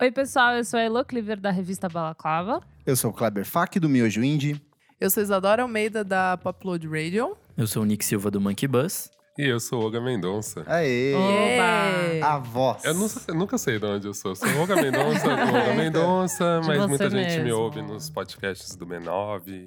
Oi, pessoal, eu sou a Elo Cleaver da revista Balaclava. Eu sou o Kleber Fak do Miojo Indie. Eu sou Isadora Almeida da Popload Radio. Eu sou o Nick Silva do Monkey Bus. E eu sou o Olga Mendonça. Aê! Oba! A voz. Eu, não- eu nunca sei de onde eu sou. Sou o Olga Mendonça, do Olga Mendonça, mas muita gente me mesmo. ouve nos podcasts do B9.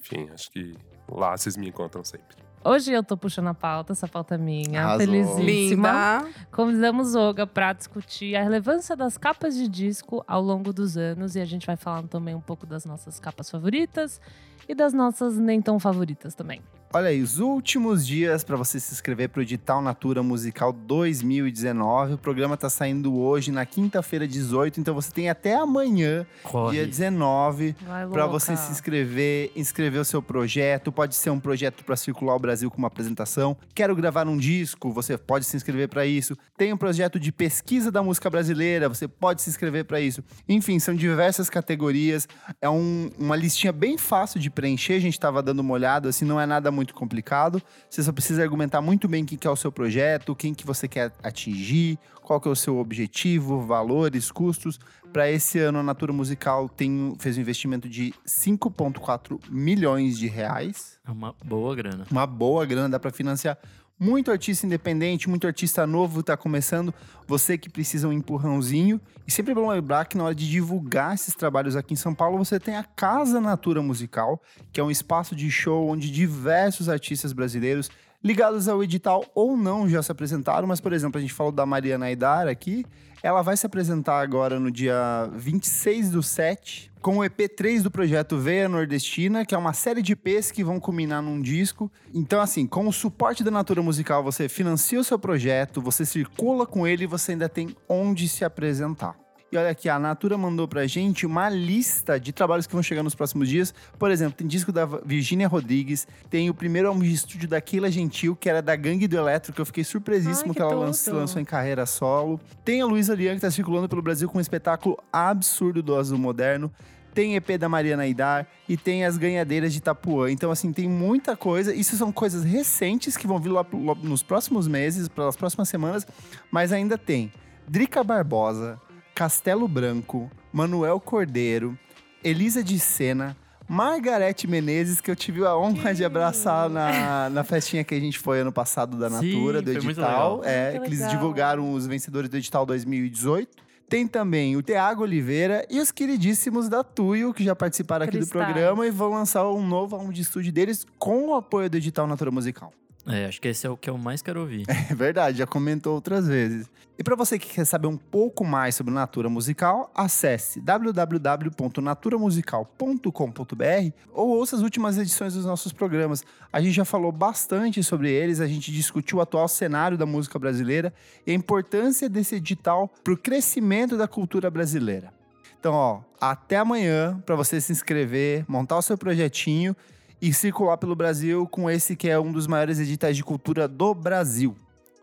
Enfim, acho que lá vocês me encontram sempre. Hoje eu tô puxando a pauta, essa pauta é minha. Arrasou. Felizíssima. Linda. Convidamos Olga para discutir a relevância das capas de disco ao longo dos anos e a gente vai falar também um pouco das nossas capas favoritas e das nossas nem tão favoritas também. Olha aí, os últimos dias para você se inscrever para o edital Natura Musical 2019. O programa tá saindo hoje, na quinta-feira, 18. Então você tem até amanhã, Corre. dia 19, Vai, para você se inscrever, inscrever o seu projeto. Pode ser um projeto para circular o Brasil com uma apresentação. Quero gravar um disco, você pode se inscrever para isso. Tem um projeto de pesquisa da música brasileira, você pode se inscrever para isso. Enfim, são diversas categorias. É um- uma listinha bem fácil de preencher. A gente estava dando uma olhada, assim, não é nada muito complicado. Você só precisa argumentar muito bem o que que é o seu projeto, quem que você quer atingir, qual que é o seu objetivo, valores, custos. Para esse ano, a Natura Musical tem, fez um investimento de 5,4 milhões de reais. É uma boa grana. Uma boa grana, dá para financiar muito artista independente, muito artista novo tá começando. Você que precisa um empurrãozinho. E sempre bom lembrar que na hora de divulgar esses trabalhos aqui em São Paulo, você tem a Casa Natura Musical, que é um espaço de show onde diversos artistas brasileiros ligados ao edital ou não já se apresentaram, mas por exemplo, a gente falou da Mariana Aidar aqui, ela vai se apresentar agora no dia 26 do 7, com o EP3 do projeto Veia Nordestina, que é uma série de EPs que vão culminar num disco. Então, assim, com o suporte da Natura Musical, você financia o seu projeto, você circula com ele e você ainda tem onde se apresentar. E olha aqui, a Natura mandou pra gente uma lista de trabalhos que vão chegar nos próximos dias. Por exemplo, tem disco da Virgínia Rodrigues, tem o primeiro álbum de estúdio da Keila Gentil, que era da Gangue do Eletro, que eu fiquei surpresíssimo Ai, que, que ela tudo. lan- lançou em carreira solo. Tem a Luísa Lian, que tá circulando pelo Brasil com um espetáculo absurdo do Azul Moderno. Tem EP da Mariana Aidar e tem as ganhadeiras de Itapuã. Então, assim, tem muita coisa. Isso são coisas recentes que vão vir lá pro- lá nos próximos meses, pelas próximas semanas, mas ainda tem Drica Barbosa, Castelo Branco, Manuel Cordeiro, Elisa de Sena, Margarete Menezes, que eu tive a honra de abraçar na, na festinha que a gente foi ano passado da Sim, Natura, do foi muito edital. É, que eles divulgaram os vencedores do edital 2018. Tem também o Tiago Oliveira e os queridíssimos da Tuyo, que já participaram aqui do programa e vão lançar um novo álbum de estúdio deles com o apoio do edital Natura Musical. É, acho que esse é o que eu mais quero ouvir. É verdade, já comentou outras vezes. E para você que quer saber um pouco mais sobre Natura Musical, acesse www.naturamusical.com.br ou ouça as últimas edições dos nossos programas. A gente já falou bastante sobre eles, a gente discutiu o atual cenário da música brasileira e a importância desse edital para o crescimento da cultura brasileira. Então, ó, até amanhã para você se inscrever, montar o seu projetinho e circular pelo Brasil com esse que é um dos maiores editais de cultura do Brasil.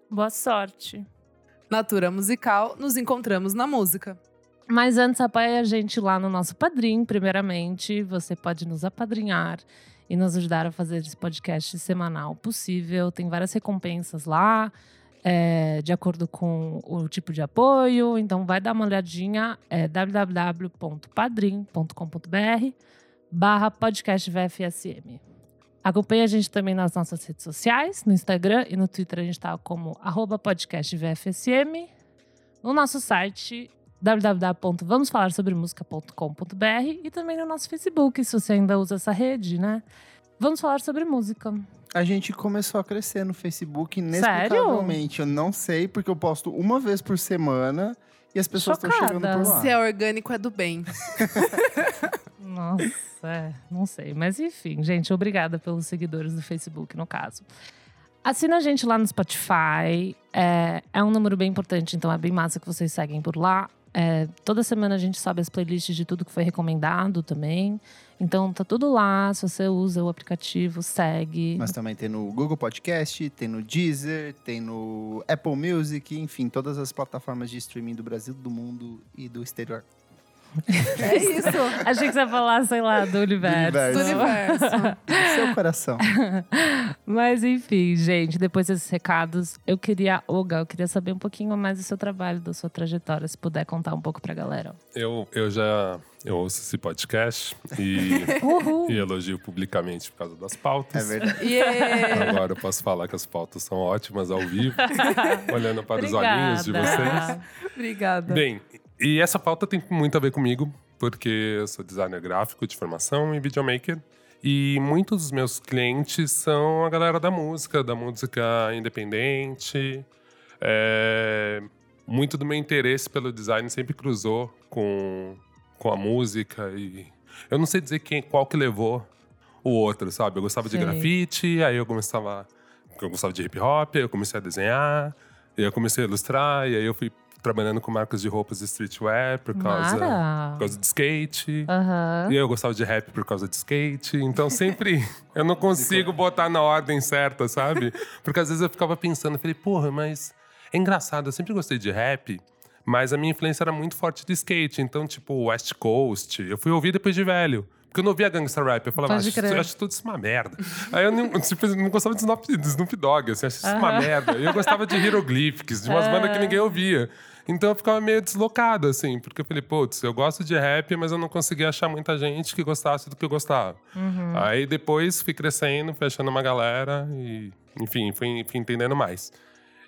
Boa sorte. Natura Musical, nos encontramos na música. Mas antes, apoie a gente lá no nosso Padrim, primeiramente. Você pode nos apadrinhar e nos ajudar a fazer esse podcast semanal possível. Tem várias recompensas lá, é, de acordo com o tipo de apoio. Então, vai dar uma olhadinha, é www.padrim.com.br barra podcast VFSM. Acompanhe a gente também nas nossas redes sociais, no Instagram e no Twitter a gente está como arroba podcast VFSM. No nosso site www.vamosfalarsobremusica.com.br e também no nosso Facebook, se você ainda usa essa rede, né? Vamos falar sobre música. A gente começou a crescer no Facebook Sério? inexplicavelmente. Eu não sei, porque eu posto uma vez por semana e as pessoas estão chegando por lá. Se é orgânico, é do bem. Nossa, é, não sei. Mas enfim, gente, obrigada pelos seguidores do Facebook, no caso. Assina a gente lá no Spotify. É, é um número bem importante, então é bem massa que vocês seguem por lá. É, toda semana a gente sobe as playlists de tudo que foi recomendado também. Então tá tudo lá. Se você usa o aplicativo, segue. Mas também tem no Google Podcast, tem no Deezer, tem no Apple Music, enfim, todas as plataformas de streaming do Brasil, do mundo e do exterior. É isso. Achei que você ia falar, sei lá, do universo. Do universo. Do seu coração. Mas enfim, gente, depois desses recados, eu queria, Olga, eu queria saber um pouquinho mais do seu trabalho, da sua trajetória, se puder contar um pouco pra galera. Eu, eu já eu ouço esse podcast e, e elogio publicamente por causa das É pautas. verdade. Yeah. Agora eu posso falar que as pautas são ótimas ao vivo, olhando para os Obrigada. olhinhos de vocês. Obrigada. Bem, e essa pauta tem muito a ver comigo, porque eu sou designer gráfico de formação e videomaker. E muitos dos meus clientes são a galera da música, da música independente. É, muito do meu interesse pelo design sempre cruzou com, com a música. E eu não sei dizer quem, qual que levou o outro, sabe? Eu gostava de grafite, aí eu começava. Eu gostava de hip hop, aí eu comecei a desenhar, e eu comecei a ilustrar, e aí eu fui trabalhando com marcas de roupas de streetwear por causa, Mara! por causa de skate. Aham. E eu gostava de rap por causa de skate. Então sempre eu não consigo botar na ordem certa, sabe? Porque às vezes eu ficava pensando, eu falei, porra, mas é engraçado, eu sempre gostei de rap, mas a minha influência era muito forte de skate. Então, tipo, West Coast, eu fui ouvir depois de velho. Porque eu não ouvia gangsta rap. Eu falava, acho, crer. eu acho tudo isso uma merda. Aí eu não, tipo, não gostava de Snoop, de Snoop Dogg, assim, acho isso uma merda. E eu gostava de Hieroglyphics, de umas bandas que ninguém ouvia. Então eu ficava meio deslocado, assim, porque eu falei, putz, eu gosto de rap, mas eu não conseguia achar muita gente que gostasse do que eu gostava. Aí depois fui crescendo, fui achando uma galera e, enfim, fui, fui entendendo mais.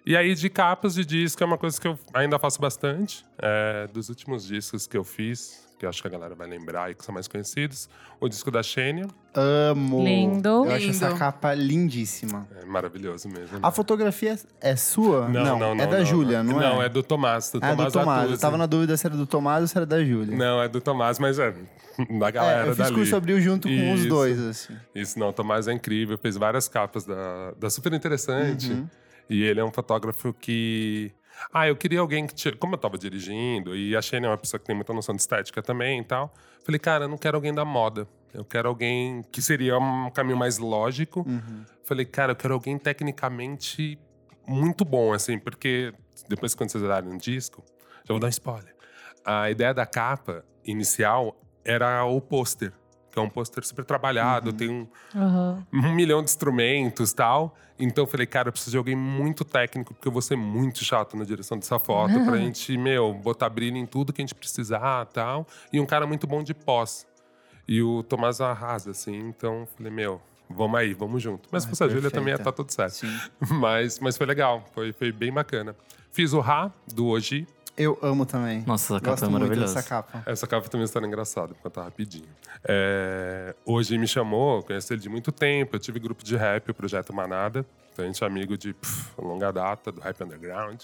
E aí, de capas de disco, é uma coisa que eu ainda faço bastante. É, dos últimos discos que eu fiz, que eu acho que a galera vai lembrar e que são mais conhecidos, o disco da Xenia, Amo. Lindo. Eu acho Lindo. essa capa lindíssima. é maravilhoso mesmo. A fotografia é sua? é da Júlia, não, é? Não, é do Tomás, do Ah, é do Tomás Tomás. Eu tava na dúvida se era do Tomás ou se era da Júlia. Não, é do Tomás, mas é da galera É, eu fiz dali. curso abril junto com os Isso. dois, assim. Isso, não, o Tomás é incrível, fez várias capas da, da super interessante. Uhum. E ele é um fotógrafo que. Ah, eu queria alguém que. Tinha... Como eu tava dirigindo, e a Shane é uma pessoa que tem muita noção de estética também e tal. Falei, cara, eu não quero alguém da moda. Eu quero alguém que seria um caminho mais lógico. Uhum. Falei, cara, eu quero alguém tecnicamente muito bom, assim, porque depois, quando vocês olharem um disco, já vou dar um spoiler. A ideia da capa inicial era o pôster, que é um pôster super trabalhado, tem um, Aham. um milhão de instrumentos tal. Então eu falei, cara, eu preciso de alguém muito técnico, porque eu vou ser muito chato na direção dessa foto, pra gente, meu, botar brilho em tudo que a gente precisar tal. E um cara muito bom de pós. E o Tomás arrasa, assim. Então eu falei, meu, vamos aí, vamos junto. Mas Ah, fosse a Júlia também ia estar tudo certo. Sim. Mas, mas foi legal, foi, foi bem bacana. Fiz o Ra, do Oji. Eu amo também. Nossa, essa capa Gosto é muito maravilhosa. dessa capa. Essa capa também está engraçada, vou contar rapidinho. É, hoje me chamou, eu conheço ele de muito tempo. Eu tive grupo de rap, o Projeto Manada. Então a gente é amigo de pff, longa data, do rap underground.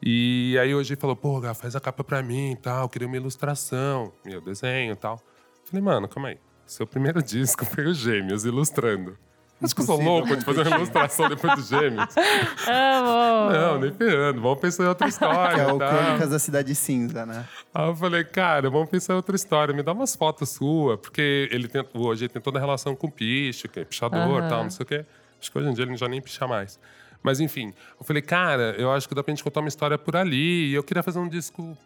E aí hoje ele falou, pô, Gá, faz a capa pra mim e tal, eu queria uma ilustração, meu desenho e tal. Falei, mano, calma aí. Seu primeiro disco foi o Gêmeos, ilustrando. Acho que eu sou louco de fazer uma ilustração depois do Gêmeos. Amo! Não, nem ferrando. Vamos pensar em outra história. Que é o tá? Crônicas da Cidade Cinza, né? Aí eu falei, cara, vamos pensar em outra história. Me dá umas fotos suas, porque ele tem, hoje ele tem toda a relação com piche, que é pichador e tal, não sei o quê. Acho que hoje em dia ele já nem picha mais. Mas enfim, eu falei, cara, eu acho que dá pra gente contar uma história por ali. E eu queria fazer um disco.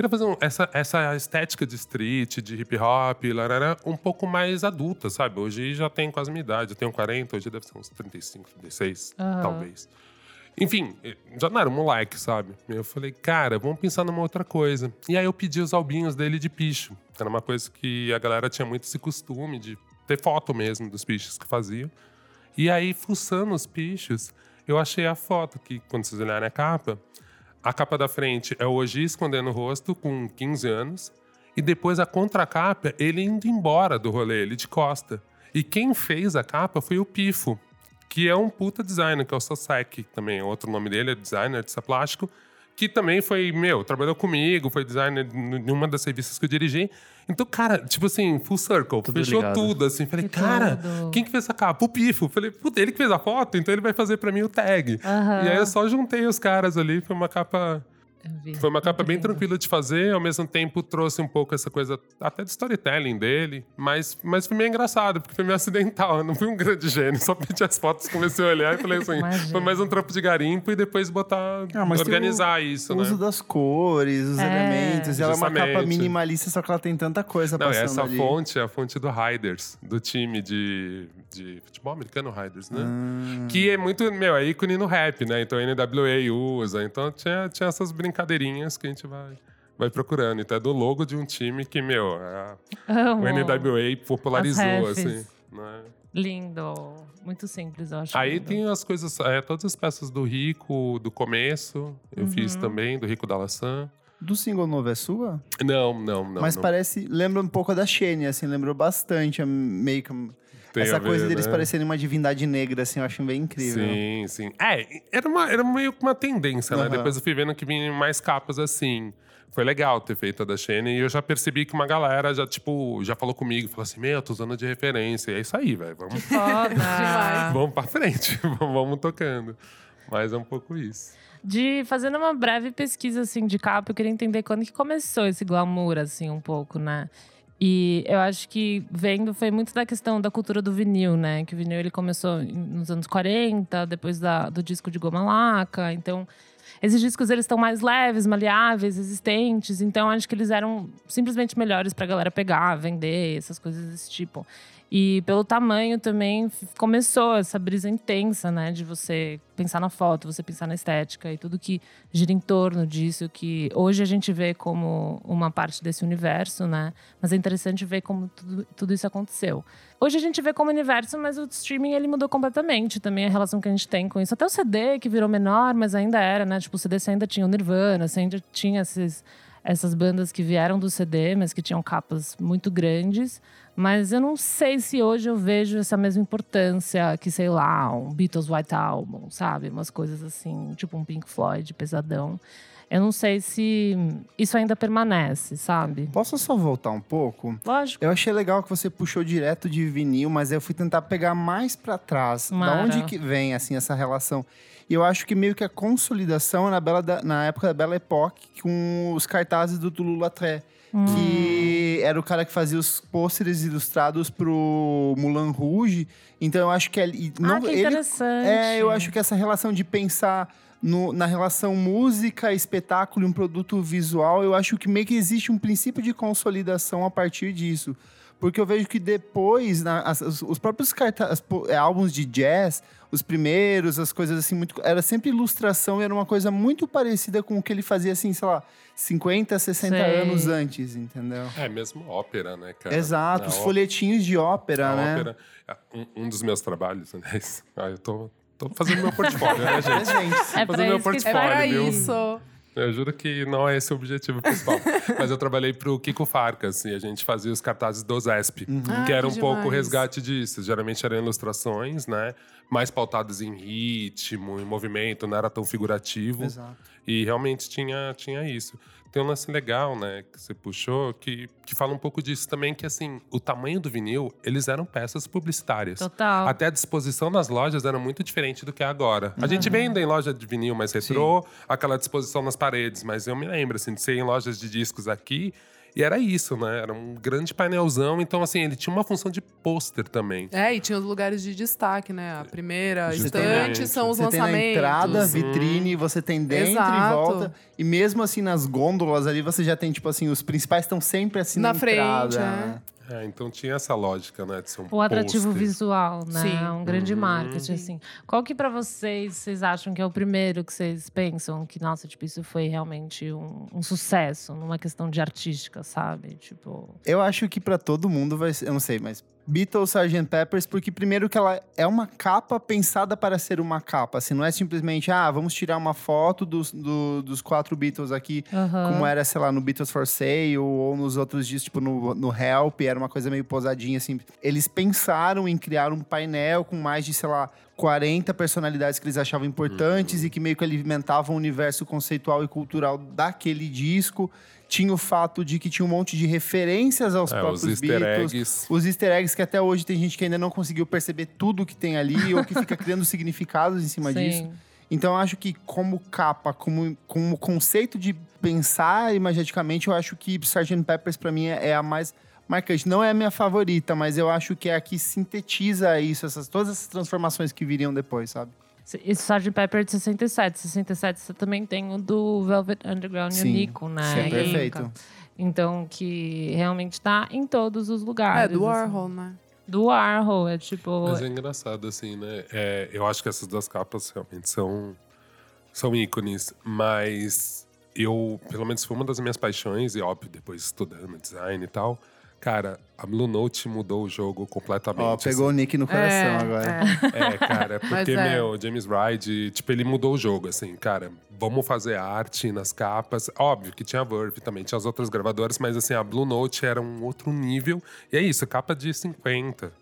Queria fazer um- essa, essa estética de street, de hip hop, larará, um pouco mais adulta, sabe? Hoje já tem quase minha idade, eu tenho 40, hoje deve ser uns 35, 36, Aham. talvez. Enfim, já não era um moleque, sabe? Eu falei, cara, vamos pensar numa outra coisa. E aí eu pedi os albinhos dele de picho. Era uma coisa que a galera tinha muito esse costume de ter foto mesmo dos pichos que faziam. E aí, fuçando os pichos, eu achei a foto que, quando vocês olharem a capa, a capa da frente é o Oji escondendo o rosto com 15 anos. E depois a contracapa, ele indo embora do rolê, ele de costa. E quem fez a capa foi o Pifo, que é um puta designer, que é o Sosek também. Outro nome dele é designer de plástico, que também foi, meu, trabalhou comigo, foi designer em uma das revistas que eu dirigi. Então, cara, tipo assim, full circle, Tudo fechou ligado. tudo, assim. Falei, Que cara, tudo. quem que fez essa capa? O Pifo. Falei, puta, ele que fez a foto, então ele vai fazer pra mim o tag. Aham. E aí eu só juntei os caras ali, foi uma capa Foi uma capa bem tranquila de fazer, ao mesmo tempo trouxe um pouco essa coisa até de storytelling dele, mas, mas foi meio engraçado, porque foi meio acidental. Eu não fui um grande gênio, só pedi as fotos, comecei a olhar e falei assim: Imagina. foi mais um trampo de garimpo e depois botar, Ah, organizar isso, o né? uso das cores, os É. elementos. E ela é uma capa minimalista, só que ela tem tanta coisa Não, passando essa ali. fonte é a fonte do Riders, do time de, de futebol americano Riders, né? Ah. Que é muito, meu, é ícone no rap, né? Então a NWA usa. Então tinha, tinha essas brincadeirinhas que a gente vai, vai procurando. Então é do logo de um time que, meu, a- o NWA popularizou, assim. Né? Lindo. Muito simples, eu acho. Aí lindo. tem as coisas, é, todas as peças do Rico, do começo, eu fiz Uhum. também, do Rico da Laçã. Do single novo é sua? Não, não, não. Mas não parece, lembra um pouco da Shane, assim, lembrou bastante, a- meio que tem essa a ver, coisa deles né? parecerem uma divindade negra, assim, eu acho bem incrível. Sim, sim. É, era, uma, era meio que uma tendência, né? Aham. Depois eu fui vendo que vinham mais capas assim. Foi legal ter feito a da Shane e eu já percebi que uma galera já, tipo, já falou comigo, falou assim: Meu, eu tô usando de referência. E é isso aí, velho. Vamos, Foda. Vamos pra frente, vamos tocando. Mas é um pouco isso. De fazendo uma breve pesquisa assim de capa, eu queria entender quando que começou esse glamour assim um pouco, né? E eu acho que vendo foi muito da questão da cultura do vinil, né? Que o vinil ele começou nos anos 40, depois da, do disco de goma laca. Então, esses discos eles estão mais leves, maleáveis, resistentes. Então, acho que eles eram simplesmente melhores pra galera pegar, vender, essas coisas desse tipo. E pelo tamanho também começou essa brisa intensa, né? De você pensar na foto, você pensar na estética e tudo que gira em torno disso, que hoje a gente vê como uma parte desse universo, né? Mas é interessante ver como tudo, tudo isso aconteceu. Hoje a gente vê como universo, mas o streaming ele mudou completamente também a relação que a gente tem com isso. Até o CD que virou menor, mas ainda era, né? Tipo, o CD você ainda tinha o Nirvana, você ainda tinha esses, essas bandas que vieram do CD, mas que tinham capas muito grandes. Mas eu não sei se hoje eu vejo essa mesma importância que, sei lá, um Beatles White Album, sabe? Umas coisas assim, tipo um Pink Floyd pesadão. Eu não sei se isso ainda permanece, sabe? Posso só voltar um pouco? Lógico. Eu achei legal que você puxou direto de vinil, mas eu fui tentar pegar mais pra trás. Mara. Da onde que vem, assim, essa relação? E eu acho que meio que a consolidação é na, Bela da- na época da Belle Époque, com os cartazes do Toulouse Lautrec. Que era o cara que fazia os pôsteres ilustrados pro Moulin Rouge. Então eu acho que ele. ah, não, que ele interessante. é, eu acho que essa relação de pensar no- na relação música, espetáculo e um produto visual, eu acho que meio que existe um princípio de consolidação a partir disso. Porque eu vejo que depois, na- as- os, os próprios carta- as po- é, álbuns de jazz, os primeiros, as coisas assim, muito, era sempre ilustração e era uma coisa muito parecida com o que ele fazia, assim, sei lá, 50, 60 Sei. anos antes, entendeu? É mesmo ópera, né, cara? Exato, Na os ó- folhetinhos de ópera, na né? ópera. é, Um, um dos meus trabalhos, aliás. Ah, eu tô, tô fazendo meu portfólio, né, gente? Presente. É Fazer meu É portfólio, pra viu? isso. Eu juro que não é esse o objetivo principal. Mas eu trabalhei pro Kiko Farcas e a gente fazia os cartazes do Zesp, Ah, que era um que pouco o resgate disso. Geralmente eram ilustrações, né? Mais pautadas em ritmo, em movimento, não era tão figurativo. Exato. E realmente tinha, tinha isso. Tem um lance legal, né, que você puxou, que, que fala um pouco disso também, que assim, o tamanho do vinil, eles eram peças publicitárias. Total. Até a disposição nas lojas era muito diferente do que é agora. A gente vê ainda em loja de vinil mais retrô, aquela disposição nas paredes, mas eu me lembro, assim, de ser em lojas de discos aqui, e era isso, né? Era um grande painelzão, então, assim, ele tinha uma função de pôster também. É, e tinha os lugares de destaque, né? A primeira Justamente. estante são os Você tem lançamentos. na entrada, vitrine, você tem dentro e Exato. volta. E mesmo assim, nas gôndolas ali, você já tem, tipo assim, os principais estão sempre assim na, Na frente, entrada. é. né? É, então tinha essa lógica, né? De ser um O atrativo pôster. visual, né? Sim. Um grande Uhum. marketing, assim. Qual que pra vocês, vocês acham que é o primeiro que vocês pensam que, nossa, tipo, isso foi realmente um, um sucesso numa questão de artística, sabe? Tipo, Eu acho que pra todo mundo vai ser, eu não sei, mas Beatles Sgt. Peppers, porque primeiro que ela é uma capa pensada para ser uma capa, assim, não é simplesmente, ah, vamos tirar uma foto dos, do- dos quatro Beatles aqui, aham. como era, sei lá, no Beatles for Sale ou nos outros discos, tipo no, no Help, era uma coisa meio posadinha, assim. Eles pensaram em criar um painel com mais de, sei lá, 40 personalidades que eles achavam importantes e que meio que alimentavam o universo conceitual e cultural daquele disco. Tinha o fato de que tinha um monte de referências aos É, os próprios easter Beatles. eggs. Os easter eggs que até hoje tem gente que ainda não conseguiu perceber tudo que tem ali ou que fica criando significados em cima disso. Sim. Então eu acho que como capa, como, como conceito de pensar imageticamente, eu acho que Sgt. Peppers pra mim é a mais marcante. Não é a minha favorita, mas eu acho que é a que sintetiza isso, essas, todas essas transformações que viriam depois, sabe? Esse Sgt. Pepper de 67. 67 você também tem o do Velvet Underground e o Sim, Nico, né? sim, E- perfeito. Então, que realmente tá em todos os É, lugares. do assim. Warhol, né? Do Warhol, é tipo... Mas é engraçado, assim, né? É, eu acho que essas duas capas realmente são, são ícones, mas eu, pelo menos, foi uma das minhas paixões, e óbvio, depois estudando design e tal. Cara, a Blue Note mudou o jogo completamente. Ó, pegou o Nick no coração É, agora. é. É, cara, porque, é. meu, James Wright, tipo, ele mudou o jogo, assim, cara, vamos fazer arte nas capas. Óbvio que tinha a Verve também, tinha as outras gravadoras, mas assim, a Blue Note era um outro nível. E é isso, capa de 50.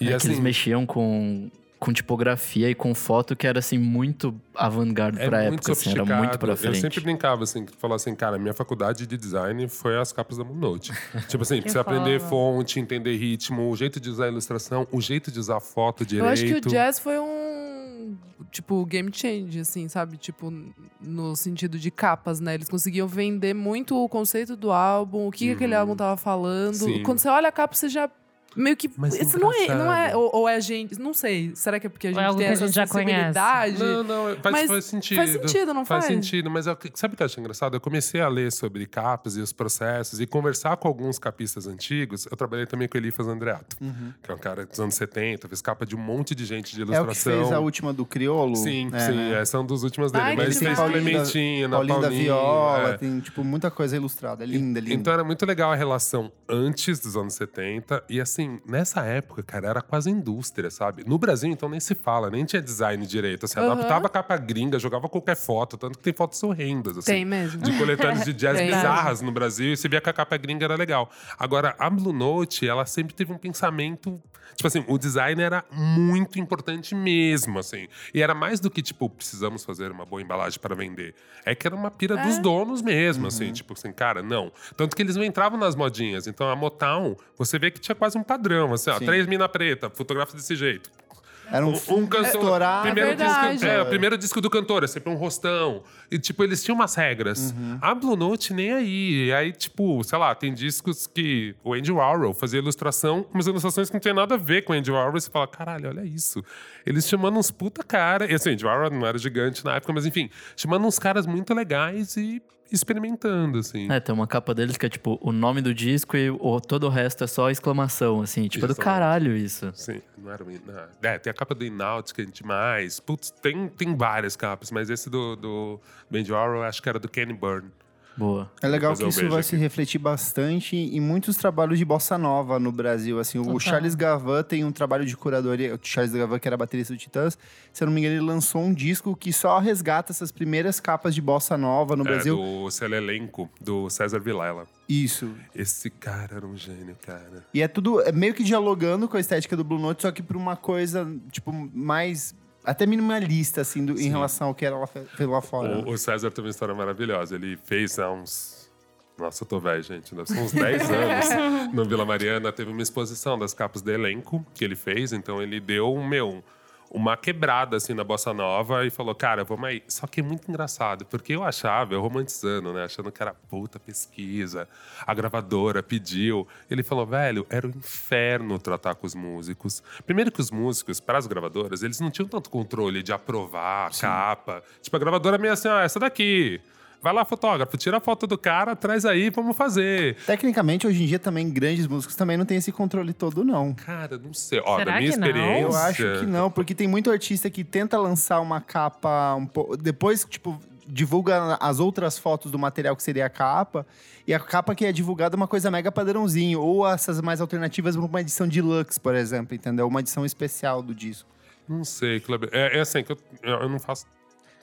E é que assim, eles mexiam com, com tipografia e com foto que era assim muito avant-garde é pra muito época, assim, era muito pra frente. Eu sempre brincava assim, que falava assim, cara, minha faculdade de design foi as capas da Blue Note. tipo assim, pra você aprender fonte, entender ritmo, o jeito de usar a ilustração, o jeito de usar a foto direito. Eu acho que o jazz foi um. Tipo, game change, assim, sabe? Tipo, no sentido de capas, né? Eles conseguiam vender muito o conceito do álbum, o que, que aquele álbum tava falando. Uhum. Sim. Quando você olha a capa, você já. Meio que. Mas isso não é, não é. Ou, ou é a gente. Não sei. Será que é porque a gente é algo tem que a essa gente já conhece. sensibilidade? Não, não, faz, Mas faz sentido. faz sentido, não faz? Faz sentido, mas eu- sabe o que eu acho engraçado? Eu comecei a ler sobre capas e os processos e conversar com alguns capistas antigos. Eu trabalhei também com o Elifas Andreato, que é um cara dos anos 70, fez capa de um monte de gente de É o que ilustração. fez a última do Criolo? Sim, É, sim, né? essa é uma das últimas dele. Ai, mas fez. Clementina, Paulinho da Viola, é. tem, tipo, muita coisa ilustrada. É linda, linda. Então era muito legal a relação antes dos anos 70. E assim, nessa época, cara, era quase indústria, sabe? No Brasil, então, nem se fala, nem tinha design direito. Assim, Aham. adaptava a capa gringa, jogava qualquer foto, tanto que tem fotos horrendas, assim. Tem mesmo. De coletâneas de jazz bizarras no Brasil, e você via que a capa gringa era legal. Agora, a Blue Note, ela sempre teve um pensamento. Tipo assim, o design era muito importante mesmo, assim. E era mais do que, tipo, precisamos fazer uma boa embalagem para vender. É que era uma pira dos donos mesmo, assim. Tipo assim, cara, não. Tanto que eles não entravam nas modinhas. Então, a Motown, você vê que tinha quase um padrão, assim, ó. Sim. Três mina preta, fotografa desse jeito. Era um, Um cantor. estourar. Primeiro, É verdade. disco, é, o primeiro disco do cantor, é sempre um rostão. E, tipo, eles tinham umas regras. Uhum. A Blue Note nem aí. E aí, tipo, sei lá, tem discos que o Andy Warhol fazia ilustração, umas ilustrações que não tem nada a ver com o Andy Warhol. E você fala, caralho, olha isso. Eles chamando uns puta cara. E assim, Andy Warhol não era gigante na época, mas enfim, chamando uns caras muito legais e experimentando, assim. É, tem uma capa deles que é tipo o nome do disco e o, todo o resto é só exclamação, assim. Tipo, é do caralho isso. Sim, não era o. É, tem a capa do Inautica demais. Putz, tem, tem várias capas, mas esse do, do, Andy Warhol, eu acho que era do Kenny Byrne. Boa. É legal Depois que isso vai aqui. se refletir bastante em muitos trabalhos de bossa nova no Brasil. Assim, o. Charles Gavan tem um trabalho de curadoria. O Charles Gavan, que era baterista do Titãs, se eu não me engano, ele lançou um disco que só resgata essas primeiras capas de bossa nova no é, Brasil. do seu elenco, do César Vilela. Isso. Esse cara era um gênio, cara. E é tudo é meio que dialogando com a estética do Blue Note, só que por uma coisa, tipo, mais. Até minimalista, assim, do- em relação ao que ela fe- fez lá fora. O, o César tem uma história maravilhosa. Ele fez há uns. Nossa, eu tô velho, gente. Deve ser uns 10 anos. No Vila Mariana teve uma exposição das capas do elenco que ele fez. Então ele deu, meu, uma quebrada assim na bossa nova e falou: Cara, vamos aí. Só que é muito engraçado, porque eu achava, eu romantizando, né? Achando que era puta pesquisa. A gravadora pediu. Ele falou: Velho, era o inferno tratar com os músicos. Primeiro que os músicos, para as gravadoras, eles não tinham tanto controle de aprovar a capa. Tipo, a gravadora meio assim: Ah, essa daqui. Vai lá, fotógrafo, tira a foto do cara, traz aí, vamos fazer. Tecnicamente, hoje em dia, também, grandes músicos também não têm esse controle todo, não. Cara, não sei. Ó, Será da minha que não? experiência. Eu acho que não, porque tem muito artista que tenta lançar uma capa um pouco. Depois, tipo, divulga as outras fotos do material que seria a capa. E a capa que é divulgada é uma coisa mega padrãozinho. Ou essas mais alternativas pra uma edição deluxe, por exemplo, entendeu? Uma edição especial do disco. Não sei, Kleber. É, é assim, que eu, eu não faço.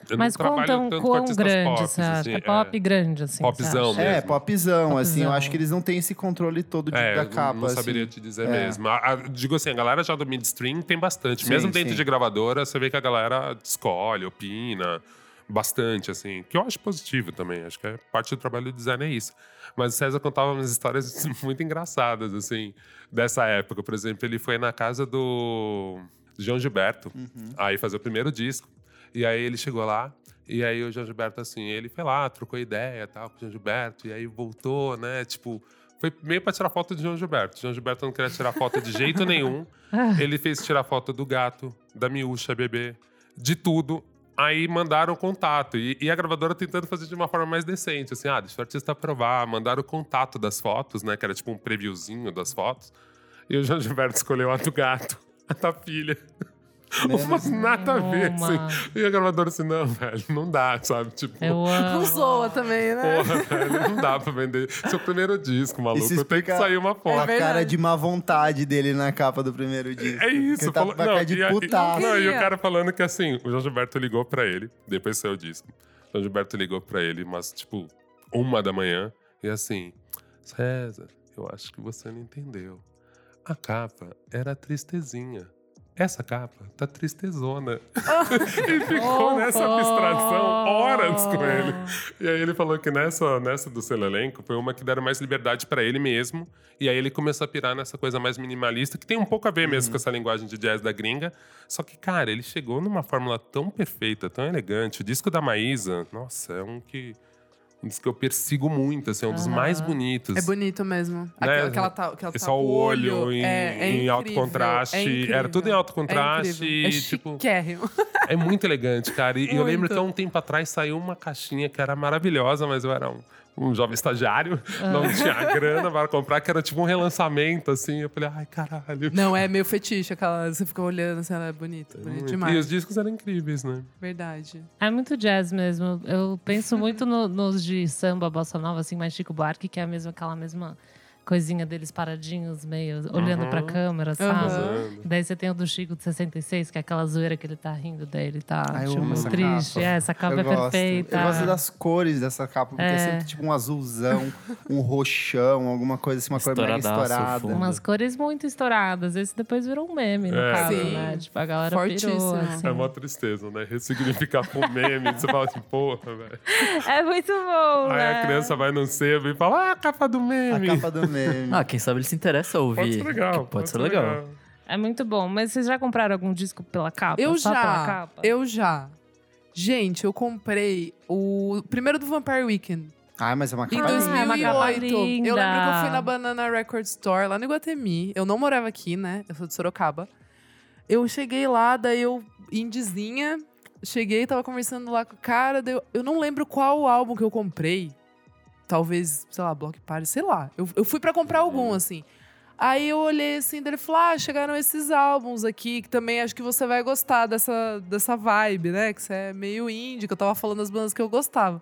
Eu Mas não trabalho quão, grande pop, você acha? assim, é pop grande, assim. Popzão acha? É, mesmo. popzão, assim. Eu Popzão. acho que eles não têm esse controle todo de- É, da eu capa. não assim. saberia te dizer É. mesmo. A- a- digo assim, a galera já do midstream tem bastante. Sim, Mesmo dentro sim. de gravadora, você vê que a galera escolhe, opina bastante, assim. Que eu acho positivo também. Acho que é parte do trabalho do design é isso. Mas o César contava umas histórias muito engraçadas, assim, dessa época. Por exemplo, ele foi na casa do João Gilberto, Uhum. aí fazer o primeiro disco. E aí ele chegou lá, e aí o João Gilberto, assim, ele foi lá, trocou ideia tal com o João Gilberto, e aí voltou, né? Tipo, foi meio pra tirar foto de João Gilberto. João Gilberto não queria tirar foto de jeito nenhum. Ele fez tirar foto do gato, da miúcha bebê, de tudo. Aí mandaram o contato. E, e a gravadora tentando fazer de uma forma mais decente. Assim, ah, deixa o artista aprovar. Mandaram o contato das fotos, né? Que era tipo um previewzinho das fotos. E o João Gilberto escolheu a do gato, a da filha. Umas nada a ver, Nenhuma. assim. E a gravadora assim, não, velho, não dá, sabe? Tipo, Eu amo. Não zoa também, né? porra, velho, não dá pra vender. Seu primeiro disco, maluco. Isso Tem que sair uma a foto. verdade. cara de má vontade dele na capa do primeiro disco. É isso, Ele tá falou- com a cara de e putaço. não, e o cara falando que assim, o João Gilberto ligou pra ele, depois saiu o disco. O João Gilberto ligou pra ele, mas tipo, uma da manhã, e assim, César, eu acho que você não entendeu. A capa era tristezinha. Essa capa tá tristezona. e ficou nessa abstração horas com ele. E aí ele falou que nessa, nessa do selo elenco foi uma que deram mais liberdade pra ele mesmo. E aí ele começou a pirar nessa coisa mais minimalista, que tem um pouco a ver mesmo com essa linguagem de jazz da gringa. Só que, cara, ele chegou numa fórmula tão perfeita, tão elegante. O disco da Maísa, nossa, é um que. Um disco que eu persigo muito, assim, é um dos mais bonitos. É bonito mesmo. Né? Aquela, aquela, aquela É só o olho em, é, é em alto contraste. é. Era tudo em alto contraste. É, incrível. e, é tipo, chiquérrimo. é muito elegante, cara. E eu lembro Muito. que há um tempo atrás saiu uma caixinha que era maravilhosa, mas eu era um, um jovem estagiário, não tinha grana para comprar, que era tipo um relançamento, assim. Eu falei, ai, caralho. Não, é meio fetiche. Aquela, você fica olhando assim, ela é bonita. Bonito Muito. demais. E os discos eram incríveis, né? Verdade. É muito jazz mesmo. Eu penso muito no- nos de samba, bossa nova, assim, mais Chico Buarque, que é a mesma, aquela mesma coisinha deles paradinhos, meio olhando pra câmera, sabe? Aham. Daí você tem o do Chico de 66, que é aquela zoeira que ele tá rindo, daí ele tá Ah, eu tipo, amo essa triste. capa. É, essa capa eu é gosto. perfeita. Eu gosto das cores dessa capa, porque é, É. sempre tipo um azulzão, um roxão, alguma coisa assim, uma cor mega estourada. Umas cores muito estouradas. Esse depois virou um meme, no É. caso, Sim. né? Tipo, a galera Fortíssimo. pirou, assim. É uma tristeza, né? Ressignificar com meme. Você fala assim, porra, velho. É muito bom, Aí né? a criança vai no sebo e fala, ah, a capa do A meme. capa do meme. Ah, quem sabe ele se interessa a ouvir. Pode ser legal. que Pode, ser legal. É muito bom. Mas vocês já compraram algum disco pela capa? Eu Só pela já. capa? Eu já. Gente, eu comprei o primeiro do Vampire Weekend. Ai, mas é uma Em capa Ah, é capa 2008. Eu lembro que eu fui na Banana Record Store, lá no Iguatemi. Eu não morava aqui, né? Eu sou de Sorocaba. Eu cheguei lá, daí eu, indizinha, cheguei, tava conversando lá com o cara. daí eu, eu não lembro qual álbum que eu comprei. Talvez, sei lá, Block Party, sei lá. Eu, eu fui pra comprar algum, assim. Aí eu olhei assim, daí ele falou: Ah, chegaram esses álbuns aqui, que também acho que você vai gostar dessa, dessa vibe, né? Que você é meio indie, que eu tava falando das bandas que eu gostava.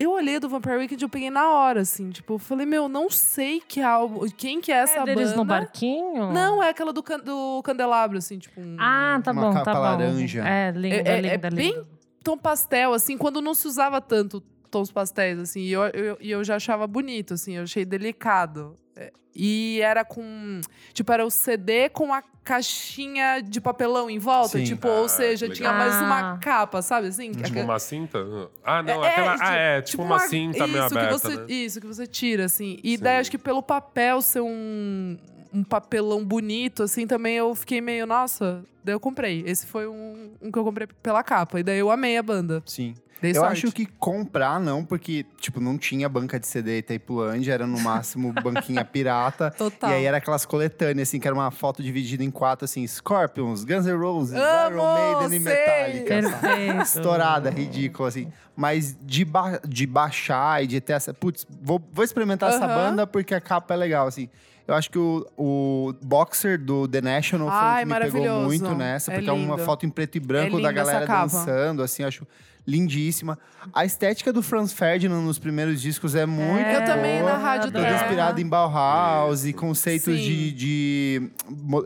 Eu olhei do Vampire Weekend e eu peguei na hora, assim, tipo, eu falei, meu, não sei que álbum, quem que é essa É deles banda. no barquinho? Não, é aquela do, can- do Candelabro, assim, tipo. Um Ah, tá Uma bom, capa tá bom. laranja. É, linda, É- é- linda, é linda. bem- tom pastel, assim, quando não se usava tanto tons pastéis, assim, e eu, eu, eu já achava bonito, assim, eu achei delicado. É, E era com. Tipo, era o CD com a caixinha de papelão em volta. Sim. Tipo, Ah, ou seja, que tinha legal. mais Ah. uma capa, sabe assim? Tipo Aquela- uma cinta? Ah, não, É, aquela. tipo- ah, é, tipo, uma cinta meio isso aberta. Que você, né? Isso, que você tira, assim. E Sim. daí acho que pelo papel ser um, um papelão bonito, assim, também eu fiquei meio, nossa, daí eu comprei. Esse foi um, um que eu comprei pela capa. E daí eu amei a banda. Sim. Dei eu sorte. acho que comprar não, porque, tipo, não tinha banca de CD e Tapeulândia, era no máximo banquinha pirata. Total. E aí era aquelas coletâneas, assim, que era uma foto dividida em quatro, assim, Scorpions, Guns N' Roses, Amo, Iron Maiden e sei. Metallica. sabe? Perfeito. Estourada, ridícula, assim. Mas de, ba de baixar e de ter essa. Putz, vou, vou experimentar essa Aham. banda porque a capa é legal, assim. Eu acho que o, o boxer do The National foi o Ai, que me pegou muito nessa, É porque é uma lindo. foto em preto e branco É da galera dançando, assim, eu acho lindíssima. A estética do Franz Ferdinand nos primeiros discos é muito Eu também boa. na rádio. Toda inspirada em Bauhaus e conceitos de, de,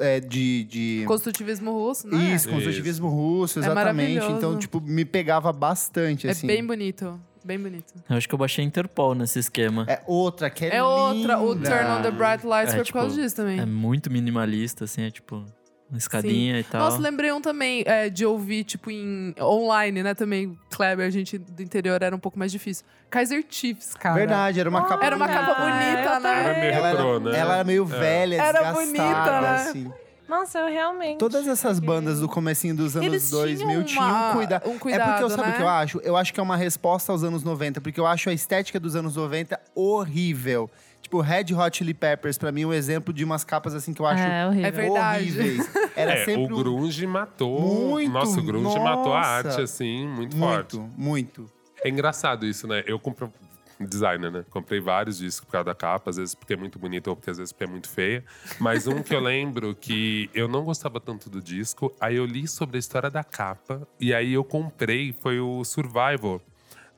é, de, de Construtivismo russo, né? isso, construtivismo russo, É exatamente. então, tipo, me pegava bastante, É assim. bem bonito. Bem bonito. Eu acho que eu baixei Interpol nesse esquema. É outra que é É outra. O linda. Turn on the Bright Lights É, foi tipo, por causa disso também. É muito minimalista, assim, é tipo uma escadinha e tal. Nossa, lembrei um também é, de ouvir, tipo, em online, né? Também, Kleber, a gente do interior era um pouco mais difícil. Kaiser Chiefs, cara. Verdade, era uma capa Era uma capa bonita, eu né? Era meio Ela retrô, era, né? ela era meio velha, Era desgastada, bonita, né? assim. Nossa, eu realmente. Todas essas bandas do comecinho dos anos Eles 2000 tinham tinham uma- cuida... um É cuidado, porque eu sabe o né? que eu acho? Eu acho que é uma resposta aos anos 90, porque eu acho a estética dos anos 90 horrível. Tipo, Red Hot Chili Peppers, pra mim, é um exemplo de umas capas assim que eu acho É horrível. É verdade. horríveis. Era é, sempre o grunge matou. Muito, nossa, o grunge matou a nossa. arte, assim, muito, forte. muito, muito. É engraçado isso, né? Eu compro designer, né? Comprei vários discos por causa da capa, às vezes porque é muito bonita ou porque às vezes porque é muito feia. Mas um que eu lembro que eu não gostava tanto do disco, aí eu li sobre a história da capa e aí eu comprei foi o Survival,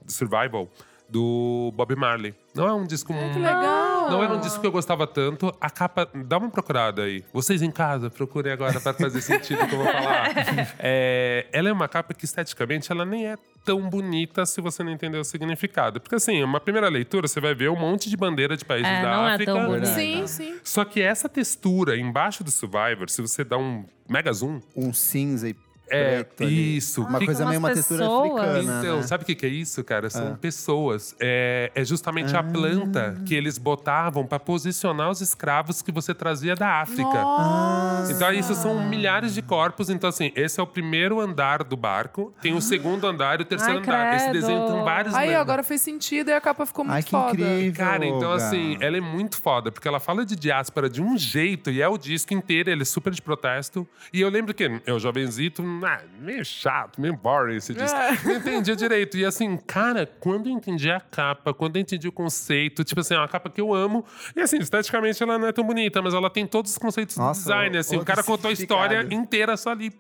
Survival do Bob Marley. Não é um disco que legal. Não era um disco que eu gostava tanto. A capa. Dá uma procurada aí. Vocês em casa, procurem agora para fazer sentido o que eu vou falar. É, ela é uma capa que, esteticamente, ela nem é tão bonita se você não entender o significado. Porque, assim, uma primeira leitura, você vai ver um monte de bandeira de países É, da não é África. tão bonita. Sim, sim. Só que essa textura embaixo do Survivor, se você dá um mega zoom, Um cinza e é preto ali. isso. Uma coisa meio uma textura africana, então, né? sabe o que, que é isso, cara? São pessoas. É, é justamente a planta que eles botavam para posicionar os escravos que você trazia da África. Nossa. Então, isso são milhares de corpos. Então, assim, esse é o primeiro andar do barco. Tem o segundo andar e o terceiro Ai, andar. Esse credo. desenho tem vários Aí agora fez sentido e a capa ficou muito Ai, que foda. incrível. Cara, então assim, ela é muito foda, porque ela fala de diáspora de um jeito, e é o disco inteiro, ele é super de protesto. E eu lembro que eu, jovenzito, ah, meio chato, meio boring esse disco. É. Não entendia direito. E assim, cara, quando eu entendi a capa, quando eu entendi o conceito, tipo assim, é uma capa que eu amo. E assim, esteticamente ela não é tão bonita, mas ela tem todos os conceitos do Nossa, design. Assim, o cara contou a história inteira só ali,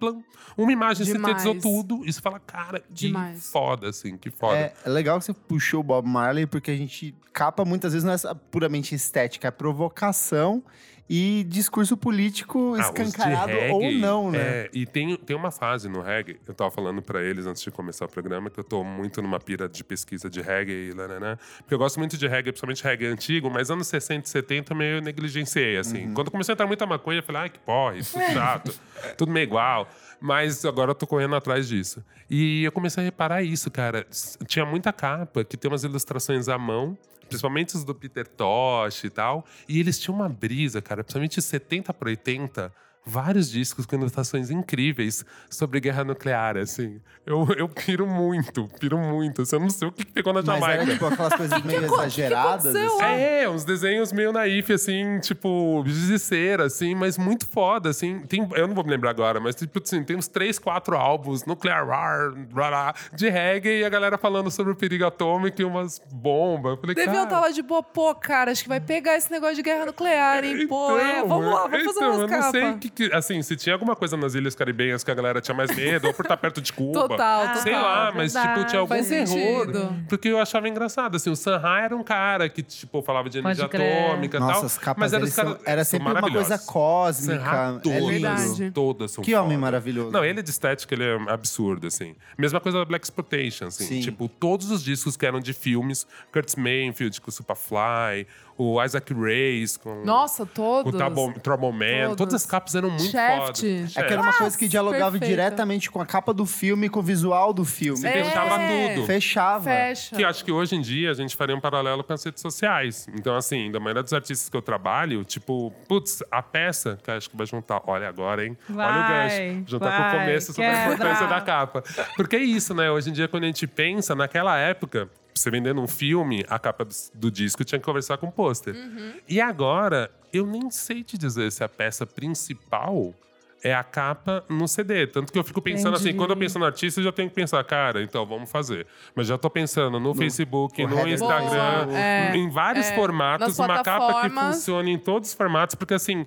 uma imagem Demais. sintetizou tudo. E você fala, cara, que Demais. foda, assim, que foda. É, é legal que você puxou o Bob Marley, porque a gente capa muitas vezes não é puramente estética, é provocação e discurso político Ah, escancarado reggae, ou não, né? é, e tem, tem uma fase no reggae, eu tava falando pra eles antes de começar o programa, que eu tô muito numa pira de pesquisa de reggae, né, né, porque eu gosto muito de reggae, principalmente reggae antigo, mas anos 60 e 70 eu meio negligenciei, assim. Quando começou a entrar muita maconha, eu falei, ai, que porra, isso é chato, tudo meio igual. Mas agora eu tô correndo atrás disso. E eu comecei a reparar isso, cara. Tinha muita capa que tem umas ilustrações à mão, principalmente os do Peter Tosh e tal. E eles tinham uma brisa, cara, principalmente 70 para 80. Vários discos com ilustrações incríveis sobre guerra nuclear, assim. Eu, eu piro muito, piro muito. Assim, eu não sei o que que pegou na Mas Jamaica. era tipo aquelas coisas meio exageradas. assim. É, uns desenhos meio naif, assim, tipo, de cera, assim, mas muito foda, assim. Tem, eu não vou me lembrar agora, mas tipo, assim, tem uns três, quatro álbuns, Nuclear War, blá, blá, de reggae, e a galera falando sobre o perigo atômico e umas bombas. Eu falei, Deviam cara, estar lá de boa, pô, cara, acho que vai pegar esse negócio de guerra nuclear, hein? Pô, é, vamos lá, vamos fazer então, umas eu não sei capas. que, que- assim, se tinha alguma coisa nas Ilhas Caribenhas que a galera tinha mais medo, ou por estar perto de Cuba. Total, total. Sei lá, mas tipo, verdade. tinha algum Faz terror. sentido. Porque eu achava engraçado, assim, o Sanha era um cara que, tipo, falava de energia atômica e Nossa, tal. as capas mas era, são- era sempre uma coisa cósmica. Sanha, É lindo. Verdade. todas são Que homem fodas. maravilhoso. Não, ele é de estética, ele é absurdo, assim. Mesma coisa da Black Exploitation, assim. Sim. Tipo, todos os discos que eram de filmes, Curtis Mayfield com Superfly, o Isaac Reyes com... Nossa, o todos. Trouble, Trouble Man, Todos. todas as capas eram muito Shaft. fodas. É que era uma coisa que dialogava perfeito. diretamente com a capa do filme, com o visual do filme. Você fechava É. tudo. Fechava. Fecha. Que acho que hoje em dia a gente faria um paralelo com as redes sociais. Então, assim, da maioria dos artistas que eu trabalho, tipo, putz, a peça que acho que vai juntar. Olha agora, hein? Olha o Vai, gancho. Juntar com o vai, começo sobre a importância da capa. Porque é isso, né? Hoje em dia, quando a gente pensa, naquela época, você vendendo um filme, a capa do, do disco tinha que conversar com o pôster. Uhum. E agora, eu nem sei te dizer se a peça principal é a capa no CD. Tanto que eu fico pensando assim, Entendi. quando eu penso no artista, eu já tenho que pensar, cara, então vamos fazer. Mas já tô pensando no, Facebook, no header do Instagram, Facebook. É, em vários é, formatos, uma capa que funcione em todos os formatos, porque assim,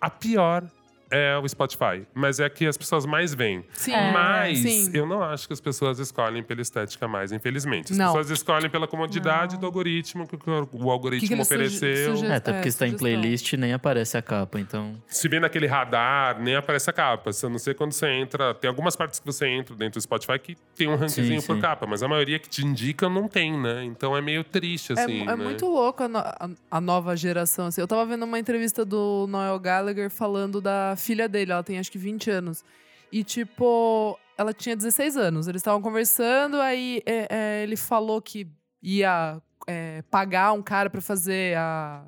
a pior é o Spotify, mas é a que as pessoas mais veem. Sim. Mas Sim. eu não acho que as pessoas escolhem pela estética mais, infelizmente. As Não. pessoas escolhem pela comodidade do algoritmo, que o algoritmo Que que ofereceu. suge- É, até porque É, se tá em playlist nem aparece a capa, então. Se vê naquele radar, nem aparece a capa. Se eu não sei quando você entra. Tem algumas partes que você entra dentro do Spotify que tem um rankzinho Sim, por sim. capa, mas a maioria que te indica não tem, né? Então é meio triste, É, assim. é né? muito louco a, no- a- a nova geração. Assim. Eu tava vendo uma entrevista do Noel Gallagher falando da filha dele. Ela tem acho que 20 anos. E, tipo, ela tinha 16 anos. Eles estavam conversando, aí é, é, ele falou que ia é, pagar um cara pra fazer a,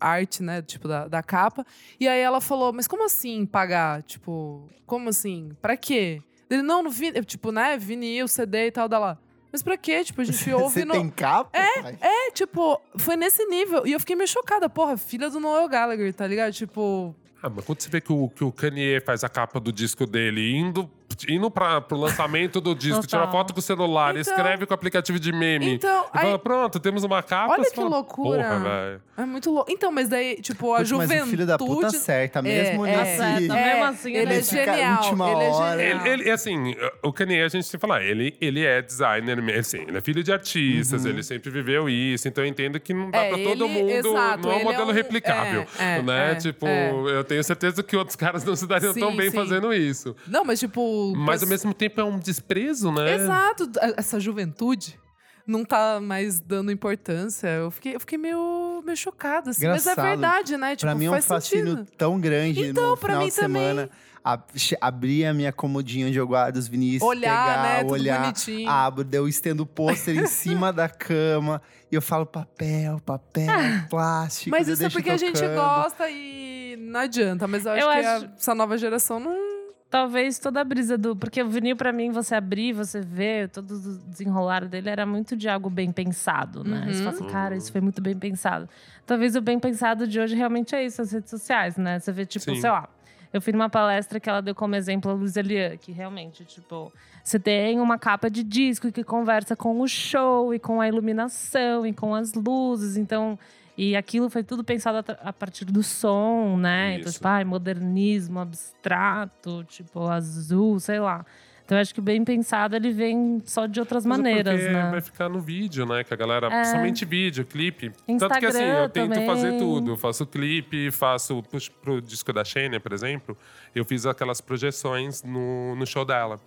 arte, né? Tipo, da, da capa. E aí ela falou, mas como assim pagar? Tipo, como assim? Pra quê? Ele, não, no vinil, tipo, né? Vinil, CD e tal, da lá. Mas pra quê? Tipo, a gente ouve Você no. tem capa? É, É, tipo, foi nesse nível. E eu fiquei meio chocada. Porra, filha do Noel Gallagher, tá ligado? Tipo, Ah, mas quando você vê que o, que o Kanye faz a capa do disco dele indo, indo pra, pro lançamento do disco, Total. tira foto com o celular, Então- escreve com o aplicativo de meme. Então, e fala, aí- pronto, temos uma capa. Olha que fala, loucura. Porra, velho. é muito louco. Então, mas daí, tipo, a juventude. Mas o filho da puta acerta, mesmo é, nesse... É, mesmo assim, ele ele é fica a genial. última ele é genial. Ele, ele, assim, o Kanye, a gente tem que falar, ele, ele é designer, assim, ele é filho de artistas, ele sempre viveu isso, então eu entendo que não dá Uhum. É, pra todo ele- mundo, exato, não é um ele é modelo um- replicável, é, é, né? é, tipo, é. eu tenho certeza que outros caras não se dariam tão Sim, bem sim. fazendo isso. Não, mas tipo. Mas ao mesmo tempo é um desprezo, né? Exato. Essa juventude não tá mais dando importância. Eu fiquei, eu fiquei meio, meio chocada, assim. Mas é verdade, né? Tipo, pra mim é um fascínio sentido. tão grande Então, no pra final mim de semana. A, abrir a minha comodinha onde eu guardo os vinis, Olhar, pegar, né? Olhar, abro, eu estendo o pôster em cima da cama e eu falo papel, papel, plástico. Mas isso é porque a gente tocando. gosta e não adianta. Mas eu acho Eu que acho- a- essa nova geração não. Talvez toda a brisa do. Porque o vinil, pra mim, você abrir, você ver, todo o desenrolar dele era muito de algo bem pensado, né? Você fala assim, cara, isso foi muito bem pensado. Talvez o bem pensado de hoje realmente é isso, as redes sociais, né? Você vê, tipo, Sim. sei lá. Eu fui numa palestra que ela deu como exemplo a Luiz Elian, que realmente, tipo, você tem uma capa de disco que conversa com o show e com a iluminação e com as luzes, então. E aquilo foi tudo pensado a partir do som, né? Então, Isso. tipo, ai, modernismo abstrato, tipo, azul, sei lá. Então, eu acho que bem pensado ele vem só de outras Mas é maneiras, né? vai ficar no vídeo, né? Que a galera, É. principalmente vídeo, clipe. Tanto que assim, Instagram eu tento também. fazer tudo. Eu faço clipe, faço puxa, pro disco da Shania, por exemplo. Eu fiz aquelas projeções no, no show dela.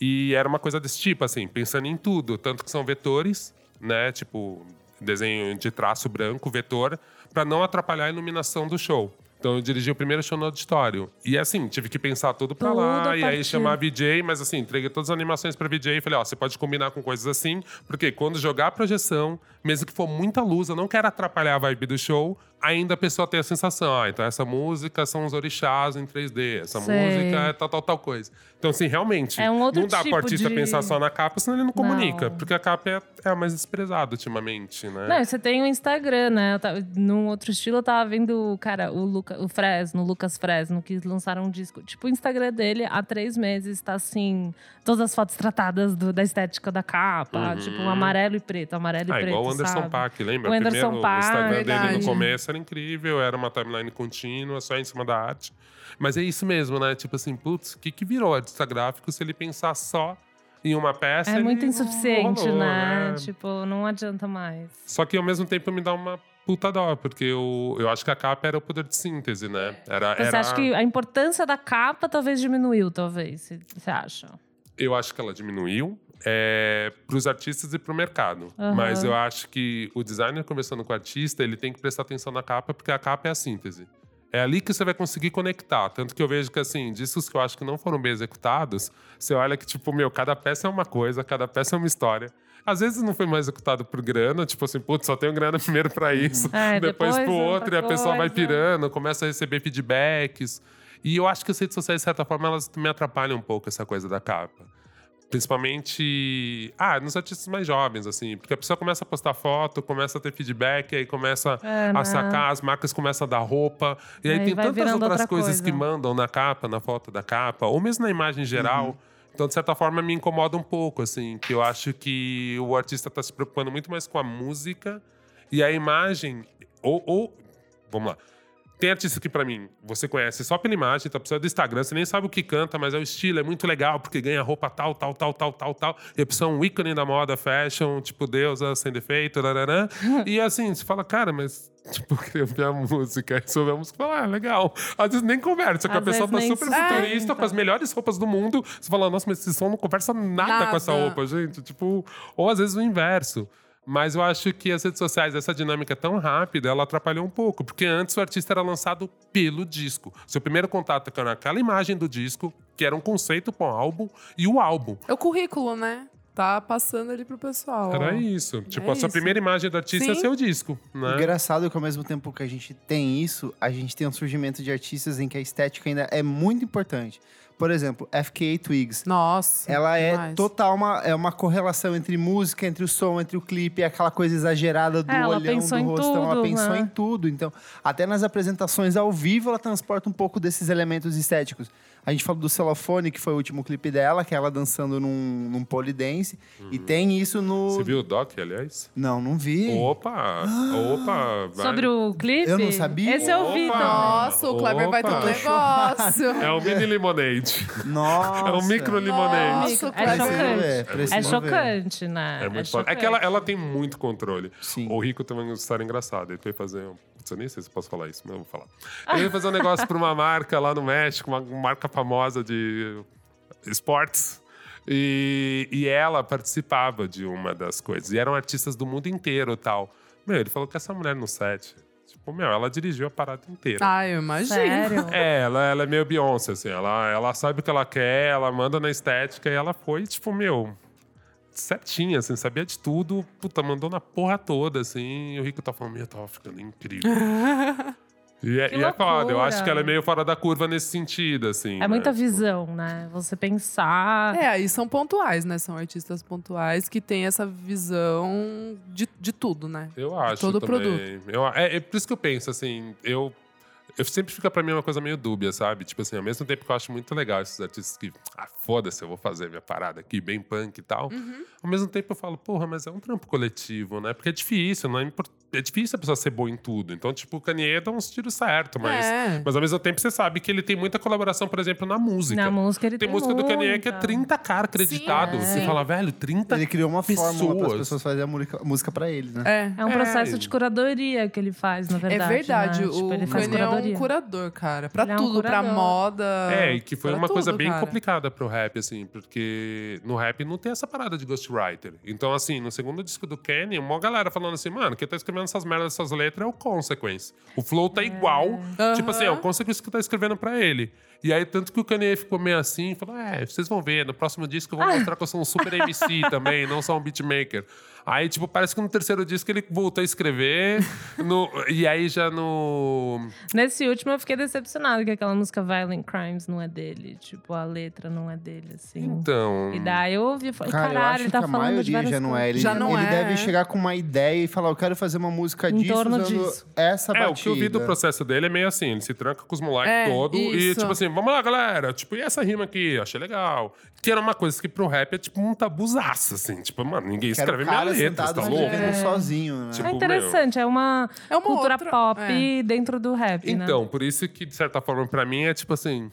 E era uma coisa desse tipo, assim, pensando em tudo. Tanto que são vetores, né? Tipo, desenho de traço branco, vetor, para não atrapalhar a iluminação do show. Então eu dirigi o primeiro show no auditório. E assim, tive que pensar tudo pra Tudo lá. E aí chamar a VJ, mas assim, entreguei todas as animações pra VJ e falei, ó, você pode combinar com coisas assim, porque quando jogar a projeção, mesmo que for muita luz, eu não quero atrapalhar a vibe do show, ainda a pessoa tem a sensação, ah, então essa música são os orixás em 3D, essa Sei. música é tal, tal, tal coisa. Então, assim, realmente, É um não dá tipo pro artista de- pensar só na capa, senão ele não comunica, Não. porque a capa é, é a mais desprezada ultimamente, né? Não, você tem o Instagram, né? Eu tava, num outro estilo, eu tava vendo, cara, o, Luca, o Fresno, o Lucas Fresno, que lançaram um disco. Tipo, o Instagram dele, há três meses, tá assim... Todas as fotos tratadas do- da estética da capa. Uhum. Tipo, amarelo e preto, amarelo e Ah, preto, igual o Anderson sabe? Paak, lembra? O Anderson Primeiro, Paak, o Instagram dele verdade. no começo era incrível, era uma timeline contínua, só em cima da arte. Mas é isso mesmo, né? Tipo assim, putz, o que, que virou artista gráfico se ele pensar só em uma peça? É muito insuficiente, rolou, né? Tipo, não adianta mais. Só que ao mesmo tempo me dá uma puta dó, porque eu, eu acho que a capa era o poder de síntese, né? Era, Você era... acha que a importância da capa talvez diminuiu, talvez? Você acha? Eu acho que ela diminuiu é, para os artistas e para o mercado. Aham. Mas eu acho que o designer conversando com o artista, ele tem que prestar atenção na capa, porque a capa é a síntese. É ali que você vai conseguir conectar. Tanto que eu vejo que, assim, discos que eu acho que não foram bem executados, você olha que, tipo, meu, cada peça é uma coisa, cada peça é uma história. Às vezes não foi mais executado por grana, tipo assim, putz, só tenho grana primeiro para isso, É, depois, depois pro outra outro, e a pessoa vai coisa. pirando, começa a receber feedbacks. E eu acho que as redes sociais, de certa forma, elas me atrapalham um pouco essa coisa da capa. Principalmente, ah, nos artistas mais jovens, assim, porque a pessoa começa a postar foto, começa a ter feedback, aí começa É, né? a sacar, as marcas começam a dar roupa, e aí, Aí tem tantas outras outra coisas coisa. que mandam na capa, na foto da capa, ou mesmo na imagem geral. Então, de certa forma, me incomoda um pouco, assim, que eu acho que o artista está se preocupando muito mais com a música e a imagem, ou, ou vamos lá. Tem artista que, pra mim, você conhece só pela imagem, tá precisando do Instagram, você nem sabe o que canta, mas é o estilo, é muito legal, porque ganha roupa tal, tal, tal, tal, tal, tal. E a pessoa é um ícone da moda, fashion, tipo, deusa, sem defeito, lararã. E assim, você fala, cara, mas, tipo, queria ouvir a música. Você ouve a música e fala, ah, legal. Às vezes nem conversa, que a pessoa tá super se futurista, senta. com as melhores roupas do mundo. Você fala, nossa, mas esse som não conversa nada, com essa Nada. roupa, gente. Tipo, ou às vezes o inverso. Mas eu acho que as redes sociais, essa dinâmica tão rápida, ela atrapalhou um pouco. Porque antes o artista era lançado pelo disco. Seu primeiro contato era aquela imagem do disco, que era um conceito para um álbum, e o álbum. É o currículo, né? tá passando ali pro pessoal. Era isso. Tipo, É a sua isso. primeira imagem do artista é Sim. seu disco, né? Engraçado que ao mesmo tempo que a gente tem isso, a gente tem um surgimento de artistas em que a estética ainda é muito importante. Por exemplo, FKA Twigs. Nossa. Ela é demais. total uma, é uma correlação entre música, entre o som, entre o clipe, é aquela coisa exagerada do É, olhão, do em rostão. ela pensou né? em tudo. Então, até nas apresentações ao vivo, ela transporta um pouco desses elementos estéticos. A gente falou do Celofone, que foi o último clipe dela, que é ela dançando num, num polidense. E tem isso no. Você viu o Doc, aliás? Não, não vi. Opa! Opa! vai. Sobre o clipe? Eu não sabia. Esse eu vi Opa! também. Nossa, o Kleber vai ter um Opa. negócio. É o mini lemonade. Nossa. É um micro limonade. Nossa, É chocante. É ver. chocante, né? É muito foda. É que ela, ela tem muito controle. Sim. O Rico tem uma história engraçada. Ele foi fazer. um- Eu nem sei se eu posso falar isso, mas eu vou falar. Ele foi fazer um negócio pra uma marca lá no México, uma marca famosa de esportes. E, e ela participava de uma das coisas. E eram artistas do mundo inteiro e tal. Meu, ele falou que essa mulher no set. Tipo, meu, ela dirigiu a parada inteira. Ah, eu imagino. Sério? É, ela, ela é meio Beyoncé, assim. Ela, ela sabe o que ela quer, ela manda na estética e ela foi, tipo, meu, certinha, assim, sabia de tudo. Puta, mandou na porra toda, assim. E o Rico tá falando, meu, tava ficando incrível. e é, e é foda, eu acho que ela é meio fora da curva nesse sentido, assim. É né? muita visão, né? Você pensar. É, aí são pontuais, né? São artistas pontuais que têm essa visão de, de tudo, né? Eu acho todo também. Eu, é, é por isso que eu penso, assim, eu... Eu sempre fica pra mim uma coisa meio dúbia, sabe? Tipo assim, ao mesmo tempo que eu acho muito legal esses artistas que, ah, foda-se, eu vou fazer minha parada aqui, bem punk e tal. Uhum. Ao mesmo tempo eu falo, porra, mas é um trampo coletivo, né? Porque é difícil, não é, impor- é difícil a pessoa ser boa em tudo. Então, tipo, o Kanye dá uns tiros certos, mas, É. mas ao mesmo tempo você sabe que ele tem muita colaboração, por exemplo, na música. Na música ele tem tem música do Kanye que é muita. 30 cara acreditado. Sim, Você é. fala, velho, 30 Ele criou uma fórmula para as pessoas. pessoas fazerem a música, música pra ele, né? É. É um processo É. de curadoria que ele faz, na É verdade. verdade, né? o Tipo, ele faz Kanye é um curadoria. curador, cara. Pra Ele é um tudo, pra curador. moda. É, e que foi uma coisa tudo, bem cara. complicada pro rap, assim, porque no rap não tem essa parada de ghostwriter. Então, assim, no segundo disco do Kenny, uma galera falando assim, mano, quem tá escrevendo essas merdas, essas letras é o Consequence. O flow tá igual. Tipo assim, é o Consequence que tá escrevendo pra ele. E aí, tanto que o Kanye ficou meio assim, falou: é, vocês vão ver, no próximo disco eu vou mostrar que eu sou um super MC também, não só um beatmaker. Aí, tipo, parece que no terceiro disco ele voltou a escrever. no- e aí já no. Nesse último eu fiquei decepcionada que aquela música Violent Crimes não é dele. Tipo, a letra não é dele, assim. Então. E daí eu ouvi e falei, Cara, eu caralho, acho ele que tá a falando de maioria várias já não é. Ele, Já não ele é. deve chegar com uma ideia e falar, eu quero fazer uma música Em disso torno disso. essa É, batida. o que eu vi do processo dele é meio assim, ele se tranca com os moleques É, todos e, tipo assim, vamos lá, galera. Tipo, e essa rima aqui? Achei legal. Que era uma coisa que pro rap é tipo um tabuzaço, assim. Tipo, mano, ninguém Quero escreve minha letra, tá louco? sozinho, né? Tipo, É interessante, é uma, É uma cultura outra- pop é. dentro do rap, né? Então, por isso que, de certa forma, pra mim é tipo assim.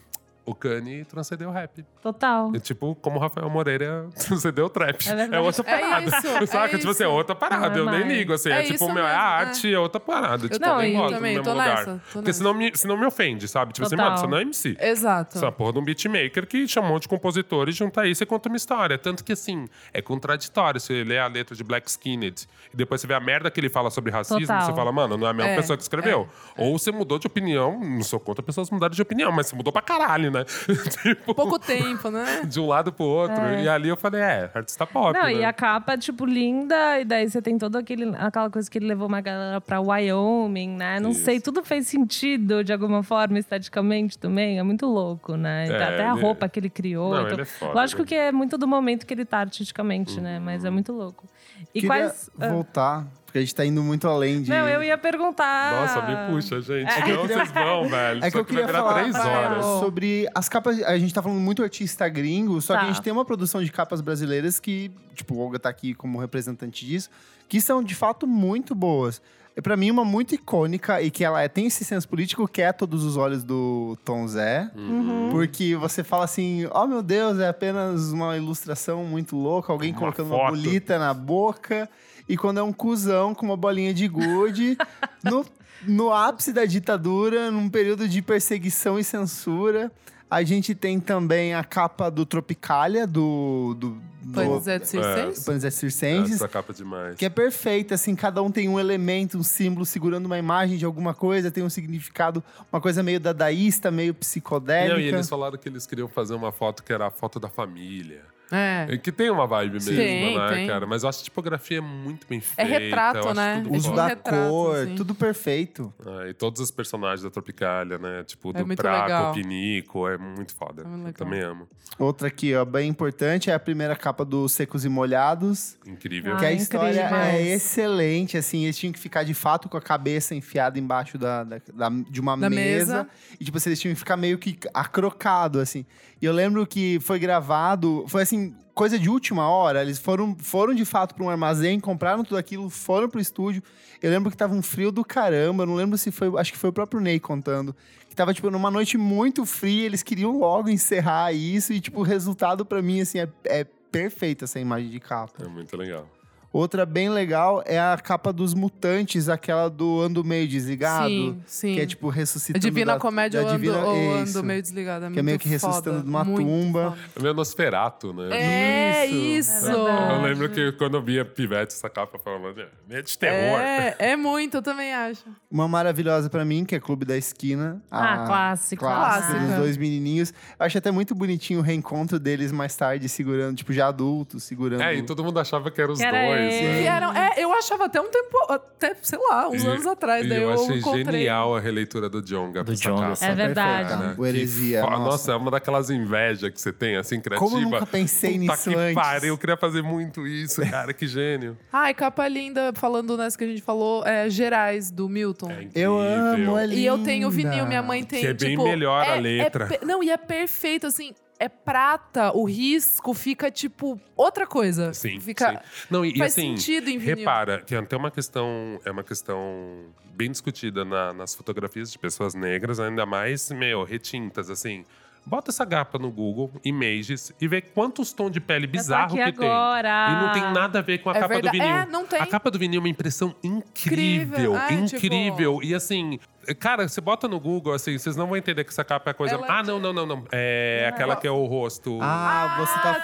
O Kanye transcendeu o rap. Total. É tipo como o Rafael Moreira transcendeu o trap. É verdade. É outra É parada. isso, Saca? é tipo assim, é outra parada. Não é eu nem ligo, assim. É É, tipo, meu, é mesmo, arte, é outra parada. Tipo, Não, eu nem e gosto também, tô mesmo lugar. nessa, tô Porque senão me, senão me ofende, sabe? Tipo assim, Total. mano, você não é MC. Exato. Essa porra de um beatmaker que chamou de compositor e junta isso e conta uma história. Tanto que, assim, é contraditório. Você lê a letra de Black Skinned e depois você vê a merda que ele fala sobre racismo, Total. você fala, mano, não é a mesma É, pessoa que escreveu. Ou você mudou de opinião, não sou contra pessoas mudarem de opinião, mas você mudou pra caralho, né? tipo, Pouco tempo, né? de um lado pro outro. E ali eu falei, é, artista pop. Não, né? e a capa, tipo, linda, e daí você tem toda aquele, aquela coisa que ele levou uma galera pra Wyoming, né? Não Isso. sei, tudo fez sentido de alguma forma, esteticamente também. É muito louco, né? E É, Até a ele- roupa que ele criou. Não, então- ele é foda, Lógico né? que é muito do momento que ele tá artisticamente, né? Mas é muito louco. E Queria quais. ah. voltar, porque a gente tá indo muito além de... Não, eu ia perguntar. Nossa, me puxa, gente. que eu Não, queria- vocês vão, velho. É que eu que vai queria virar falar três horas. sobre as capas. A gente tá falando muito artista gringo, só que Tá. a gente tem uma produção de capas brasileiras que, tipo, o Olga tá aqui como representante disso, que são de fato muito boas. É para mim uma muito icônica e que ela é- tem esse senso político que é Todos os Olhos do Tom Zé. Uhum. Porque você fala assim, oh meu Deus, é apenas uma ilustração muito louca, alguém Uma colocando uma foto. bolita na boca. E quando é um cuzão com uma bolinha de gude, no, no ápice da ditadura, num período de perseguição e censura, a gente tem também a capa do Tropicália, do... do, do Panizete Circense? Panizete Circenses, Essa capa é demais. que é perfeita, assim, cada um tem um elemento, um símbolo segurando uma imagem de alguma coisa, tem um significado, uma coisa meio dadaísta, meio psicodélica. Não, e eles falaram que eles queriam fazer uma foto que era a foto da família. É. É Que tem uma vibe mesmo, Tem, né, tem. cara? Mas eu acho a tipografia muito bem É feita. retrato, né? É Uso tipo foda. da retrato, cor, assim. tudo perfeito. Ah, e todos os personagens da Tropicália, né? Tipo, É do Praco, legal. Pinico, é muito foda. É também amo. Outra aqui, ó, bem importante, é a primeira capa do Secos e Molhados. Incrível. Ah, que a incrível história demais. é excelente, assim, eles tinham que ficar de fato com a cabeça enfiada embaixo da, da- da- de uma Da mesa. mesa. E, tipo, assim, eles tinham que ficar meio que acrocado, assim. E eu lembro que foi gravado, foi assim, coisa de última hora. Eles foram, foram de fato para um armazém, compraram tudo aquilo, foram pro estúdio. Eu lembro que tava um frio do caramba, não lembro se foi, acho que foi o próprio Ney contando. Que tava, tipo, numa noite muito fria, eles queriam logo encerrar isso. E, tipo, o resultado pra mim, assim, é, é perfeito essa imagem de capa. É muito legal. Outra bem legal é a capa dos mutantes, aquela do ando meio desligado. Sim, sim. Que é tipo A ressuscitando. Divina da- Comédia da ando, Divina- isso. ando meio desligada. É Que é meio que ressuscitando foda, de uma tumba. foda. É meio Nosferato, né? É Isso. isso. É. Eu lembro que quando eu via Pivete essa capa, eu falava, "É, meio de terror. É, é muito, eu também acho. Uma maravilhosa pra mim, que é Clube da Esquina. Ah, A clássico. Clássica. dos dois menininhos. Eu acho até muito bonitinho o reencontro deles mais tarde, segurando, tipo, já adultos, segurando. É, e todo mundo achava que eram os Que era né? É, eu achava até um tempo, até, sei lá, uns E- anos atrás. e Daí eu, eu achei encontrei. genial a releitura do Jonga. Do sim. É verdade. Perfeita. Que O Heresia. nossa. Nossa, é uma daquelas invejas que você tem, assim, criativa. Como eu nunca pensei Puta nisso que antes. pariu, eu queria fazer muito isso, cara, que gênio. Ai, capa linda, falando nessa que a gente falou, é Gerais, do Milton. É Eu amo, é E eu tenho linda. vinil, minha mãe tem, Que é bem tipo, melhor a é- letra. é pe- não, e é perfeito, assim, é prata, o risco fica, tipo, outra coisa. Sim, Fica, sim. Não, e, e faz assim, sentido em vinil. repara que até uma questão, é uma questão bem discutida na- nas fotografias de pessoas negras, ainda mais, meu, retintas, assim. Bota essa gapa no Google, Images, e vê quantos tons de pele bizarro que tem. agora. E não tem nada a ver com a É capa verdade. do vinil. É, não tem. A capa do vinil é uma impressão incrível, Incrível. É, incrível. E assim, cara, você bota no Google, assim, vocês não vão entender que essa capa é coisa. Ela- Ah, não, não, não, não. É aquela que é o rosto. Ah, você tá Ah, tá,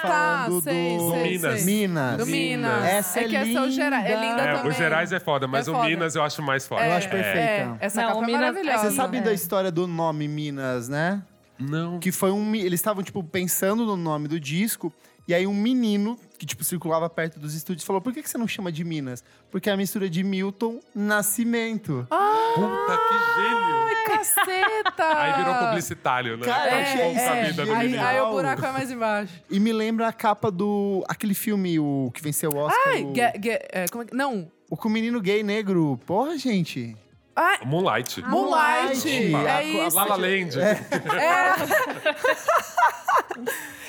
falando sei, do... sei, Minas. sei. Minas. Do Minas. Essa é que essa é o Gerais. É linda. linda É, também. o Gerais é foda, mas É o foda. Minas eu acho mais foda. Eu acho É, perfeita. é, essa Não, capa o é Minas- maravilhosa. Você sabe É. da história do nome Minas, né? Não. Que foi um. Eles estavam, tipo, pensando no nome do disco. E aí um menino que, tipo, circulava perto dos estúdios falou: por que, que você não chama de Minas? Porque é a mistura de Milton Nascimento. Puta, que gênio. Caceta! Aí virou publicitário, né? Cara, eu É, achei isso Puta é. vida do Aí, menino. aí o buraco é mais embaixo. E me lembra a capa do. aquele filme, o que venceu o Oscar. Ai, o, ge- ge- é, como é que- não. o com o menino gay negro. Porra, gente. Ai, Moonlight. Moonlight. Moonlight. É A- isso. La La Land.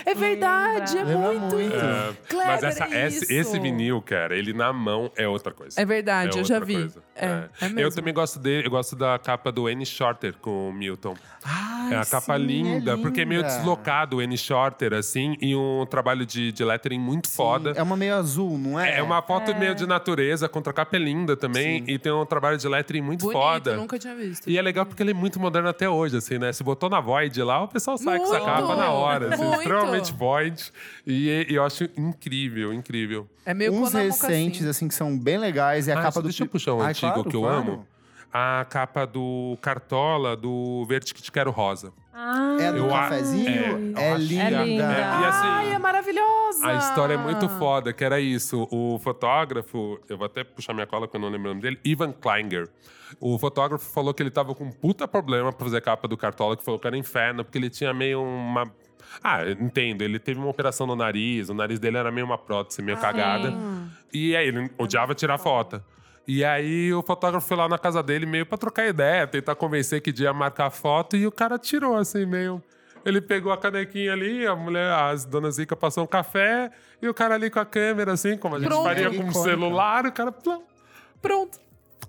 É verdade, é Lembra muito. muito. É, Kleber, mas essa, é esse, isso. esse vinil, cara, ele na mão é outra coisa. É verdade, É eu já vi. coisa. É, é Eu também gosto dele, eu gosto da capa do N. Shorter com o Milton. Ai, É a capa sim, linda, é porque é meio linda. deslocado o N. Shorter, assim, e um trabalho de, de lettering muito Sim, foda. É uma meio azul, não é? É uma foto meio de natureza, contra capa é linda também, Sim. e tem um trabalho de lettering muito Bonito, foda. nunca tinha visto. E é legal porque ele é muito moderno até hoje, assim, né? Se botou na Void lá, o pessoal sai com essa capa na hora. Assim, Muito! extremamente Void. E, e eu acho incrível, incrível. É meio Uns recentes, Cassim. assim, que são bem legais. É a Ah, capa do. deixa eu puxar um Ai, antigo claro, que eu claro. amo. A capa do Cartola, do Verde que te quero rosa. Ah, É do cafezinho? é, É, acho linda. É linda. É, e assim, Ai, é maravilhosa! A história é muito foda, que era isso. O fotógrafo, eu vou até puxar minha cola que eu não lembro o nome dele, Ivan Kleinger. O fotógrafo falou que ele tava com um puta problema pra fazer a capa do Cartola, que falou que era inferno, porque ele tinha meio uma. Ah, entendo, ele teve uma operação no nariz, o nariz dele era meio uma prótese, meio cagada. E aí ele odiava tirar foto. E aí o fotógrafo foi lá na casa dele meio pra trocar ideia, tentar convencer que dia marcar foto, e o cara tirou assim, meio. Ele pegou a canequinha ali, a mulher, as dona Zica passou um café, e o cara ali com a câmera, assim, como a gente Pronto. faria com um celular, o cara. plum. Pronto.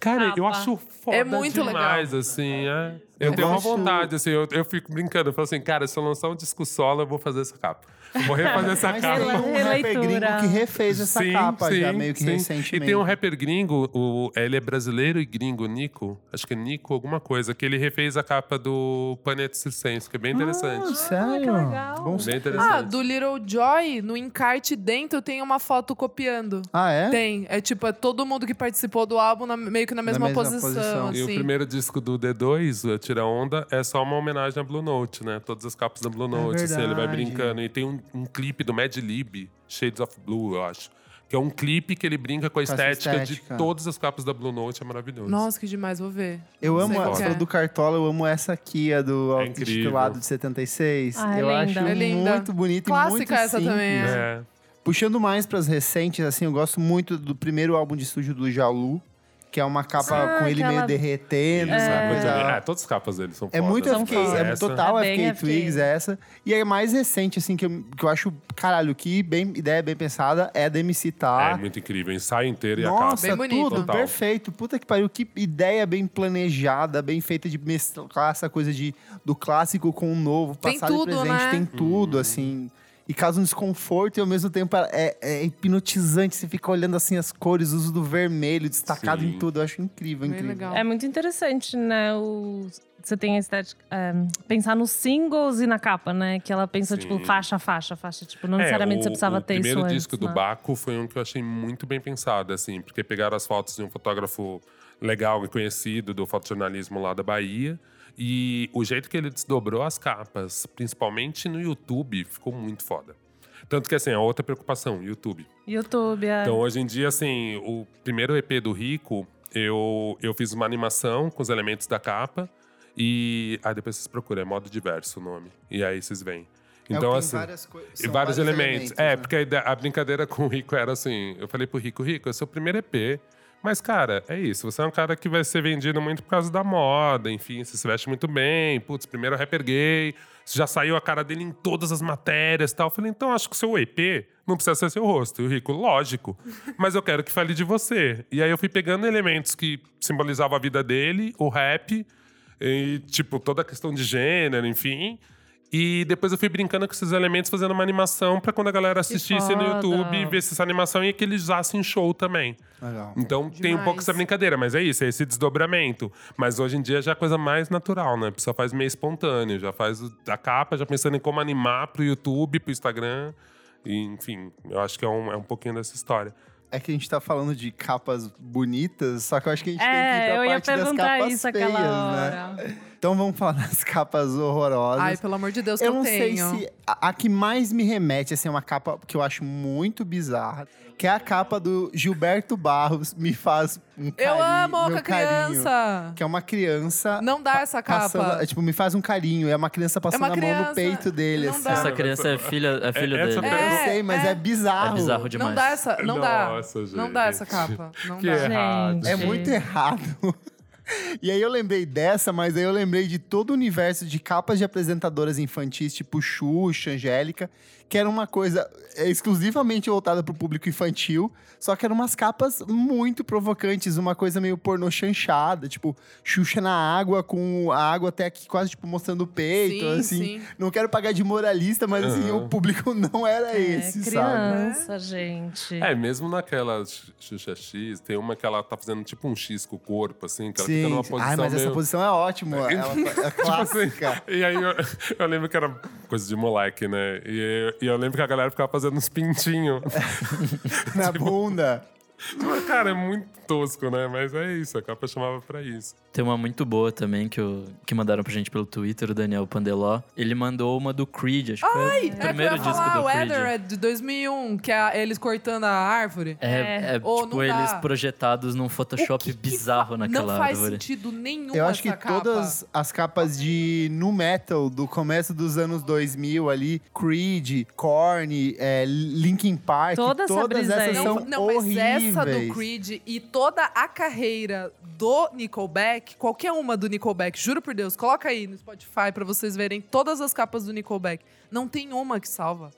Cara, eu Capa. acho foda É muito demais, assim, é. Eu, Eu tenho uma vontade, assim, eu, eu fico brincando, eu falo assim, cara, se eu lançar um disco solo, eu vou fazer essa capa. Vou refazer essa Mas capa. tem um rapper gringo que refez essa Sim, capa já, sim, meio que sim. recentemente. E tem um rapper gringo, o, ele é brasileiro e gringo, Nico. Acho que é Nico alguma coisa, que ele refez a capa do Planeta Circense, que é bem Ah, interessante. sério? que legal. Bom bem interessante. Ah, do Little Joy, no encarte dentro tem uma foto copiando. Ah, é? Tem. É tipo, é todo mundo que participou do álbum na- meio que na mesma, mesma posição, posição. E o assim. primeiro disco do D2, Tira Onda é só uma homenagem à Blue Note, né? Todas as capas da Blue Note, assim, ele vai brincando. E tem um, um clipe do Mad Lib, Shades of Blue, eu acho. Que é um clipe que ele brinca com a estética, estética. de todas as capas da Blue Note, é maravilhoso. Nossa, que demais, vou ver. Eu Não amo, a, é. do Cartola, eu amo essa aqui, a do É de 76. Ah, é eu linda. acho É linda. muito bonito e muito Clássica essa simples. também, é. É. Puxando mais pras recentes, assim, eu gosto muito do primeiro álbum de estúdio do Jalu, que é uma capa Ah, com ele meio aquela- derretendo, Isso, essa é, muito coisa... é, todas as capas dele são É fodas. muito São FK, é Essa- total É FK FK. Twigs essa. E a mais recente, assim, que eu, que eu acho, caralho, que bem, ideia bem pensada é da MC É Tá. muito incrível. Ensaio inteiro e a Nossa, capa. Bem bonito. tudo Total. perfeito. Puta que pariu, que ideia bem planejada, bem feita de mesclar essa coisa de, do clássico com o novo, Tem passado tudo, e presente, né? tem tudo, assim. E causa um desconforto e ao mesmo tempo é, é hipnotizante. Você fica olhando assim as cores, o uso do vermelho destacado Sim. em tudo. Eu acho incrível, Bem incrível. legal. É muito interessante, né? O... Você tem a estética. é, pensar nos singles e na capa, né? Que ela pensa, Sim. tipo, faixa, faixa, faixa. Tipo, não É, necessariamente o, você precisava o ter isso primeiro antes. disco do né? Baco foi um que eu achei muito bem pensado, assim, porque pegaram as fotos de um fotógrafo legal e conhecido do fotojornalismo lá da Bahia. E o jeito que ele desdobrou as capas, principalmente no YouTube, ficou muito foda. Tanto que, assim, a outra preocupação, YouTube. YouTube, é. Então, hoje em dia, assim, o primeiro EP do Rico, eu, eu fiz uma animação com os elementos da capa. E. Ah, depois vocês procuram, é modo diverso o nome. E aí vocês veem. É Então, tem assim. várias E são vários, elementos. É, né? porque a, a brincadeira com o Rico era assim: eu falei pro Rico, Rico, esse é o primeiro EP. Mas, cara, é isso. Você é um cara que vai ser vendido muito por causa da moda, enfim, você se veste muito bem. Putz, primeiro rapper gay. Já saiu a cara dele em todas as matérias e tal. Eu falei, então acho que o seu EP não precisa ser seu rosto. E o Rico, lógico. Mas eu quero que fale de você. E aí eu fui pegando elementos que simbolizavam a vida dele, o rap, e, tipo, toda a questão de gênero, enfim. E depois eu fui brincando com esses elementos, fazendo uma animação pra quando a galera assistisse no. YouTube, visse essa animação e que eles usassem show também. Legal. Então tem um pouco Demais. essa brincadeira, mas é isso, é esse desdobramento. Mas hoje em dia já é a coisa mais natural, né? A pessoa faz meio espontâneo, já faz a capa, já pensando em como animar pro YouTube, pro Instagram. E, enfim, eu acho que é um, é um pouquinho dessa história. É que a gente tá falando de capas bonitas, só que eu acho que a gente tem que ir É, pra eu ia parte das perguntar capas isso feias, aquela né? Então vamos falar das capas horrorosas. Ai, pelo amor de Deus, que eu eu, não tenho. sei se a, a que mais me remete assim, é uma capa que eu acho muito bizarra, que é a capa do Gilberto Barros me faz um carinho, Eu amo a carinho, criança. que é uma criança Não dá essa capa. passando, é, tipo, me faz um carinho, é uma criança passando uma a mão no criança, peito dele, assim. Essa criança é filha, é filho essa dele. pessoa- Eu É, sei, mas é, é. bizarro. É bizarro demais. Não dá essa. Não dá. Nossa, Não dá gente. essa capa. Não Que dá. errado. Gente. É muito errado. E aí eu lembrei dessa, mas aí eu lembrei de todo o universo de capas de apresentadoras infantis, tipo Xuxa, Angélica, que era uma coisa é, exclusivamente voltada pro público infantil, só que eram umas capas muito provocantes, uma coisa meio pornô chanchada, tipo Xuxa na água, com a água até aqui quase tipo mostrando o peito, Sim, assim. sim. Não quero pagar de moralista, mas assim, Aham. o público não era É, esse, sabe? criança, gente. É, mesmo naquela Xuxa X, tem uma que ela tá fazendo tipo um X com o corpo, assim, que ela fica Sim. numa posição Ai, mas essa meio... posição é ótima. Ela é Tipo assim, clássica. e aí eu, eu lembro que era coisa de moleque, né? E, eu- e eu lembro que a galera ficava fazendo uns pintinhos. na bunda. Cara, é muito tosco, né? Mas é isso, a capa chamava pra isso. Tem uma muito boa também que, eu, que mandaram pra gente pelo Twitter, o Daniel Pandeló. Ele mandou uma do Creed, acho que foi o É que primeiro ia disco falar, do o Creed. Ether é de 2001, que é eles cortando a árvore. É, é, Ou tipo não eles dá. projetados num Photoshop O que que bizarro fa- naquela Não faz árvore. sentido nenhum Eu acho que capa. todas as capas de nu metal do começo dos anos 2000 ali, Creed, Korn, é, Linkin Park, todas brisa essas aí. são Não, não horríveis. mas essa do Creed e toda a carreira do Nickelback, qualquer uma do Nickelback, juro por Deus, coloca aí no Spotify pra vocês verem todas as capas do Nickelback. Não tem uma que salva.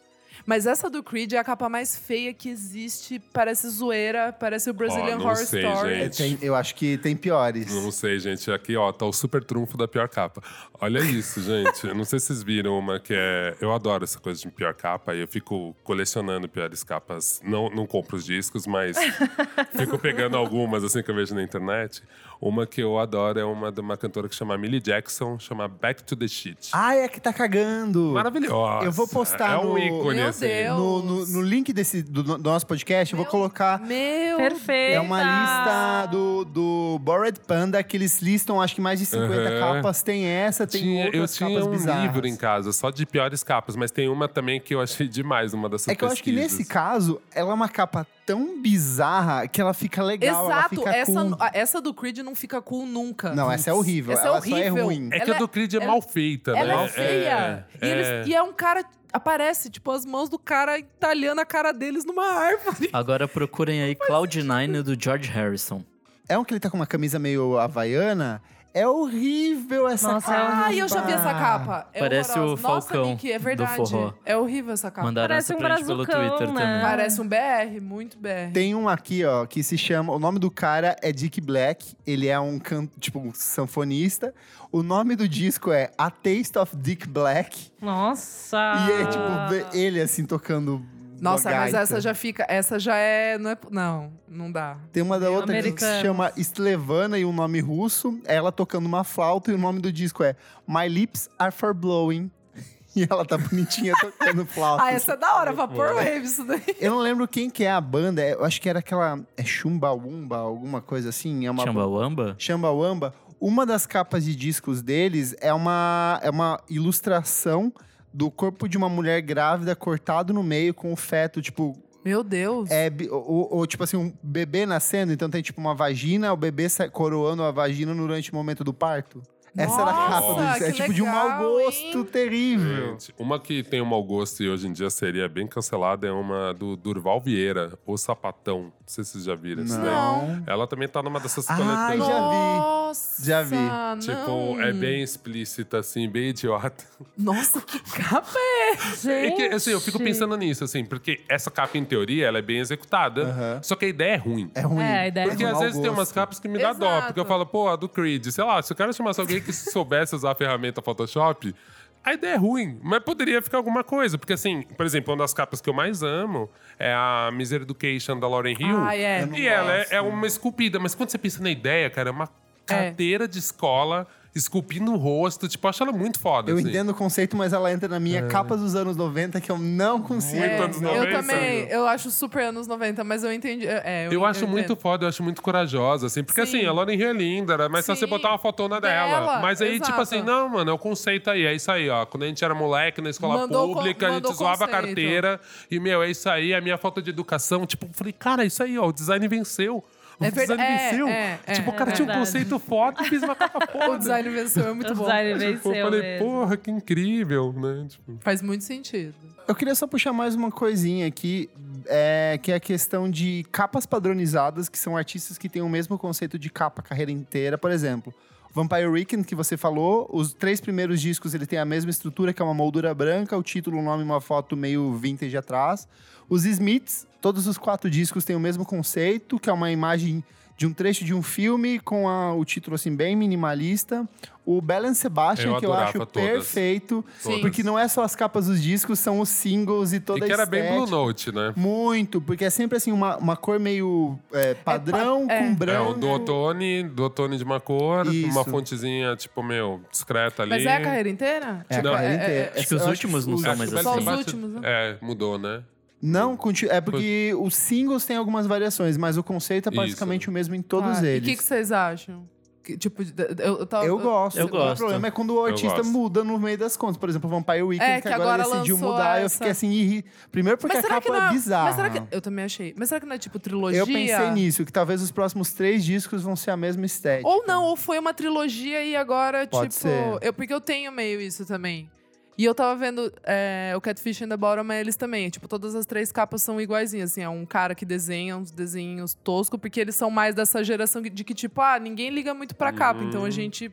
Mas essa do Creed é a capa mais feia que existe. Parece zoeira, parece o Brazilian não Horror sei, Story. gente. Tem- eu acho que tem piores. Não sei, gente. Aqui, ó, tá o super trunfo da pior capa. Olha isso, gente. Eu não sei se vocês viram uma que é. Eu adoro essa coisa de pior capa e eu fico colecionando piores capas. Não, não compro os discos, mas fico pegando algumas assim que eu vejo na internet. Uma que eu adoro é uma de uma cantora que chama Millie Jackson, chama Back to the Shit. Ah, é que tá cagando. Maravilhosa. Eu vou postar É um no- ícone, Meu Meu assim. Deus. No, no, no link desse, do, do nosso podcast, eu vou Meu colocar. Meu Perfeita. É uma lista do, do Bored Panda, que eles listam, acho que mais de 50 Aham. capas. Tem essa, tem Tinha- eu outras tinha capas um bizarras. livro em casa, só de piores capas, mas tem uma também que eu achei demais, uma dessas É que eu acho que pesquisas. nesse caso, ela é uma capa tão bizarra que ela fica legal. ela Exato, fica essa, cool. essa do Creed não fica cool nunca. Não, essa é horrível. Essa é ela só é horrível. ruim. É que Ela a do Creed é ela- mal feita, né? Ela é feia. É, E, eles- é. e é um cara. Aparece, tipo, as mãos do cara entalhando a cara deles numa árvore. Agora procurem aí Cloud9 do George Harrison. É um que ele tá com uma camisa meio havaiana. É horrível essa Nossa, é capa. Ah, e eu já vi essa capa. É Parece o horrorosa. Nossa, Falcão Nick, é do verdade. forró. É horrível essa capa. Mandaram Parece essa um pra gente pelo Twitter né? também. Parece um BR, muito BR. Tem um aqui, ó, que se chama. O nome do cara é Dick Black. Ele é um can, tipo um sanfonista. O nome do disco é A Taste of Dick Black. Nossa. E é tipo ele assim tocando. Nossa, mas gaita. essa já fica. Essa já é. Não, é, não, não dá. Tem uma da outra que se chama Stlevana e um nome russo. Ela tocando uma flauta e o nome do disco é My Lips Are For Blowing. E ela tá bonitinha tocando flauta. Ah, essa é da hora, Vaporwave, isso daí. Eu não lembro quem que é a banda. é- Eu acho que era aquela. É Chumbawumba, alguma coisa assim. É uma Chambawamba? Chambawamba. Uma das capas de discos deles é uma, é uma ilustração do corpo de uma mulher grávida cortado no meio com o feto, tipo, Meu Deus. é, ou, ou, tipo assim, um bebê nascendo, então tem tipo uma vagina, o bebê coroando a vagina durante o momento do parto. Essa era a capa do Nossa. É tipo de um mau legal, gosto hein? terrível. Gente, uma que tem um mau gosto e hoje em dia seria bem cancelada é uma do Durval Vieira, O Sapatão. Não sei se vocês já viram isso daí. Não. Ela também tá numa dessas Ai, coletâneas. já vi. Nossa, Já vi. Tipo, não. é bem explícita, assim, bem idiota. Nossa, que capa é? É que, assim, eu fico Gente. pensando nisso, assim, porque essa capa, em teoria, ela é bem executada. Aham. Só que a ideia é ruim. É ruim. É, a ideia é Porque um às mau vezes tem umas capas que me dá dó. Exato. Porque eu falo, pô, a do Creed, sei lá, se o cara chamasse alguém que soubesse usar a ferramenta Photoshop, a ideia é ruim. Mas poderia ficar alguma coisa. Porque, assim, por exemplo, uma das capas que eu mais amo é a Miser Education da Lauren Hill. Ah, é. Eu E ela é, é uma esculpida. Mas quando você pensa na ideia, cara, é uma carteira de escola esculpindo o rosto. Tipo, eu acho ela muito foda. Eu assim. entendo o conceito, mas ela entra na minha capa dos anos 90 que eu não consigo. Muito anos eu 90, também, né? eu acho super anos 90, mas eu entendi. É, eu, Eu acho eu muito foda, eu acho muito corajosa, assim. Porque, Sim. assim, a Lauren Hill é linda, era mais só você Sim. botar uma fotona dela. Dela, Mas aí, tipo exato. assim, não, mano, é o conceito aí. É isso aí, ó. Quando a gente era moleque na escola Mandou pública, a gente o zoava a carteira. E, meu, é isso aí, a minha falta de educação. Tipo, eu falei, cara, é isso aí, ó. O design venceu. O É design é, venceu. é, é, tipo, o é cara tinha um conceito foda e fez uma capa foda. O design venceu, é muito O bom. design Tipo, venceu eu falei, mesmo. porra, que incrível, né? Tipo, Faz muito sentido. Eu queria só puxar mais uma coisinha aqui, é, que é a questão de capas padronizadas, que são artistas que têm o mesmo conceito de capa a carreira inteira. Por exemplo, Vampire Weekend, que você falou, os três primeiros discos ele tem a mesma estrutura, que é uma moldura branca, o título, o nome e uma foto meio vintage atrás. Os Smiths, todos os quatro discos têm o mesmo conceito, que é uma imagem de um trecho de um filme com a- o título assim bem minimalista. O Bell and Sebastian, Eu que eu acho todas. perfeito, Sim. porque não é só as capas dos discos, são os singles e toda e que a era bem Blue estética. Note, né? Muito, porque é sempre assim, uma, uma cor meio é, padrão, é. com É, branco. o do Otone, do Otone de uma cor, Isso. uma fontezinha, tipo, meu, discreta ali. Mas é a carreira inteira? É a Não, carreira é- inteira. é- Acho que os últimos não são mais o Só os assim. Últimos, né? É, mudou, né? Não, continu- é porque os singles têm algumas variações, mas o conceito é Isso. basicamente o mesmo em todos Ah, eles. E o que, que vocês acham? Que, tipo, de- eu, eu, tava- Eu gosto. Eu O gosto. problema é quando o artista gosto. muda no meio das contas. Por exemplo, o Vampire Weekend, É, que, que agora, agora decidiu mudar. Eu essa. fiquei assim, irri... primeiro porque Mas a capa não é é, bizarra. Mas será que, eu também achei. Mas será que não é tipo trilogia? Eu pensei nisso, que talvez os próximos três discos vão ser a mesma estética. Ou não, ou foi uma trilogia e agora, Pode tipo. ser. Eu, porque eu tenho meio isso também. E eu tava vendo é, o Catfish and the Bottom, é eles também. Tipo, todas as três capas são iguaizinhas. Assim, é um cara que desenha uns desenhos toscos, porque eles são mais dessa geração de que, tipo, ah, ninguém liga muito pra capa. Então a gente,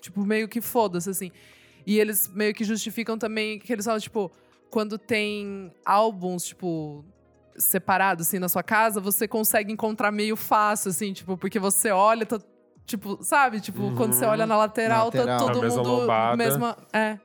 tipo, meio que foda-se, assim. E eles meio que justificam também que eles falam, tipo, quando tem álbuns, tipo, separados, assim, na sua casa, você consegue encontrar meio fácil, assim, tipo, porque você olha, tá, tipo, sabe? Tipo, quando você olha na lateral, Lateral. tá todo A mesma mundo mesma. É.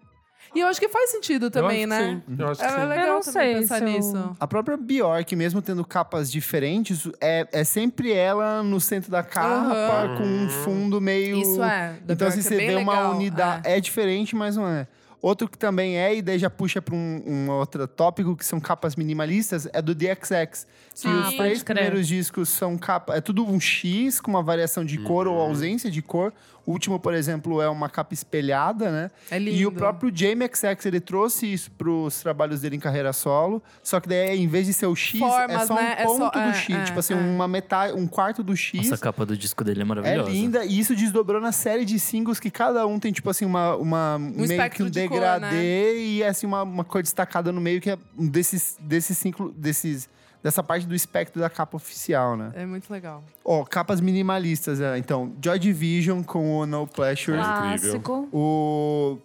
E eu acho que faz sentido também, eu acho né? Sim. Eu acho que É sim. legal Eu não também sei pensar se eu- nisso. A própria Bjork, mesmo tendo capas diferentes, é, é sempre ela no centro da capa, Aham. com um fundo meio. Isso é. da Então, assim, é você bem vê uma legal, unidade. é. É. diferente, mas não é. Outro que também é, e daí já puxa para um, um outro tópico, que são capas minimalistas, é do DXX. E Ah, os três primeiros discos são capa. É tudo um X com uma variação de cor ou ausência de cor. O último, por exemplo, é uma capa espelhada, né? É lindo. E o próprio Jamie XX, ele trouxe isso pros trabalhos dele em carreira solo. Só que daí, em vez de ser o X, é Formas, só um né? É ponto só- do é, X. é, tipo assim, é. uma metade, um quarto do X. Essa capa do disco dele é É maravilhosa. linda, e isso desdobrou na série de singles que cada um tem, tipo assim, uma, uma meio que um de cor, degradê e assim, uma, uma cor destacada no meio, que é um desses, desses ciclo, desses, dessa parte do espectro da capa oficial, né? É muito legal. Ó, capas minimalistas, é. então, Joy Division com o No Pleasure, Clássico. o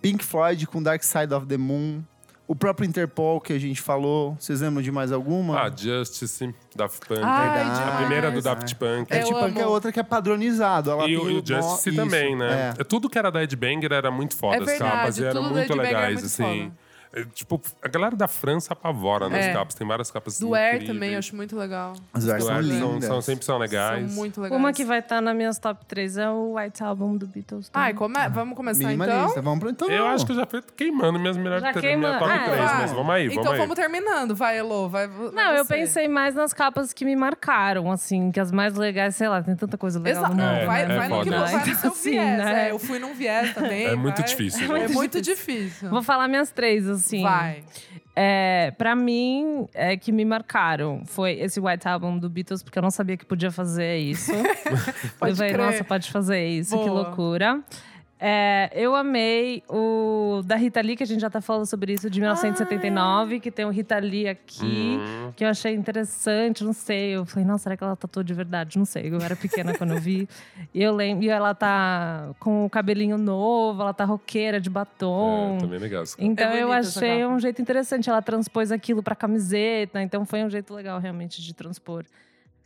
Pink Floyd com Dark Side of the Moon, o próprio Interpol que a gente falou, vocês lembram de mais alguma? Ah, Justice, Daft Punk. Ai, Verdade. a primeira do. Daft Punk. É, Eu tipo, amo. é outra que é padronizado. Ela E tem o, e o Justice isso, também, né? é. Tudo que era da Ed Banger era muito foda. É as capas e eram muito Banger é legais, muito assim. foda. É, tipo, a galera da França apavora nas É. capas. Tem várias capas Do Air incríveis. também, eu acho muito legal. As artes Do são Air são, lindas. são, sempre são legais. São muito legais. Uma que vai estar nas minhas top 3 é o White Album do Beatles. Ai, também. come... vamos começar Minimalista. então? Vamos pro então. Eu acho que eu já fui queimando minhas melhores Já minha queima- top Ah, 3, vai. mas vamos aí, vamos então aí. vamos terminando. Vai, Elo. Vai, vai Não, eu você. pensei mais nas capas que me marcaram, assim, que as mais legais, sei lá, tem tanta coisa legal Exato. no mundo. É, vai, é vai no que foda. vai no seu assim, viés. né? é, eu fui num viés também. É muito vai. difícil, É gente. muito difícil. Vou falar minhas três, assim. Vai. É, pra mim, é, que me marcaram foi esse White Album do Beatles, porque eu não sabia que podia fazer isso. Pode eu falei, nossa, pode fazer isso, que Boa. loucura. É, eu amei o da Rita Lee, que a gente já tá falando sobre isso, de 1979, que tem o Rita Lee aqui, Uhum. que eu achei interessante, não sei. Eu falei, nossa, será que ela tatuou de verdade? Não sei, eu era pequena quando eu vi. E eu lembro, e ela tá com o cabelinho novo, ela tá roqueira de batom. É, também legal. esse cara. Então É eu achei um jeito interessante. Ela transpôs aquilo pra camiseta, então foi um jeito legal realmente de transpor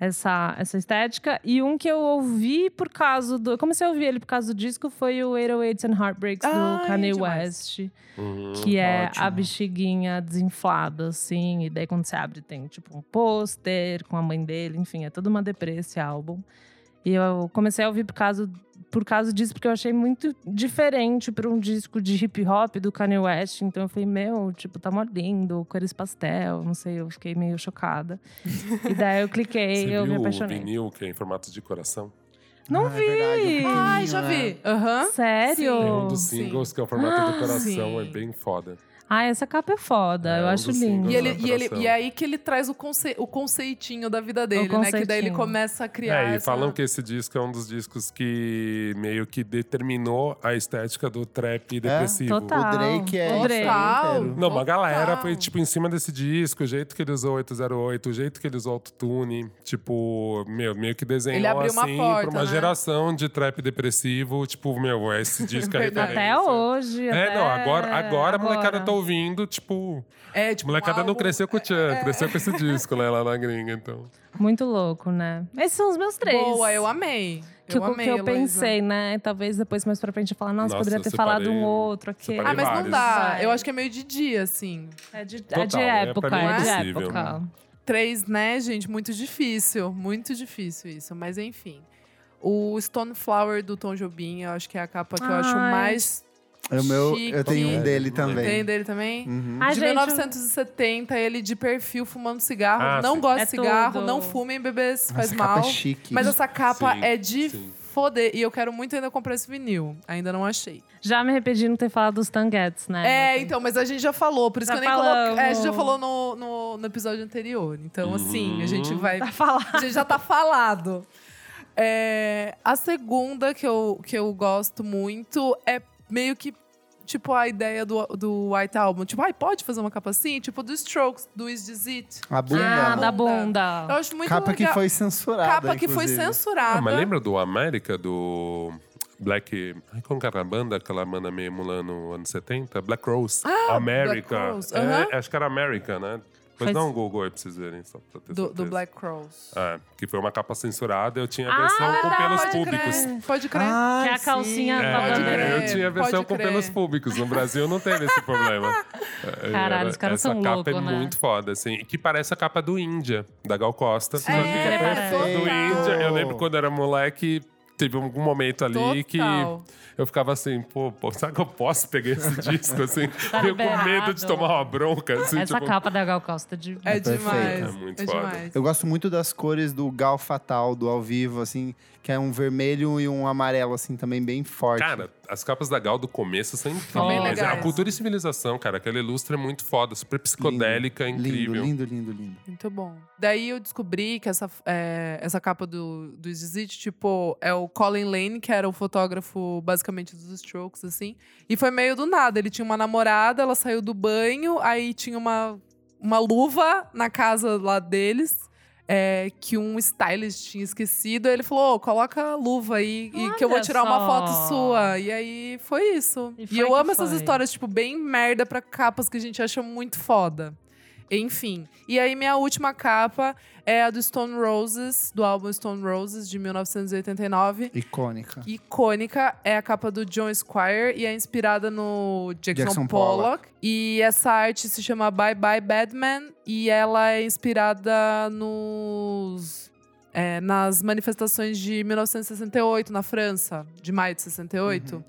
essa, essa estética. E um que eu ouvi por causa do. Eu comecei a ouvir ele por causa do disco foi o 808s and Heartbreaks Ai, do Kanye demais. West. Uhum. Que é ótimo. a bexiguinha desinflada, assim. E daí quando você abre, tem tipo um pôster com a mãe dele, enfim, é toda uma deprê esse álbum. E eu comecei a ouvir por causa, por causa disso, porque eu achei muito diferente para um disco de hip hop do Kanye West. Então eu falei, meu, tipo, tá mó lindo, cores pastel, não sei, eu fiquei meio chocada. e daí eu cliquei, Você eu me apaixonei. vinil que é em formato de coração? Não Ah, é vi! verdade, o Ai, já vi. Aham. Sério? Tem um dos sim. singles que é o formato do coração, Sim. é bem foda. Ah, essa capa é foda, É, eu um acho singles E, ele, e, ele, e é aí que ele traz o, conce, o conceitinho da vida dele, né? Que daí ele começa a criar. É, e essa- falam que esse disco é um dos discos que meio que determinou a estética do trap depressivo. É? Total. O Drake é. O Drake. Total. Não, uma galera foi, tipo, em cima desse disco, o jeito que ele usou 808, o jeito que ele usou autotune, tipo, meu, meio que desenhou Ele abriu uma assim porta, pra uma né? geração de trap depressivo, tipo, meu, esse disco é referência. Até hoje. É, até não, agora, agora a molecada agora. tá ouvindo, tipo. É, A tipo, molecada um não cresceu com o Tchan, cresceu com esse disco né, lá na gringa, então. Muito louco, né? Esses são os meus três. Boa, eu amei. Que eu, amei, que eu pensei, né? Talvez depois mais pra frente eu falar, nossa, Nossa, poderia ter falado um outro aqui. Ah, mas não vários. dá. Vai. Eu acho que é meio de dia, assim. É de, é Total, de é, época, pra mim é, é de época. Três, né, gente? Muito difícil. Muito difícil isso. Mas enfim. O Stone Flower do Tom Jobim, eu acho que é a capa que eu acho Ai. mais. É o meu, Chique. eu tenho um dele também. Tem dele também? Uhum. Ai, de gente, 1970, ele de perfil fumando cigarro. Ah, não sim. gosta É de cigarro, tudo. não fumem, bebês, faz Essa mal. capa é chique. Mas essa capa Sim, é de sim. foder. E eu quero muito ainda comprar esse vinil. Ainda não achei. Já me arrependi de não ter falado dos Tanguettes, né? É, então, mas a gente já falou. Por isso Já que eu nem coloquei. É, a gente já falou no, no, no episódio anterior. Então, assim, a gente vai. Tá falado. A gente já tá falado. É, a segunda que eu, que eu gosto muito é meio que. Tipo, a ideia do, do White Album. Tipo, ai, pode fazer uma capa assim? Tipo, do Strokes, do Is This It. A bunda. Ah, da bunda. Eu acho muito capa que legal. foi censurada. Capa que foi censurada. Ah, mas lembra do América, do Black. Ai, como que era a banda? Aquela banda meio mulano anos 70? Black Rose. Ah, America. Black Rose, É, acho que era America, né? Depois Faz- dá um Google aí pra vocês verem, só pra ter Do, do certeza. Black Cross. É, que foi uma capa censurada. Eu tinha a Ah, versão com verdade, pelos pode públicos. crer. Pode crer. Ah, Que é a sim. calcinha É, pra Pode crer. eu tinha a versão com pelos públicos. No Brasil não teve esse problema. É, Caralho, era- os caras Essa são capa loucos, é né? muito foda, assim. E que parece a capa do Índia, da Gal Costa. Só que É, é do Índia. Eu lembro quando era moleque, teve algum momento ali que Total. eu ficava assim, pô, pô, será que eu posso pegar esse disco, assim? Tá Meio com medo de tomar uma bronca, assim, Essa tipo... capa da Gal Costa de. É perfeito. demais. É muito é foda. demais. Eu gosto muito das cores do Gal Fatal, do ao vivo, assim, que é um vermelho e um amarelo, assim, também bem forte. Cara, as capas da Gal do começo são incríveis. A legais. cultura e civilização, cara, aquela ilustra é muito foda, super psicodélica, lindo, incrível. Lindo, lindo, lindo. Muito bom. Daí eu descobri que essa, é, essa capa do, do Zizit, tipo, é o Colin Lane, que era o fotógrafo, basicamente, dos Strokes, assim. E foi meio do nada. Ele tinha uma namorada, ela saiu do banho, aí tinha uma, uma luva na casa lá deles. É, que um stylist tinha esquecido, ele falou: "Ô, coloca a luva aí e que eu vou tirar uma só. foto sua. E aí foi isso. E E, eu amo essas foi. histórias, tipo, bem merda pra capas que a gente acha muito foda. Enfim. E aí, minha última capa é a do Stone Roses, do álbum Stone Roses, de 1989. Icônica. Icônica, é a capa do John Squire e é inspirada no Jackson, Jackson Pollock. Pollock. E essa arte se chama Bye Bye Batman e ela é inspirada nos. é, nas manifestações de 1968 na França, de maio de 68.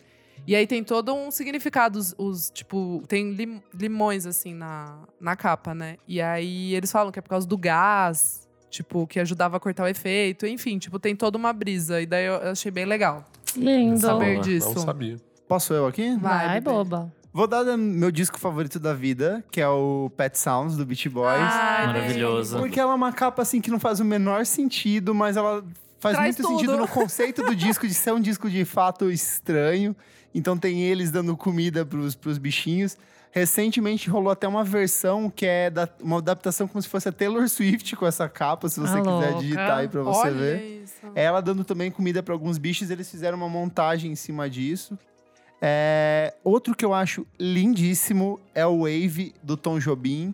E aí tem todo um significado, os, os, tipo, tem lim- limões assim na, na capa, né? E aí eles falam que é por causa do gás, tipo, que ajudava a cortar o efeito, enfim, tipo, tem toda uma brisa. E daí eu achei bem legal. Lindo. Saber Não disso. sabia. Posso eu aqui? Vai, Vai, boba. Vou dar meu disco favorito da vida, que é o Pet Sounds, do Beach Boys. Ai, Maravilhoso. Porque ela é uma capa, assim, que não faz o menor sentido, mas ela faz Traz muito sentido tudo. no conceito do disco de ser um disco de fato estranho. Então tem eles dando comida pros, pros bichinhos. Recentemente rolou até uma versão que é da- uma adaptação como se fosse a Taylor Swift com essa capa, se você Ah, quiser louca. digitar aí pra você Olha ver. isso. Ela dando também comida para alguns bichos, eles fizeram uma montagem em cima disso. É, Outro que eu acho lindíssimo é o Wave do Tom Jobim.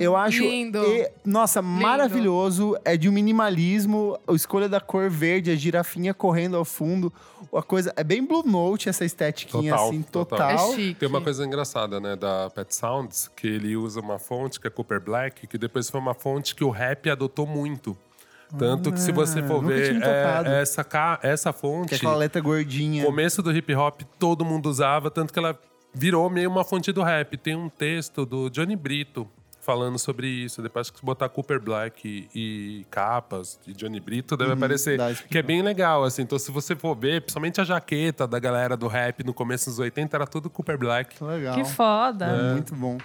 Eu acho. Lindo. e- nossa, maravilhoso. É de um minimalismo. A escolha da cor verde, a girafinha correndo ao fundo. A coisa. É bem Blue Note essa estetiquinha, Total, assim, total. total. É chique. Tem uma coisa engraçada, né, da Pet Sounds, que ele usa uma fonte que é Cooper Black, que depois foi uma fonte que o rap adotou muito. Tanto que se você for Ah, nunca ver, é, essa, essa Que fonte, é aquela letra gordinha. começo do hip hop, todo mundo usava, tanto que ela virou meio uma fonte do rap. Tem um texto do Johnny Brito falando sobre isso. Depois que botar Cooper Black e, e capas de Johnny Brito, deve aparecer. dá Que é bem legal, assim. Então, se você for ver, principalmente a jaqueta da galera do rap no começo dos 80, era tudo Cooper Black. Que legal. Que foda. É, Muito bom.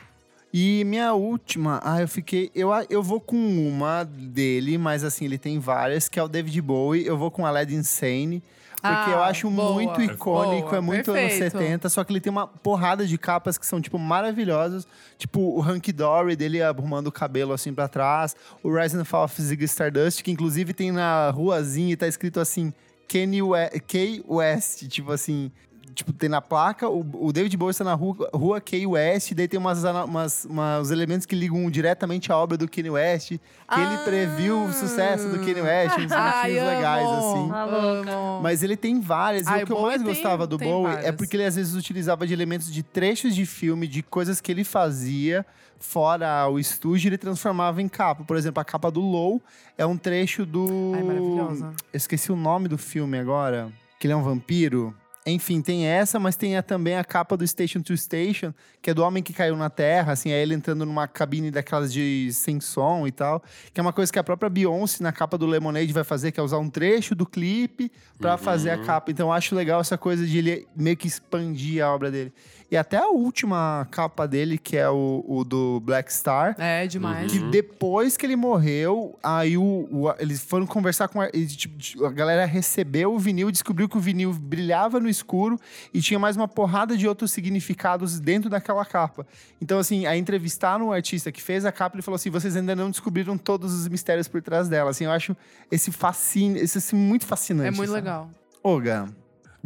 E minha última, ah, eu fiquei. Eu, eu vou com uma dele, mas assim, ele tem várias, que é o David Bowie. Eu vou com a Led Insane. Porque Ah, eu acho boa. muito icônico, Boa, é muito perfeito. anos 70, só que ele tem uma porrada de capas que são, tipo, maravilhosas. Tipo, o Hunky Dory dele arrumando o cabelo assim pra trás. O Rise and Fall of Ziggy Stardust, que inclusive tem na ruazinha e tá escrito assim, Kanye We- K West, tipo assim. Tipo, tem na placa, o, o David Bowie está na rua, rua Kanye West, daí tem umas, umas, umas elementos que ligam diretamente à obra do Kanye West, que ele Ah. previu o sucesso do Kanye West, uns Ai, bichinhos legais, assim. Tá amo. Mas ele tem várias. Ai, e o que eu mais tem- gostava do Bowie é várias. porque ele às vezes utilizava de elementos de trechos de filme, de coisas que ele fazia fora o estúdio, ele transformava em capa. Por exemplo, a capa do Low é um trecho do. Ai, maravilhosa. Eu esqueci o nome do filme agora. Que ele é um vampiro. Enfim, tem essa, mas tem a- também a capa do Station to Station, que é do homem que caiu na Terra, assim, é ele entrando numa cabine daquelas de sem som e tal, que é uma coisa que a própria Beyoncé na capa do Lemonade vai fazer, que é usar um trecho do clipe pra fazer a capa. Então eu acho legal essa coisa de ele meio que expandir a obra dele. E até a última capa dele, que é o, o do Black Star, É demais. que depois que ele morreu, aí o, o- eles foram conversar com a, e, tipo, a galera recebeu o vinil, descobriu que o vinil brilhava no escuro e tinha mais uma porrada de outros significados dentro daquela capa. Então, assim, a entrevistaram o artista que fez a capa ele falou assim: vocês ainda não descobriram todos os mistérios por trás dela. Assim, eu acho esse fascínio, esse assim, muito fascinante. É muito sabe? legal. Olga.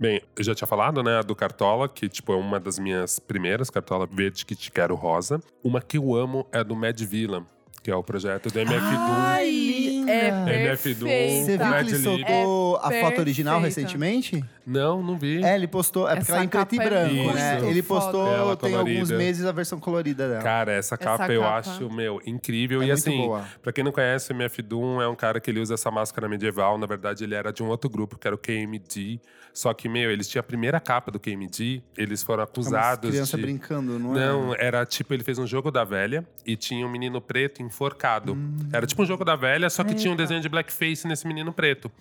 Bem, eu já tinha falado, né, do Cartola, que tipo é uma das minhas primeiras, Cartola Verde que te quero rosa. Uma que eu amo é do Mad Villain, que é o projeto do MF Doom. Ai, linda! É MF Doom. Você viu que ele soltou a É foto original perfeita. recentemente? Não, não vi. É, ele postou. É porque Essa ela é em preto e é branco, né? Ele postou Ela tem alguns colorida. meses a versão colorida dela. Cara, essa capa eu capa. acho, meu, incrível. É e assim, boa. pra quem não conhece, o MF Doom é um cara que ele usa essa máscara medieval. Na verdade, ele era de um outro grupo, que era o KMD. Só que, meu, eles tinham a primeira capa do KMD, eles foram É acusados criança de... brincando, não é? Não, era tipo, ele fez um jogo da velha e tinha um menino preto enforcado. Hum. Era tipo um jogo da velha, só que tinha um desenho de blackface nesse menino preto.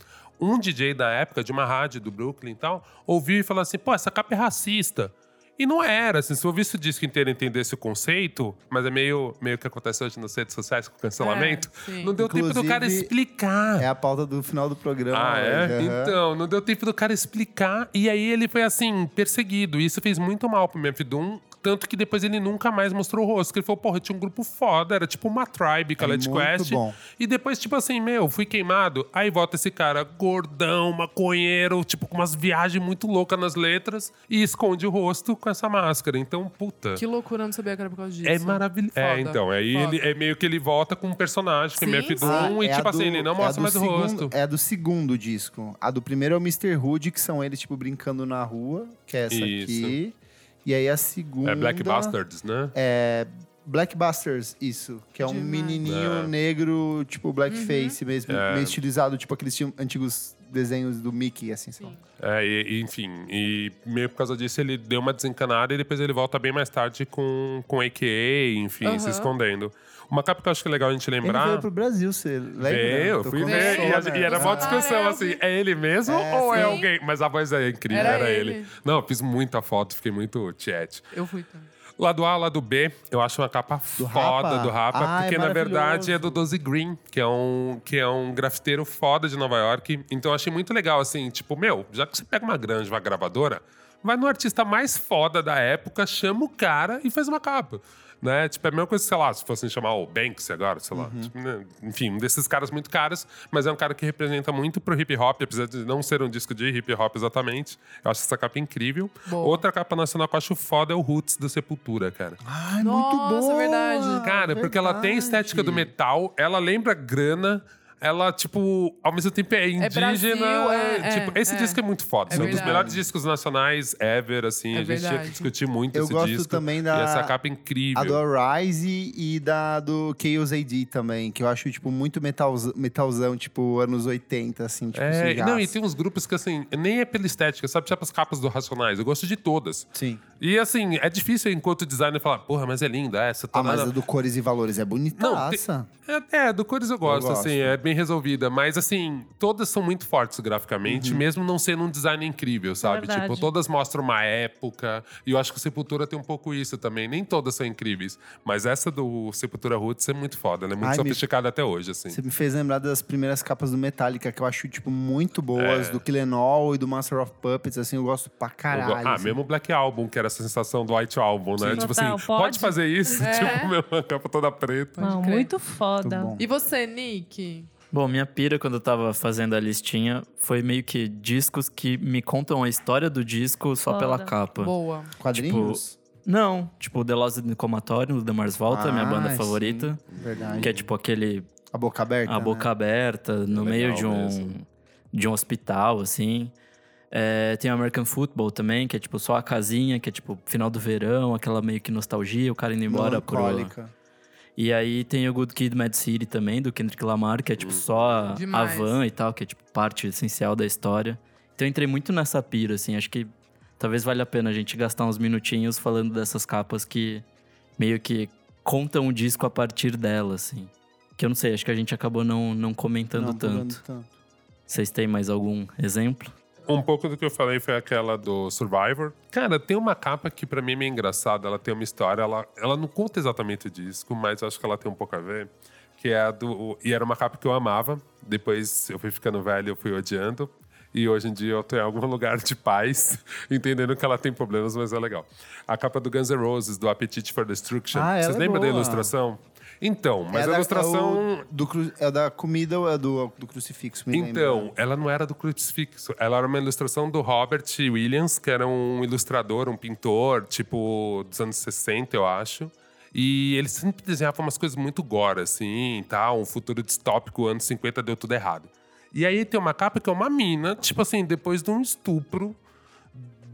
Um DJ da época, de uma rádio do Brooklyn e tal, ouviu e falou assim: pô, essa capa é racista. E não era, assim, se eu ouvisse o disco inteiro e entendesse o conceito, mas é meio, meio que acontece hoje nas redes sociais com o cancelamento, É, não deu tempo do cara Inclusive, explicar. É a pauta do final do programa. Ah, é? aham. Então, não deu tempo do cara explicar. E aí ele foi, assim, perseguido. E isso fez muito mal pro MF Doom. Tanto que depois ele nunca mais mostrou o rosto. Ele falou, porra, tinha um grupo foda. Era tipo uma tribe, College muito Quest. bom. E depois, tipo assim, meu, fui queimado. Aí volta esse cara gordão, maconheiro, tipo, com umas viagens muito loucas nas letras. E esconde o rosto com essa máscara. Então, puta... Que loucura, eu não sabia que era por causa disso. É maravilhoso. É, então. Aí foda. ele, é meio que ele volta com um personagem, que é Sim, MF sim. Doom. Ah, e é a tipo assim, do- ele não é a mostra do mais o segundo- rosto. É a do segundo disco. A do primeiro é o Mr. Hood, que são eles, tipo, brincando na rua, que é essa Isso. aqui. E aí a segunda. É Black Bastards, né? É. Black Busters, isso. Que é um Demais. menininho É. negro, tipo, blackface mesmo. É. Meio estilizado, tipo aqueles ti- antigos desenhos do Mickey, assim, sei lá. É, e, e, enfim, e meio por causa disso ele deu uma desencanada e depois ele volta bem mais tarde com, com AKA, enfim, se Aham. escondendo. Uma capa que eu acho que é legal a gente Ele lembrar. veio pro Brasil, você lembra? Veio, eu fui ver. E, a- e era uma discussão assim: é ele mesmo É, ou é sim. alguém? Mas a voz é incrível, Era era, ele. ele. Não, eu fiz muita foto, fiquei muito chat. Eu fui também. Lado A, lado B, eu acho uma capa Do foda Rapa? do Rapa, Ah, é porque na verdade é do Dozy Green, que é, um, que é um grafiteiro foda de Nova York. Então eu achei muito legal, assim, tipo, meu, já que você pega uma grande, uma gravadora, vai no artista mais foda da época, chama o cara e faz uma capa. Né? Tipo, é a mesma coisa, sei lá, se fossem chamar o Banksy agora, sei lá. Uhum. Tipo, né? Enfim, um desses caras muito caros, mas é um cara que representa muito pro hip hop, apesar de não ser um disco de hip hop exatamente. Eu acho essa capa incrível. Boa. Outra capa nacional que eu acho foda é o Roots do Sepultura, cara. Ai, Nossa, muito boa! verdade. Cara, porque ela tem a estética do Verdade. metal, ela lembra grana. Ela, tipo, ao mesmo tempo é indígena. Brasil, é, tipo, é, esse é. disco é muito foda. É São um dos melhores discos nacionais ever, assim. É a gente tinha que discutir muito Eu esse gosto disco. também da- E essa capa é incrível. A do Arise e da do Chaos AD também, que eu acho, tipo, muito metalzão, metalzão tipo, anos 80, assim, tipo, É, não, e tem uns grupos que, assim, nem é pela estética, sabe? Tipo as capas do Racionais. Eu gosto de todas. Sim. E, assim, é difícil, enquanto designer, falar, porra, mas é linda essa. Tá Ah, mas a do Cores e Valores é Não, bonitaça. É, é, do Cores eu gosto, gosto. assim, é bem resolvida. Mas, assim, todas são muito fortes graficamente, mesmo não sendo um design incrível, sabe? Verdade. Tipo, todas mostram uma época. E eu acho que o Sepultura tem um pouco isso também. Nem todas são incríveis. Mas essa do Sepultura Roots é muito foda, ela é muito Ai, me- sofisticada até hoje, assim. Você me fez lembrar das primeiras capas do Metallica, que eu acho, tipo, muito boas, É. do Killenol e do Master of Puppets, assim, eu gosto pra caralho. go- ah, assim. mesmo o Black Album, que era a sensação do White Album, né? Sim. Tipo Total, assim, pode? pode? fazer isso? É. Tipo, meu, a capa toda preta. Não, muito Muito foda. bom. E você, Nick? Bom, minha pira quando eu tava fazendo a listinha foi meio que discos que me contam a história do disco só Foda. pela capa. Boa. Quadrinhos? Não, tipo, The Lost in the Comatorium, do The Mars Volta, minha Ah, banda sim, favorita. Verdade. Que é tipo aquele A boca aberta, a boca né? aberta, no meio de um, mesmo. de um hospital, assim. É, tem o American Football também, que é tipo só a casinha, que é tipo final do verão, aquela meio que nostalgia, o cara indo embora pro. E aí tem o Good Kid Mad City também, do Kendrick Lamar, que é tipo só a, a Demais. van e tal, que é tipo parte essencial da história. Então eu entrei muito nessa pira, assim, acho que talvez valha a pena a gente gastar uns minutinhos falando dessas capas que meio que contam o disco a partir dela, assim. Que eu não sei, acho que a gente acabou não, não comentando Não, tanto. tanto. Vocês têm mais algum exemplo? Um pouco do que eu falei foi aquela do Survivor. Cara, tem uma capa que pra mim é meio engraçada. Ela tem uma história, ela, ela não conta exatamente o disco, mas eu acho que ela tem um pouco a ver. Que é a do. E era uma capa que eu amava. Depois eu fui ficando velho, eu fui odiando. E hoje em dia eu tô em algum lugar de paz, entendendo que ela tem problemas, mas é legal. A capa do Guns N' Roses, do Appetite for Destruction. Ah, Vocês é lembram da boa. ilustração? Então, mas é a da- ilustração. É, o do cru- é da comida ou é do, do crucifixo? Então, lembra. ela não era do crucifixo. Ela era uma ilustração do Robert Williams, que era um ilustrador, um pintor, tipo, dos anos 60, eu acho. E ele sempre desenhava umas coisas muito gore, assim, tal. Um futuro distópico, anos 50 deu tudo errado. E aí tem uma capa que é uma mina, tipo assim, depois de um estupro,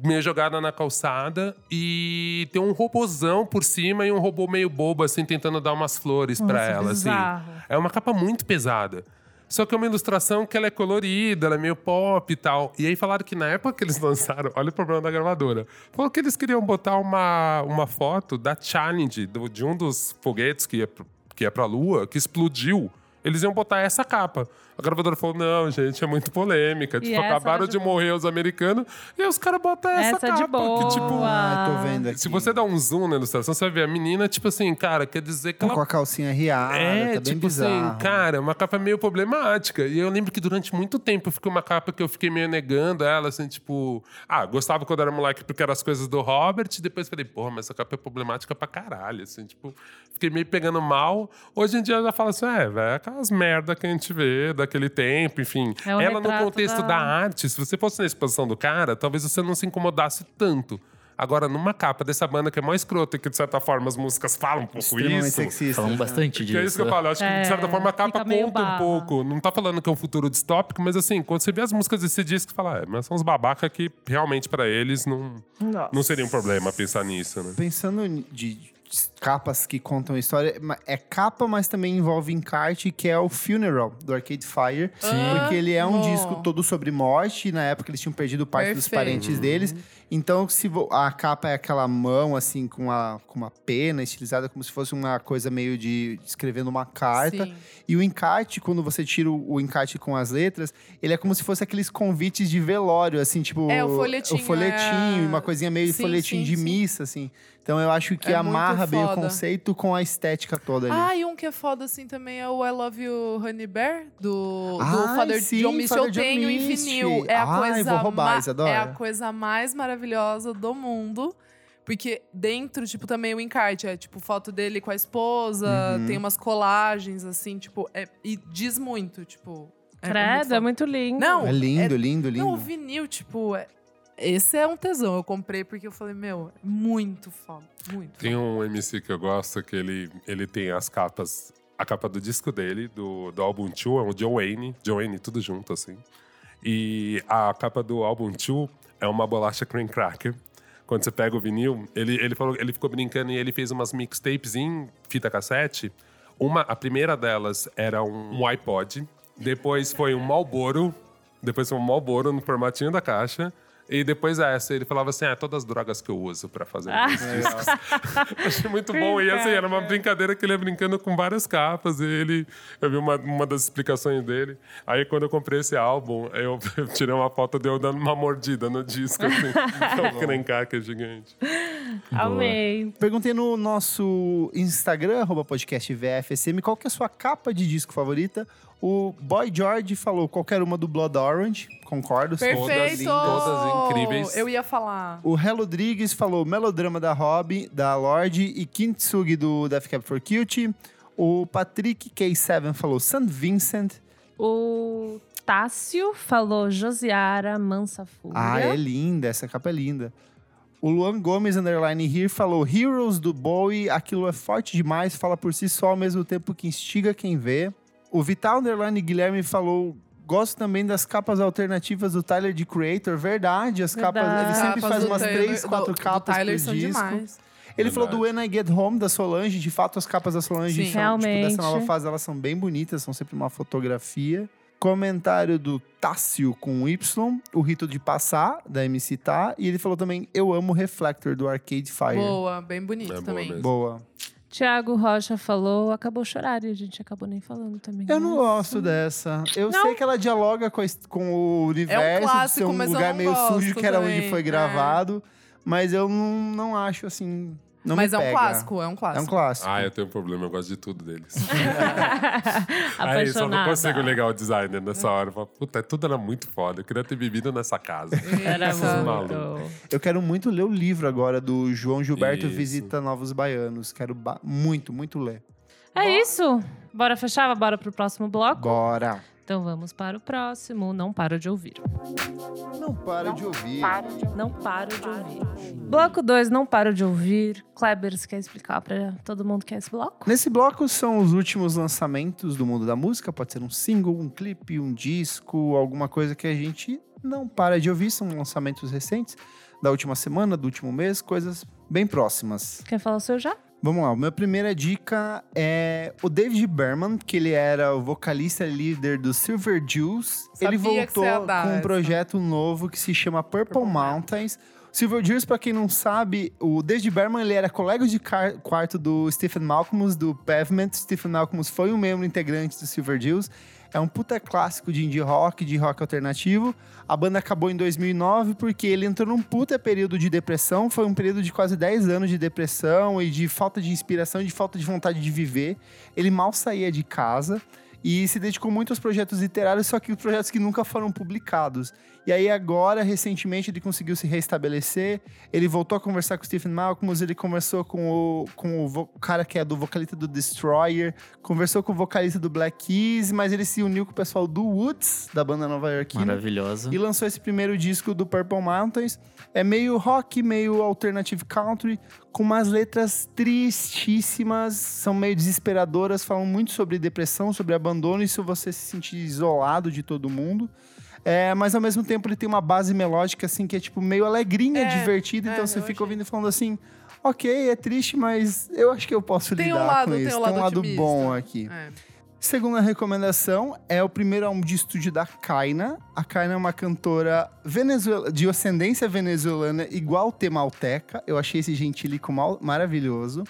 meio jogada na calçada e tem um robozão por cima e um robô meio bobo, assim, tentando dar umas flores Nossa, ela, assim. bizarro. É uma capa muito pesada. Só que é uma ilustração que ela é colorida, ela é meio pop e tal. E aí falaram que na época que eles lançaram, olha o problema da gravadora. Falou que eles queriam botar uma, uma foto da challenge do- de um dos foguetes que ia, que ia pra Lua, que explodiu. Eles iam botar essa capa. A gravadora falou: não, gente, é muito polêmica. Tipo, essa acabaram de morrer os americanos e aí os caras botam essa, Essa é capa. de boa. Que, tipo, Ah, tô vendo aqui. se você dá um zoom na ilustração, você vai ver a menina, tipo assim, cara, quer dizer que Tá ela com a calcinha riada, é, tá bem tipo bizarro. assim, cara, é uma capa meio problemática. E eu lembro que durante muito tempo ficou uma capa que eu fiquei meio negando ela, assim, tipo, ah, gostava quando era moleque porque eram as coisas do Robert, e depois falei, porra, mas essa capa é problemática pra caralho, assim, tipo, fiquei meio pegando mal. Hoje em dia eu já falo assim, é, velho, aquelas merda que a gente vê daquele tempo, enfim. É ela no contexto da- da arte, se você fosse na exposição do cara, talvez você não se incomodasse tanto. Agora, numa capa dessa banda que é mais escrota e que, de certa forma, as músicas falam um pouco isso. sexista. Falam bastante Que é isso disso. que eu falo. Eu acho que, de certa É, forma, a capa conta um pouco. Não tá falando que é um futuro distópico, mas assim, quando você vê as músicas desse disco, você fala, é, mas são uns babaca que realmente pra eles não, não seria um problema pensar nisso, né? Pensando de capas que contam a história, é capa, mas também envolve encarte, que é o Funeral, do Arcade Fire. Porque ele é um Amo. disco todo sobre morte. e Na época eles tinham perdido parte dos Perfeito. parentes deles. Então, se a capa é aquela mão, assim, com, a, com uma pena estilizada, como se fosse uma coisa meio de escrevendo uma carta. Sim. E o encarte, quando você tira o, o encarte com as letras, ele é como se fosse aqueles convites de velório, assim, tipo. É, o folhetinho, O folhetinho, é. uma coisinha meio Sim, folhetinho sim, de sim. missa, assim. Então eu acho que É muito amarra bem o conceito com a estética toda ali. Ah, e um que é foda assim também é o I Love You Honey Bear, do, do Ai, Father sim, John Mitchell. Father Eu John tenho em Mitchell. vinil. É a Ai, coisa vou roubar, Isadora. É a coisa mais maravilhosa do mundo. Porque dentro, tipo, também o encarte é, tipo, foto dele com a esposa, Uhum. tem umas colagens, assim, tipo, é- e diz muito, tipo. é- é muito Credo, é foda. muito lindo. Não, é lindo, é- lindo, lindo. Não, o vinil, tipo, é- esse é um tesão. Eu comprei porque eu falei, meu, é muito foda. Muito. Tem um MC que eu gosto que ele, ele tem as capas. A capa do disco dele, do, do álbum 2, é o John Wayne. John Wayne, tudo junto, assim. E a capa do álbum 2 é uma bolacha cream cracker. Quando você pega o vinil, ele, ele, falou, ele ficou brincando e ele fez umas mixtapes em fita cassete. Uma, a primeira delas era um, um iPod. Depois foi um Marlboro. Depois foi um Marlboro no formatinho da caixa. E depois essa, ele falava assim: ah, todas as drogas que eu uso pra fazer Ah. meus discos. Achei muito bom. E assim, era uma brincadeira que ele ia brincando com várias capas. E ele, eu vi uma, uma das explicações dele. Aí quando eu comprei esse álbum, eu, eu tirei uma foto de eu dando uma mordida no disco, assim. é um crencaque gigante. Amei. Perguntei no nosso Instagram, arroba podcast VFSM, qual que é a sua capa de disco favorita? O Boy George falou qualquer uma do Blood Orange, concordo. são todas Perfeito! lindas. todas incríveis. Eu ia falar. O Hel Rodrigues falou Melodrama da Robin, da Lorde e Kintsugi do Death Cab for Cutie. O Patrick K7 falou St. Vincent. O Tássio falou Josiara Mansa Fúria. Ah, é linda, essa capa é linda. O Luan Gomes, underline here, falou Heroes do Bowie, aquilo é forte demais, fala por si só ao mesmo tempo que instiga quem vê. O Vital, underline Guilherme, falou gosto também das capas alternativas do Tyler, de Creator, verdade, as capas, Verdade. ele sempre Capas faz do umas Taylor- três, quatro do- do capas Tyler por são disco. demais. Ele falou do Verdade. When I Get Home, da Solange. De fato, as capas da Solange Sim. são, tipo, Realmente. dessa nova fase, elas são bem bonitas, são sempre uma fotografia. Comentário do Tássio com Y, o rito de passar, da MC Tá. E ele falou também, eu amo Reflector, do Arcade Fire. Boa, bem bonito É boa também. mesmo. Boa. Tiago Rocha falou, acabou chorar e a gente acabou nem falando também. Eu não Nossa. gosto dessa. Eu Não? sei que ela dialoga com, a com o universo, de ser clássico, um mas eu lugar não meio gosto sujo, que era onde foi é. gravado. Mas eu não, não acho, assim, não Mas me é um clássico, é um É um clássico. clássico. Ah, eu tenho um problema, eu gosto de tudo deles. Aí só não consigo ligar o designer nessa hora. Eu falo, Puta, tudo era muito foda. Eu queria ter vivido nessa casa. Era muito. Eu quero muito ler o livro agora do João Gilberto Isso. Visita Novos Baianos. Quero ba- muito, muito ler. É isso. Bora fechar? Bora pro próximo bloco? Bora. Então vamos para o próximo. Não paro de ouvir. Não para de ouvir. Não paro de ouvir. Bloco 2, não paro de ouvir. Kleber, você quer explicar para todo mundo que é esse bloco? Nesse bloco são os últimos lançamentos do mundo da música. Pode ser um single, um clipe, um disco, alguma coisa que a gente não para de ouvir. São lançamentos recentes da última semana, do último mês, coisas bem próximas. Quer falar o seu já? Vamos lá, minha primeira dica é o David Berman, que ele era o vocalista líder do Silver Juice. Sabia ele voltou com um projeto novo que se chama Purple, Purple Mountains. Silver Juice, pra quem não sabe, o David Berman ele era colega de quarto do Stephen Malcolm, do Pavement. Stephen Malcolm foi um membro integrante do Silver Juice. É um puta clássico de indie rock, de rock alternativo. A banda acabou em 2009 porque ele entrou num puta período de depressão. Foi um período de quase 10 anos de depressão e de falta de inspiração de falta de vontade de viver. Ele mal saía de casa e se dedicou muito aos projetos literários, só que os projetos que nunca foram publicados. E aí agora, recentemente, ele conseguiu se restabelecer, ele voltou a conversar com o Stephen Malcolm, ele conversou com o, com o cara que é do vocalista do Destroyer, conversou com o vocalista do Black Keys, mas ele se uniu com o pessoal do Woods, da banda nova iorquina. Maravilhosa. E lançou esse primeiro disco do Purple Mountains. É meio rock, meio alternative country, com umas letras tristíssimas, são meio desesperadoras, falam muito sobre depressão, sobre abandono e se você se sentir isolado de todo mundo. É, mas ao mesmo tempo ele tem uma base melódica assim que é tipo meio alegrinha, É, divertida, é, então você fica ouvindo e falando assim: "OK, é triste, mas eu acho que eu posso Tem um lidar lado- com tem isso. um lado tem um lado otimista. bom aqui". É. Segunda recomendação é o primeiro álbum de estúdio da Kaina. A Kaina é uma cantora venezuela, de ascendência venezuelana, igual temalteca. Eu achei esse gentílico mal- maravilhoso.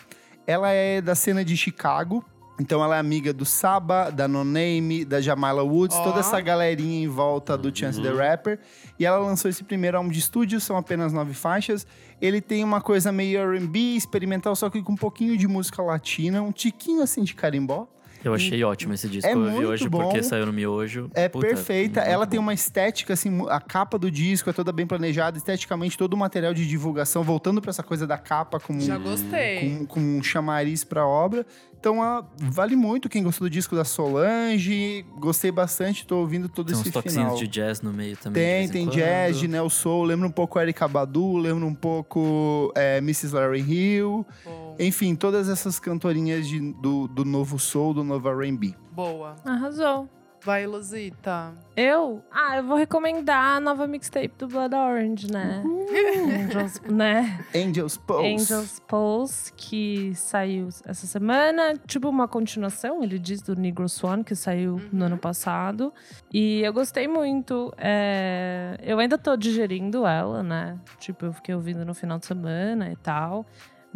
Ela é da cena de Chicago. Então ela é amiga do Saba, da No Name, da Jamala Woods, Ó. toda essa galerinha em volta do Chance the Rapper. E ela lançou esse primeiro álbum de estúdio, são apenas nove faixas. Ele tem uma coisa meio R&B, experimental, só que com um pouquinho de música latina, um tiquinho assim de carimbó. Eu achei ótimo esse disco. É eu muito hoje bom. porque saiu no miojo. É Puta, perfeita. muito Ela bom. tem uma estética, assim, a capa do disco é toda bem planejada, esteticamente, todo o material de divulgação, voltando pra essa coisa da capa como, Já gostei. com, com um chamariz pra obra. Então, ah, vale muito quem gostou do disco da Solange. Gostei bastante, tô ouvindo todo Tem uns esse toquezinhos final. de jazz no meio também. Tem, tem jazz, de Neo Soul, lembra um pouco Erika Badu, lembra um pouco é, Mrs. Larry Hill. Bom, Enfim, todas essas cantorinhas de- do, do novo soul, do novo R&B. boa. Arrasou. Vai, Luzita. Eu? Ah, eu vou recomendar a nova mixtape do Blood Orange, né? Angels, né? Angels Pose. Angels Pulse, que saiu essa semana. Tipo uma continuação, ele diz, do Negro Swan, que saiu no ano passado. E eu gostei muito. é, Eu ainda tô digerindo ela, né? Tipo, eu fiquei ouvindo no final de semana e tal.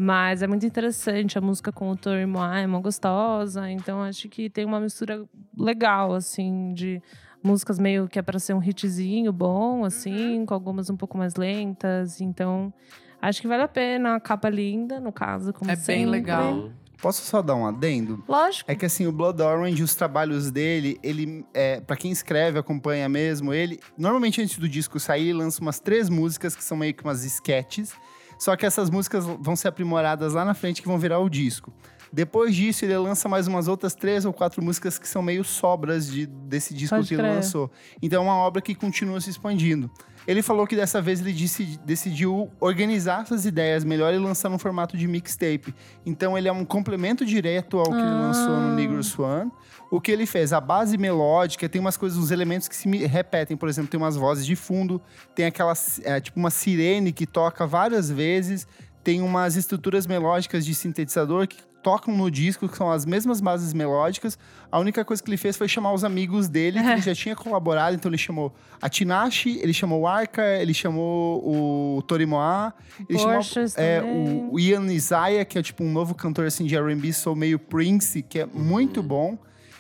Mas é muito interessante, a música com o Tori Moa é uma gostosa. Então acho que tem uma mistura legal, assim, de músicas meio que é pra ser um hitzinho bom, assim, com algumas um pouco mais lentas. Então, acho que vale a pena. A capa linda, no caso, como É bem sempre. legal. Posso só dar um adendo? Lógico. É que assim, o Blood Orange, os trabalhos dele, ele, é, para quem escreve, acompanha mesmo, ele, normalmente antes do disco sair, ele lança umas três músicas que são meio que umas sketches, só que essas músicas vão ser aprimoradas lá na frente que vão virar o disco. Depois disso, ele lança mais umas outras três ou quatro músicas que são meio sobras de, desse disco Pode que ele crer. lançou. Então é uma obra que continua se expandindo. Ele falou que dessa vez ele disse- decidiu organizar essas ideias melhor e lançar no formato de mixtape. Então ele é um complemento direto ao que ele Ah. lançou no Negro Swan. O que ele fez? A base melódica, tem umas coisas, uns elementos que se repetem. Por exemplo, tem umas vozes de fundo, tem aquela, é, tipo uma sirene que toca várias vezes, tem umas estruturas melódicas de sintetizador que tocam no disco, que são as mesmas bases melódicas. A única coisa que ele fez foi chamar os amigos dele, que ele já tinha colaborado, então ele chamou a Tinashe, ele chamou o Arca, ele chamou o Torimoa, ele chamou é, o, o Ian Isaiah, que é tipo um novo cantor assim de R&B, soul meio Prince, que é muito bom.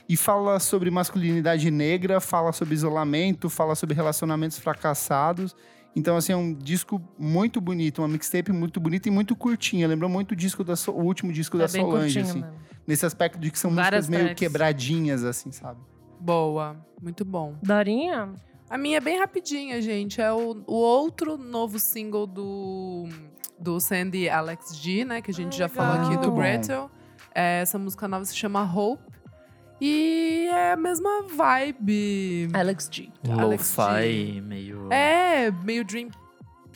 E fala sobre masculinidade negra, fala sobre isolamento, fala sobre relacionamentos fracassados. Então, assim, é um disco muito bonito, uma mixtape muito bonita e muito curtinha. Lembrou muito o disco da So- o último disco da é bem Solange, assim. mesmo. Nesse aspecto de que são Várias músicas meio tracks. quebradinhas, assim, sabe? Boa. Muito bom. Dorinha? A minha é bem rapidinha, gente. É o, o outro novo single do, do Sandy Alex G, né? Que a gente já falou aqui do. Gretel. É, essa música nova se chama Hope. E é a mesma vibe. Alex G. Alex Lo-fi, meio, É, meio dream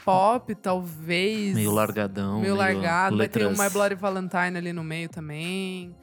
pop, talvez. meio largadão. Meio largado. Vai ter o letras- My Bloody Valentine ali no meio também.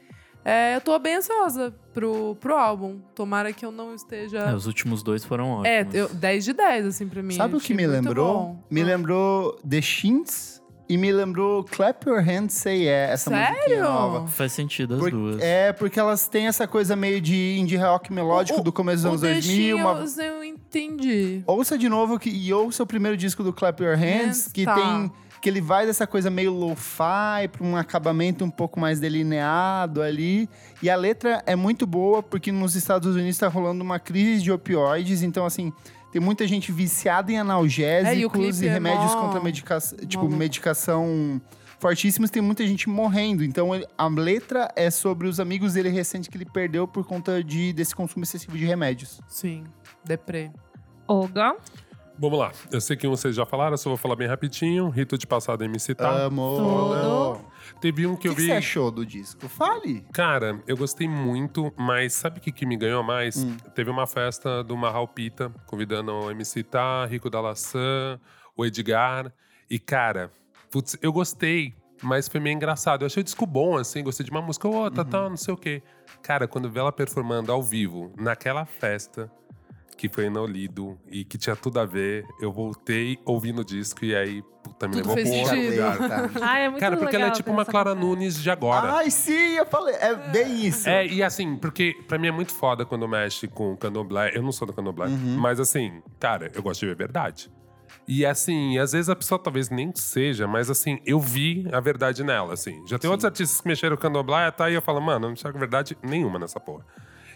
É, eu tô bem ansiosa pro, pro álbum. Tomara que eu não esteja. É, os últimos dois foram ótimos. É, eu, 10 de 10, assim, pra mim. Sabe o que me lembrou? bom. Me Ah. lembrou The Shins e me lembrou Clap Your Hands Say Yeah, essa musiquinha Sério? nova. Faz sentido as Por- duas. é, porque elas têm essa coisa meio de indie rock melódico O- do começo dos anos 2000. Deixinho, Uma... eu, eu entendi. Ouça de novo que, e ouça o primeiro disco do Clap Your Hands, Hands, que tá. tem. Que ele vai dessa coisa meio lo-fi pra um acabamento um pouco mais delineado ali. E a letra é muito boa, porque nos Estados Unidos tá rolando uma crise de opioides. Então, assim, tem muita gente viciada em É, e analgésicos e é remédios mó contra medicação. Tipo, maluco. medicação fortíssimos. Tem muita gente morrendo. Então, ele- a letra é sobre os amigos dele recente que ele perdeu por conta de, desse consumo excessivo de remédios. Sim, deprê. Olga. Vamos lá. Eu sei que vocês já falaram, só vou falar bem rapidinho. Rito de passado MC tá. Amo. Tudo. Teve um O que que, eu que vi. você achou do disco? Fale. Cara, eu gostei muito, mas sabe o que, que me ganhou mais? Teve uma festa do Marral Pita, convidando o MC Tá, Rico da Laçã, o Edgar. E, cara, putz, eu gostei, mas foi meio engraçado. Eu achei o disco bom, assim, gostei de uma música ou outra, tal, não sei o quê. Cara, quando eu vi ela performando ao vivo, naquela festa, que foi no Lido e que tinha tudo a ver, eu voltei ouvindo o disco e aí, puta, me Tudo levou pra outro lugar. Tá. Ai, é muito Cara, porque ela é tipo uma Clara conversa. Nunes de agora. Ai, sim, eu falei. É bem isso. É, e assim, porque pra mim é muito foda quando mexe com candomblé. Eu não sou do candomblé, mas assim, cara, eu gosto de ver verdade. E assim, às vezes a pessoa talvez nem seja, mas assim, eu vi a verdade nela, assim. Já tem outros artistas que mexeram com candomblé, tá? E eu falo, mano, eu não enxergo verdade nenhuma nessa porra.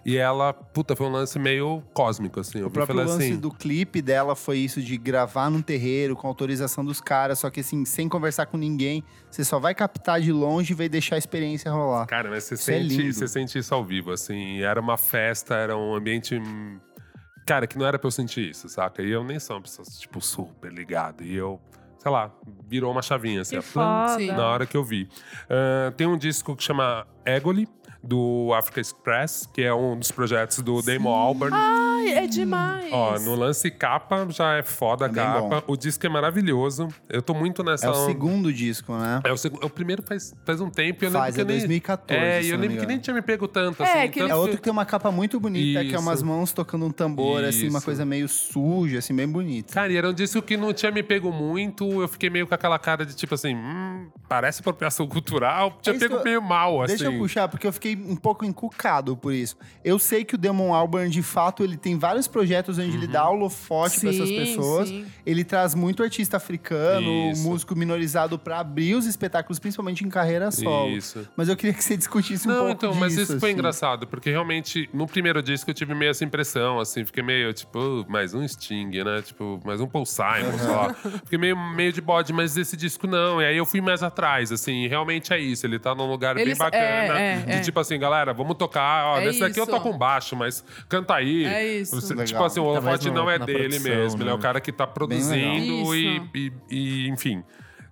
E ela, puta, foi um lance meio cósmico, assim. Eu O próprio lance assim. do clipe dela foi isso de gravar num terreiro com autorização dos caras, só que assim, sem conversar com ninguém, você só vai captar de longe e vai deixar a experiência rolar. Cara, mas você Isso é sente, lindo. você sente isso ao vivo, assim. Era uma festa, era um ambiente. hum, Cara, que não era pra eu sentir isso, saca? E eu nem sou uma pessoa, tipo, super ligada. E eu, sei lá, virou uma chavinha, assim, na hora que eu vi. Ah, tem um disco que chama Egoli, do Africa Express, que é um dos projetos do Damon Albarn. Ai, é demais. Ó, no lance capa já é foda a É bem capa. O disco é maravilhoso. Eu tô muito nessa. É o segundo disco, né? É o, segu- o primeiro faz, faz um tempo. e Eu Faz, lembro que é eu nem... 2014. É, se e eu não me lembro que engano. nem tinha me pego tanto, É, assim. que tanto É outro que tem uma capa muito bonita, que é umas Isso. mãos tocando um tambor, assim, uma Isso. coisa meio suja, assim, bem bonita. Cara, e era um disco que não tinha me pego muito. Eu fiquei meio com aquela cara de tipo assim, hum, parece apropriação cultural. Tinha É isso pego que eu- meio mal, assim. Deixa eu puxar, porque eu fiquei um pouco encucado por isso. Eu sei que o Damon Albarn, de fato, ele tem vários projetos onde ele dá holofote pra essas pessoas. sim. Ele traz muito artista africano, Isso. músico minorizado pra abrir os espetáculos, principalmente em carreira solo. Isso. Mas eu queria que você discutisse um Não, pouco então, disso. mas isso foi assim. engraçado, porque realmente no primeiro disco eu tive meio essa impressão, assim, fiquei meio tipo, "Uh, mais um Sting, né? Tipo, mais um Paul Simon, sei lá. Fiquei meio, meio de bode, mas esse disco não. E aí eu fui mais atrás, assim, realmente é isso. Ele tá num lugar bem Eles- bacana. é, é, de é. tipo assim, galera, vamos tocar. Ó, É nesse daqui eu toco um baixo, mas canta aí. É isso. Você- tipo assim, o holofote não é na dele produção, mesmo. Ele é o né? cara que tá produzindo e, e, e, enfim.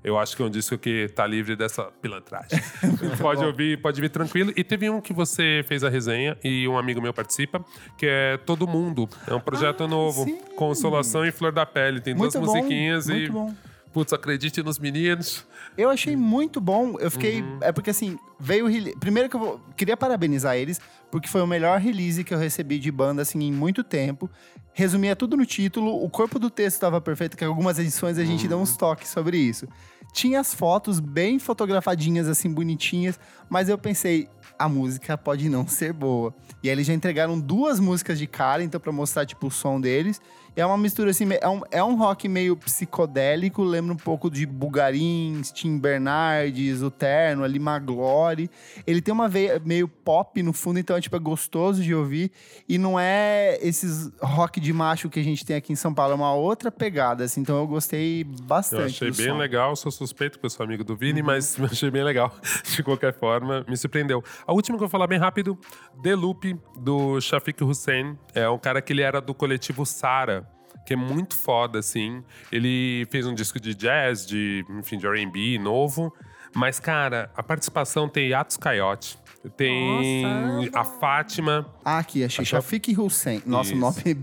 Eu acho que é um disco que tá livre dessa pilantragem. pode ouvir, pode vir tranquilo. E teve um que você fez a resenha e um amigo meu participa, que é Todo Mundo. É um projeto novo. sim. Consolação e Flor da Pele. Tem Muito duas bom, musiquinhas muito e. bom. Putz, acredite nos meninos. Eu achei muito bom. Eu fiquei. Uhum. É porque assim, veio. Primeiro que eu vou. Queria parabenizar eles, porque foi o melhor release que eu recebi de banda, assim, em muito tempo. Resumia tudo no título, o corpo do texto estava perfeito, que algumas edições a gente Uhum. uns toques sobre isso. Tinha as fotos bem fotografadinhas, assim, bonitinhas, mas eu pensei, a música pode não ser boa. E aí eles já entregaram duas músicas de cara, então, pra mostrar, tipo, o som deles. É uma mistura, assim, é um, é um rock meio psicodélico, lembra um pouco de Bugarin, Tim Bernardes, o Terno, ali, Maglore. Ele tem uma veia meio pop no fundo, então é, tipo, é gostoso de ouvir. E não é esses rock de macho que a gente tem aqui em São Paulo, é uma outra pegada, assim. Então eu gostei bastante Eu achei bem som. Uhum. legal, sou suspeito porque eu sou amigo do Vini, mas achei bem legal. De qualquer forma, me surpreendeu. A última que eu vou falar bem rápido, The Loop, do Shafiq Hussein. É um cara que ele era do coletivo Sara, que é muito foda, assim. Ele fez um disco de jazz, de, enfim, de R&B novo. Mas, cara, a participação tem Yatos Coyote, Tem Nossa, a. Fátima. Ah, aqui, achei. Achou? Shafik Hussein. Nossa, o Isso. nome.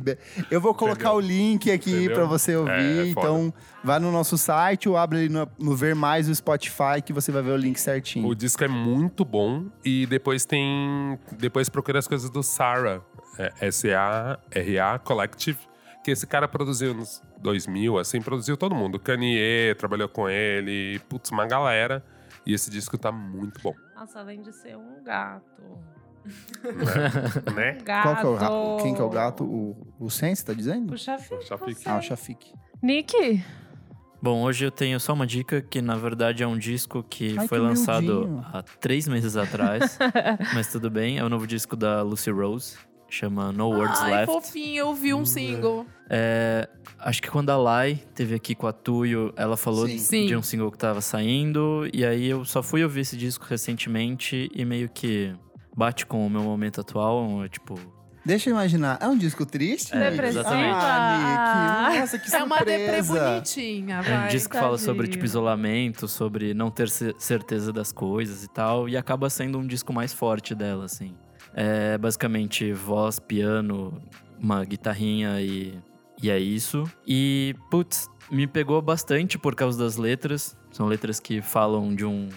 Eu vou colocar Entendeu? o link aqui pra você ouvir. É, é então, vai no nosso site ou abre ali no, no Ver Mais o Spotify que você vai ver o link certinho. O disco é muito bom. E depois tem. Depois procura as coisas do Sarah. É, S-A-R-A Collective. Que esse cara produziu nos 2000, assim, produziu todo mundo. Kanye trabalhou com ele. Putz, uma galera. E esse disco tá muito bom. Nossa, além de ser um gato. Né? né? Um gato. Qual que é o gato? Quem que é o gato? O, o Sen, você tá dizendo? Fica. Puxa fica. Ah, o Shafik. Nick, Bom, hoje eu tenho só uma dica que na verdade é um disco que Ai, foi que lançado há três meses atrás, mas tudo bem. É o novo disco da Lucy Rose, chama No Words Ai, Left. fofinho, eu vi um single. É, acho que quando a Lai teve aqui com a Tuyo, ela falou Sim. Sim. de um single que tava saindo. E aí eu só fui ouvir esse disco recentemente e meio que bate com o meu momento atual. Tipo, Deixa eu imaginar. É um disco triste? É, exatamente. Ah, Nick. Nossa, que É uma deprê surpresa. bonitinha, é um vai. disco que fala sobre, tipo, isolamento, sobre não ter ce- certeza das coisas e tal. E acaba sendo um disco mais forte dela, assim. É basicamente voz, piano, uma guitarrinha e, e é isso. E, putz, me pegou bastante por causa das letras. São letras que falam de um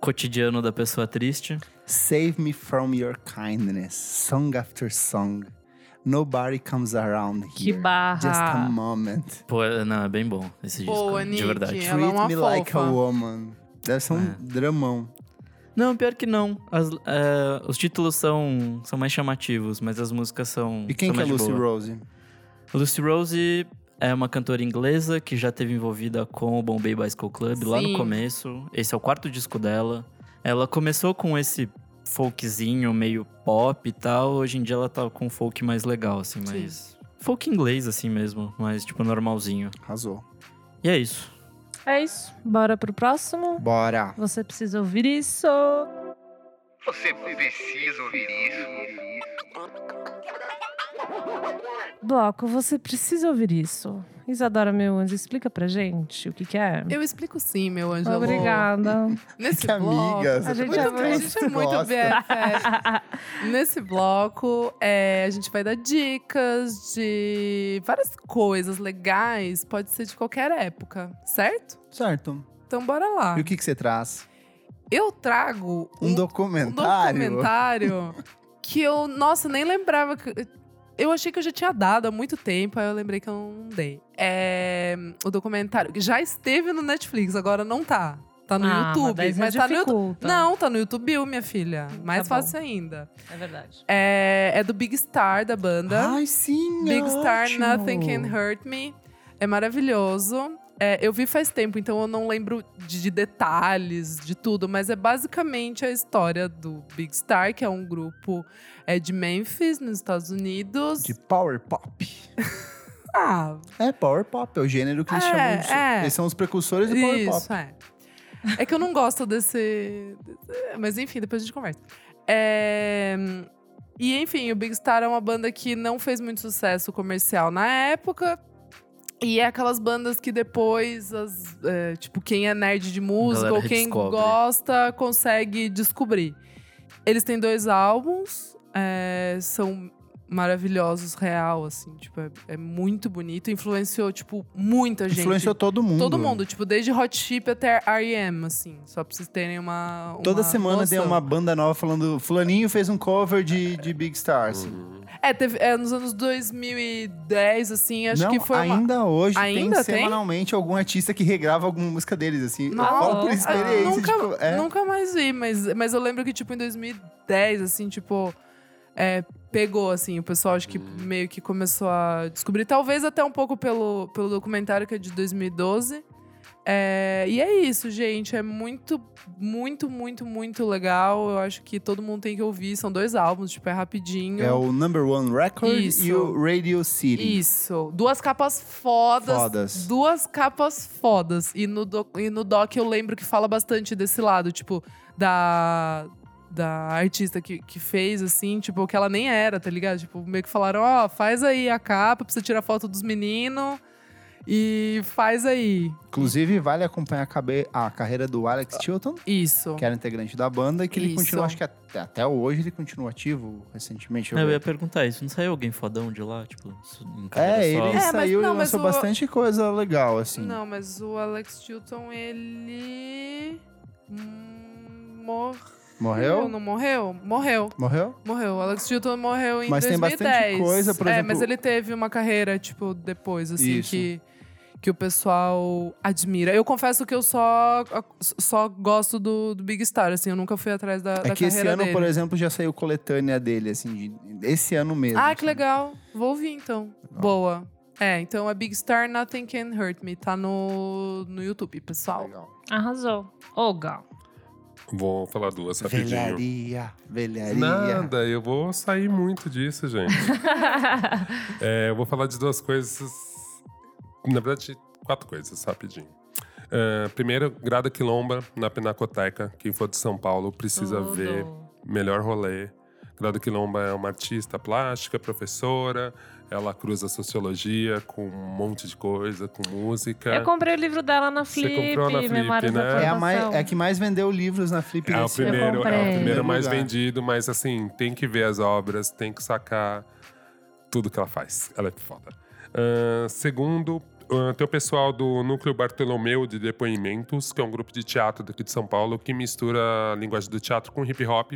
cotidiano da pessoa triste. Save me from your kindness, song after song. Nobody comes around here. que barra. Just a moment. Pô, é- não, é bem bom esse Boa, disco, Nick. de verdade. É Treat me like a fofa. woman. Deve ser um É. dramão. Não, pior que não. As- é, os títulos são, são mais chamativos, mas as músicas são. E quem são que é mais Lucy boa. Rose? Lucy Rose é uma cantora inglesa que já teve envolvida com o Bombay Bicycle Club lá no Sim. começo. Esse é o quarto disco dela. Ela começou com esse folkzinho meio pop e tal. Hoje em dia ela tá com um folk mais legal, assim, Sim. mas. Folk inglês, assim mesmo, mas tipo normalzinho. Arrasou. E é isso. É isso. Bora pro próximo? Bora. Você precisa ouvir isso. Você precisa ouvir isso. Bloco, você precisa ouvir isso. Isadora, meu anjo, explica pra gente o que, que é. Eu explico sim, meu anjo. Obrigada. Nesse Que bloco, amigas. A gente muito é a muito- gente é muito. BFF. Nesse bloco, é, a gente vai dar dicas de várias coisas legais. Pode ser de qualquer época, certo? Certo. Então bora lá. E o que, que você traz? Eu trago Um, um documentário. documentário que eu, nossa, nem lembrava. Que, eu achei que eu já tinha dado há muito tempo, aí eu lembrei que eu não dei. É o documentário que já esteve no Netflix, agora não tá. Tá no Ah, YouTube. Mas você tá no YouTube. Não, tá no YouTube, minha filha. Mais Tá bom. fácil ainda. É verdade. É, é do Big Star da banda. Ai, sim, Big é Star ótimo. Nothing Can Hurt Me. É maravilhoso. É, eu vi faz tempo, então eu não lembro de, de detalhes, de tudo, mas é basicamente a história do Big Star, que é um grupo é, de Memphis, nos Estados Unidos. De Power Pop. Ah, É, Power Pop, é o gênero que eles É, chamam de... é. Eles são os precursores do Power Pop. isso, é. É que eu não gosto desse. desse- Mas enfim, depois a gente conversa. É, E enfim, o Big Star é uma banda que não fez muito sucesso comercial na época. E é aquelas bandas que depois, as, é, tipo, quem é nerd de música ou quem gosta consegue descobrir. Eles têm dois álbuns, é, são maravilhosos, real, assim, tipo, é, é muito bonito. Influenciou, tipo, muita gente. Influenciou todo mundo. Todo mundo, tipo, desde Hot Chip até R.E.M., assim. Só pra vocês terem uma. Toda uma semana tem uma banda nova falando Fulaninho fez um cover de, de Big Stars. Uhum. É, teve, é, nos anos 2010, assim, acho Não, que foi uma. ainda hoje Ainda tem tem? semanalmente algum artista que regrava alguma música deles, assim. Eu Nossa, falo por ah, experiência, nunca, tipo, é. nunca mais vi, mas, mas eu lembro que, tipo, em 2010, assim, tipo. É, pegou, assim, o pessoal acho que meio que começou a descobrir, talvez até um pouco pelo, pelo documentário que é de 2012. É, e é isso, gente. É muito, muito, muito, muito legal. Eu acho que todo mundo tem que ouvir. São dois álbuns, tipo, é rapidinho. É o Number One Record Isso. e o Radio City. Isso. Duas capas fodas. Fodas. Duas capas fodas. E no, doc, e no doc eu lembro que fala bastante desse lado, tipo, da. Da artista que, que fez, assim, tipo, que ela nem era, tá ligado? Tipo, meio que falaram, ó, faz aí a capa pra você tirar foto dos meninos. E faz aí. Inclusive, vale acompanhar a, a carreira do Alex Chilton, Isso. que era integrante da banda, e que ele Isso. continua, acho que até, até hoje ele continua ativo recentemente. eu Eu vi. ia perguntar isso. Não saiu alguém fodão de lá? Tipo, em carreira É, ele mas saiu não, e mas lançou o- bastante coisa legal, assim. Não, mas o Alex Chilton, ele. hum, Mor... Morreu? Não morreu? Morreu. Morreu? Morreu. O Alex Chilton morreu em Mas tem 2010. bastante coisa, por É, exemplo- mas ele teve uma carreira, tipo, depois, assim, Isso. que, que o pessoal admira. Eu confesso que eu só, só gosto do, do Big Star, assim, eu nunca fui atrás da, É da que esse ano, dele. por exemplo, já saiu coletânea dele, assim, de- esse ano mesmo. Ah, que assim. legal. Vou ouvir, então. Boa. É, então é Big Star Nothing Can Hurt Me. Tá no, no YouTube, pessoal. Legal. Arrasou. Ô, Gal. Vou falar duas rapidinho. Velharia, velharia. Nada, eu vou sair muito disso, gente. É, eu vou falar de duas coisas. Na verdade, quatro coisas, rapidinho. É, primeiro, Grada Quilomba, na Pinacoteca. Quem for de São Paulo precisa Tudo. ver. Melhor rolê. Grada Quilomba é uma artista plástica, professora. Ela cruza sociologia com um monte de coisa, com música. Eu comprei o livro dela na Você Flip, comprou na Flip, Memórias né? É a, mais, é a que mais vendeu livros na Flip É o primeiro, é o primeiro mais vendido, mas assim, tem que ver as obras, tem que sacar tudo que ela faz. Ela é foda. Ahn, segundo, ahn, tem o pessoal do Núcleo Bartolomeu de Depoimentos, que é um grupo de teatro daqui de São Paulo que mistura a linguagem do teatro com hip hop.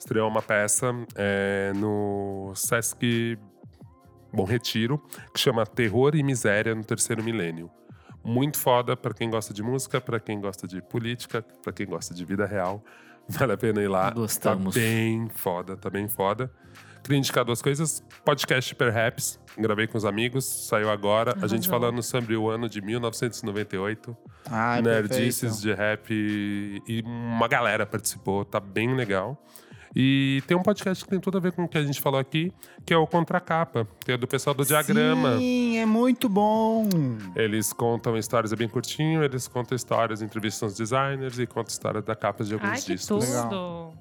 Estreou uma peça é, no Sesc Bom Retiro, que chama Terror e Miséria no Terceiro Milênio. Muito foda pra quem gosta de música, pra quem gosta de política, pra quem gosta de vida real. Vale a pena ir lá. Gostamos. Tá bem foda, tá bem foda. Queria indicar duas coisas. Podcast Perhaps, gravei com os amigos, saiu agora. A gente Arrasou. falando sobre o ano de 1998. Ah, é Nerdices perfeito. de rap e uma galera participou, tá bem legal. E tem um podcast que tem tudo a ver com o que a gente falou aqui, que é o Contracapa, que é do pessoal do Diagrama. Sim, é muito bom. Eles contam histórias, é bem curtinho, eles contam histórias, entrevistam os designers e contam histórias da capa de alguns Ai, que discos. tudo.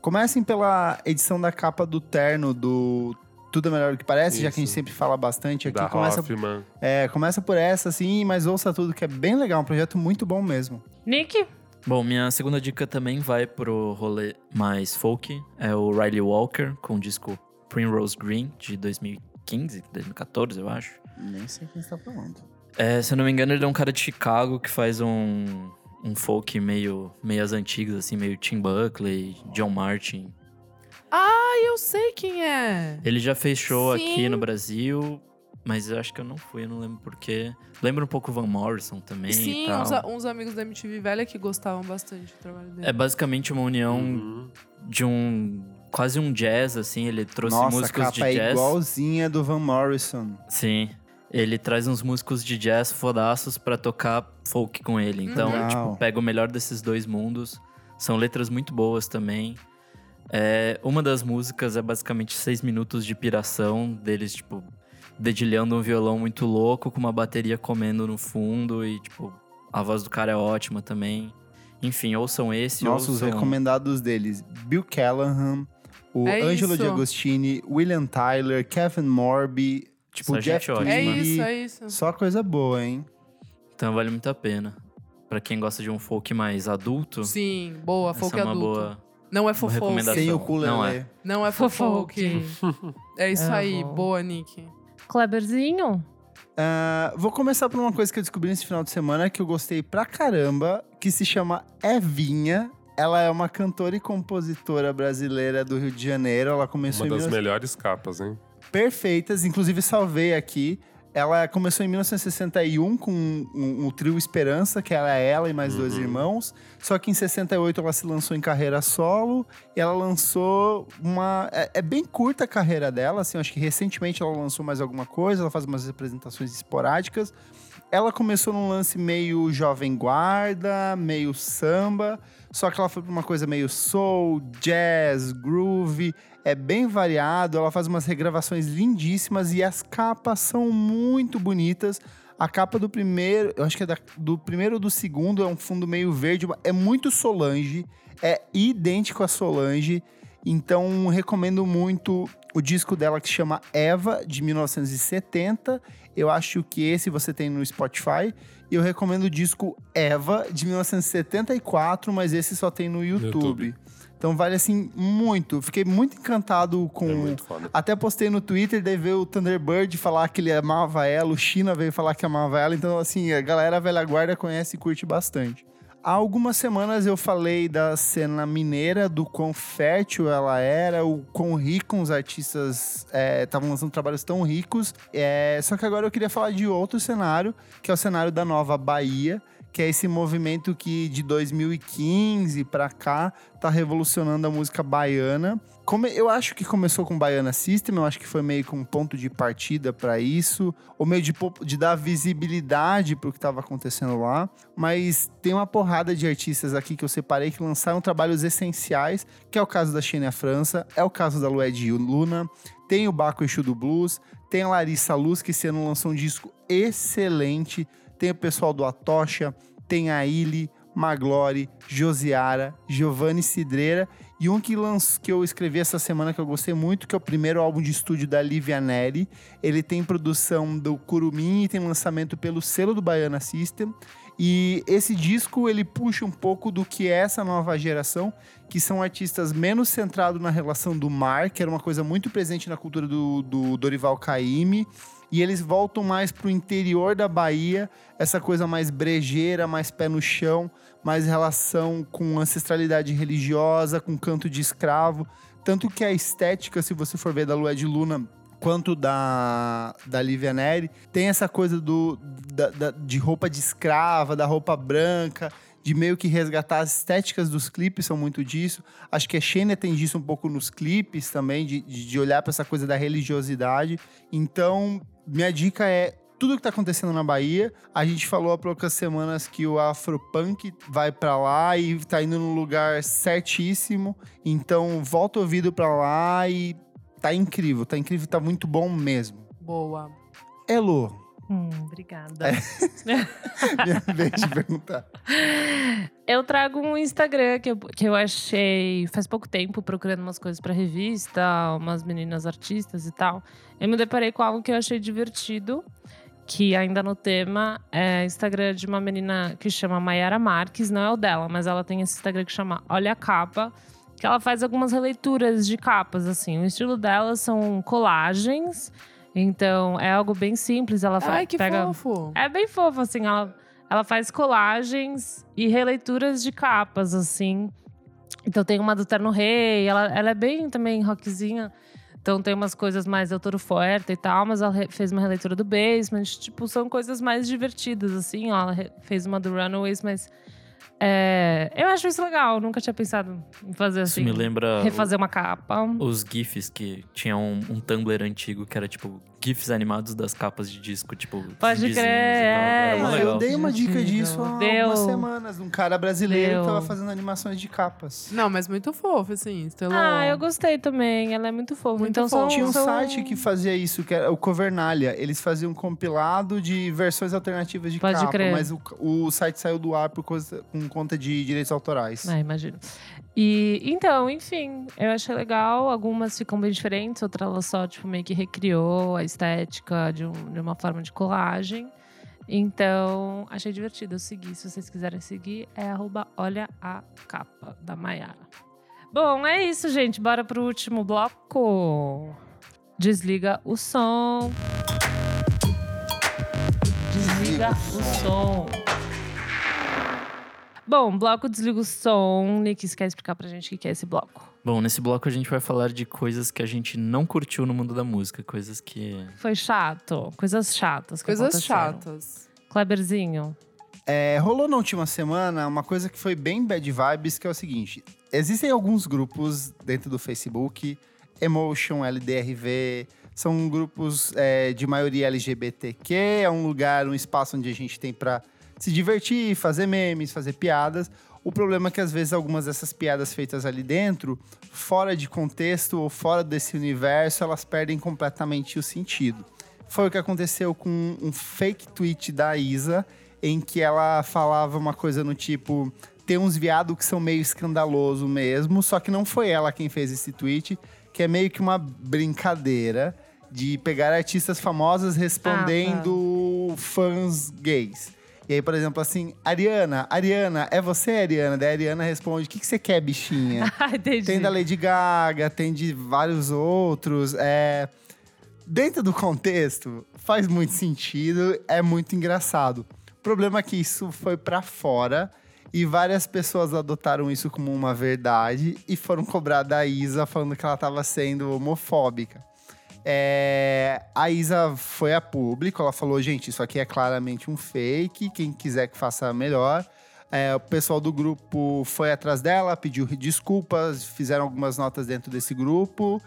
Comecem pela edição da capa do terno do Tudo é Melhor do que Parece, já que a gente Isso. sempre fala bastante aqui. Da Começa, Hoffman. é, começa por essa, assim, mas ouça tudo, que é bem legal. Um projeto muito bom mesmo. Nick? Bom, minha segunda dica também vai pro rolê mais folk. É o Riley Walker, com o disco Primrose Green, de 2015, 2014, eu acho. Nem sei quem está falando. É, se eu não me engano, ele é um cara de Chicago que faz um, um folk meio meias antigas, assim, meio Tim Buckley, John Martin. Ah, eu sei quem é. Ele já fez show Sim. aqui no Brasil, mas eu acho que eu não fui, eu não lembro porquê. Lembra um pouco o Van Morrison também e Sim, tal. uns, a- uns amigos da MTV velha que gostavam bastante do trabalho dele. É basicamente uma união Uhum. de um... Quase um jazz, assim, ele trouxe Nossa, músicos de capa é jazz. igualzinha do Van Morrison. Sim. Ele traz uns músicos de jazz fodaços pra tocar folk com ele. Então, Legal. tipo, pega o melhor desses dois mundos. São letras muito boas também. É, uma das músicas é basicamente seis minutos de piração deles, tipo, dedilhando um violão muito louco com uma bateria comendo no fundo e, tipo, a voz do cara é ótima também. Enfim, ouçam esse, Nossos ouçam... recomendados deles: Bill Callahan, o É Ângelo isso. de Agostini, William Tyler, Kevin Morby, tipo, Só Jeff gente ótima. É Tweedy. isso, é isso. Só coisa boa, hein? Então vale muito a pena. Pra quem gosta de um folk mais adulto, Sim, boa, folk é uma adulto. boa... Não é fofoque. Sem o Não culelê. é. Não é fofoque. É isso É aí, bom. boa, Nick. Kleberzinho? Ah, vou começar por uma coisa que eu descobri nesse final de semana que eu gostei pra caramba, que se chama Evinha. Ela é uma cantora e compositora brasileira do Rio de Janeiro. Ela começou Uma em das 19... melhores capas, hein? perfeitas, inclusive salvei aqui. Ela começou em 1961 com um, um- o trio Esperança, que era ela e mais dois Uhum. irmãos. Só que em 68 ela se lançou em carreira solo e ela lançou uma. É, é bem curta a carreira dela, assim, acho que recentemente ela lançou mais alguma coisa, ela faz umas apresentações esporádicas. Ela começou num lance meio jovem guarda, meio samba, só que ela foi pra uma coisa meio soul, jazz, groove, é bem variado, ela faz umas regravações lindíssimas e as capas são muito bonitas. A capa do primeiro, eu acho que é da- do primeiro ou do segundo, é um fundo meio verde, é muito Solange, é idêntico a Solange. Então, recomendo muito o disco dela que chama Eva, de 1970. Eu acho que esse você tem no Spotify. E eu recomendo o disco Eva, de 1974, mas esse só tem no YouTube. YouTube. Então vale assim muito. Fiquei muito encantado com. É muito. Até postei no Twitter, daí veio o Thunderbird falar que ele amava ela, o China veio falar que amava ela. Então, assim, a galera velha guarda conhece e curte bastante. Há algumas semanas eu falei da cena mineira, do quão fértil ela era, o quão rico os artistas estavam lançando trabalhos tão ricos. É, só que agora eu queria falar de outro cenário, que é o cenário da Nova Bahia, que é esse movimento que de 2015 pra cá tá revolucionando a música baiana. Como eu acho que começou com Baiana System, eu acho que foi meio que um ponto de partida pra isso, ou meio de, de dar visibilidade pro que tava acontecendo lá. Mas tem uma porrada de artistas aqui que eu separei que lançaram trabalhos essenciais, que é o caso da Xenia França, é o caso da Lued Luna, tem o Baco Exu do Blues, tem a Larissa Luz, que esse ano lançou um disco excelente, tem o pessoal do Atocha, tem a Illy, Maglore, Josiara, Giovanni Cidreira e um que, lanç, que eu escrevi essa semana que eu gostei muito, que é o primeiro álbum de estúdio da Livia Neri. Ele tem produção do Curumim e tem lançamento pelo selo do Baiana System. E esse disco ele puxa um pouco do que é essa nova geração, que são artistas menos centrados na relação do mar, que era uma coisa muito presente na cultura do, do Dorival Caymmi, e eles voltam mais pro interior da Bahia, essa coisa mais brejeira, mais pé no chão, mais relação com ancestralidade religiosa, com canto de escravo. Tanto que a estética, se você for ver da Lued Luna, quanto da, da Lívia Neri, tem essa coisa do, da- da- de roupa de escrava, da roupa branca, de meio que resgatar as estéticas dos clipes, são muito disso. Acho que a Xenia tem disso um pouco nos clipes também, de, de de olhar para essa coisa da religiosidade. Então, minha dica é tudo que tá acontecendo na Bahia. A gente falou há poucas semanas que o Afropunk vai para lá e tá indo no lugar certíssimo. Então, volta o ouvido para lá e tá incrível, tá incrível, tá muito bom mesmo. Boa. Elo, Hum, obrigada. minha vez de perguntar. Eu trago um Instagram que eu, que eu achei faz pouco tempo, procurando umas coisas pra revista, umas meninas artistas e tal. Eu me deparei com algo que eu achei divertido, que ainda no tema é Instagram de uma menina que chama Mayara Marques, não é o dela, mas ela tem esse Instagram que chama Olha a Capa, que ela faz algumas releituras de capas, assim. O estilo dela são colagens, então é algo bem simples. Ela fa- Ai, que pega fofo. é bem fofo, assim. Ela, ela faz colagens e releituras de capas, assim. Então tem uma do Terno Rei, ela, ela é bem também rockzinha. Então tem umas coisas mais Autoro Fuerte e tal, mas ela fez uma releitura do Basement. Tipo, são coisas mais divertidas, assim. Ó, ela fez uma do Runaways, mas... é, eu acho isso legal. Nunca tinha pensado em fazer Isso assim. me lembra Refazer uma capa. os GIFs que tinha um, um Tumblr antigo que era tipo GIFs animados das capas de disco, tipo. Pode crer, e tal. é, Ah, isso. eu dei uma dica Divertido. disso há Deu. algumas semanas. Um cara brasileiro Deu. que tava fazendo animações de capas. Não, mas muito fofo, assim. Ah, eu gostei também. Ela é muito fofa. Muito então fofa. são, Tinha um são- site que fazia isso, que era o Covernalia. Eles faziam um compilado de versões alternativas de Pode capa, crer. mas o, o site saiu do ar por coisa, com conta de direitos autorais. É, imagino. E então, enfim, eu achei legal. Algumas ficam bem diferentes, outra ela só, tipo, meio que recriou a estética de, um- de uma forma de colagem. Então, achei divertido. Eu segui. Se vocês quiserem seguir, é arroba olha a capa da Maiara. Bom, é isso, gente. Bora pro último bloco. Desliga o som. Desliga o som. Bom, bloco desliga o som. Nick, você quer explicar pra gente o que é esse bloco? Bom, nesse bloco a gente vai falar de coisas que a gente não curtiu no mundo da música, coisas que. Foi chato. Coisas chatas. que Coisas chatas. Kleberzinho. É, rolou na última semana uma coisa que foi bem bad vibes, que é o seguinte. Existem alguns grupos dentro do Facebook, Emotion, LDRV, são grupos é, de maioria LGBTQ, é um lugar, um espaço onde a gente tem pra se divertir, fazer memes, fazer piadas. O problema é que às vezes algumas dessas piadas feitas ali dentro, fora de contexto ou fora desse universo, elas perdem completamente o sentido. Foi o que aconteceu com um fake tweet da Isa, em que ela falava uma coisa no tipo: tem uns viados que são meio escandaloso mesmo, só que não foi ela quem fez esse tweet, que é meio que uma brincadeira de pegar artistas famosas respondendo fãs gays. E aí, por exemplo, assim, Ariana, Ariana, é você, Ariana? Daí a Ariana responde: O que, que você quer, bichinha? Ah, entendi. Tem da Lady Gaga, tem de vários outros. É... Dentro do contexto, faz muito sentido, é muito engraçado. O problema é que isso foi pra fora e várias pessoas adotaram isso como uma verdade e foram cobrar da Isa falando que ela estava sendo homofóbica. É, a Isa foi a público, ela falou: gente, isso aqui é claramente um fake, quem quiser que faça melhor. É, o pessoal do grupo foi atrás dela, pediu desculpas, fizeram algumas notas dentro desse grupo.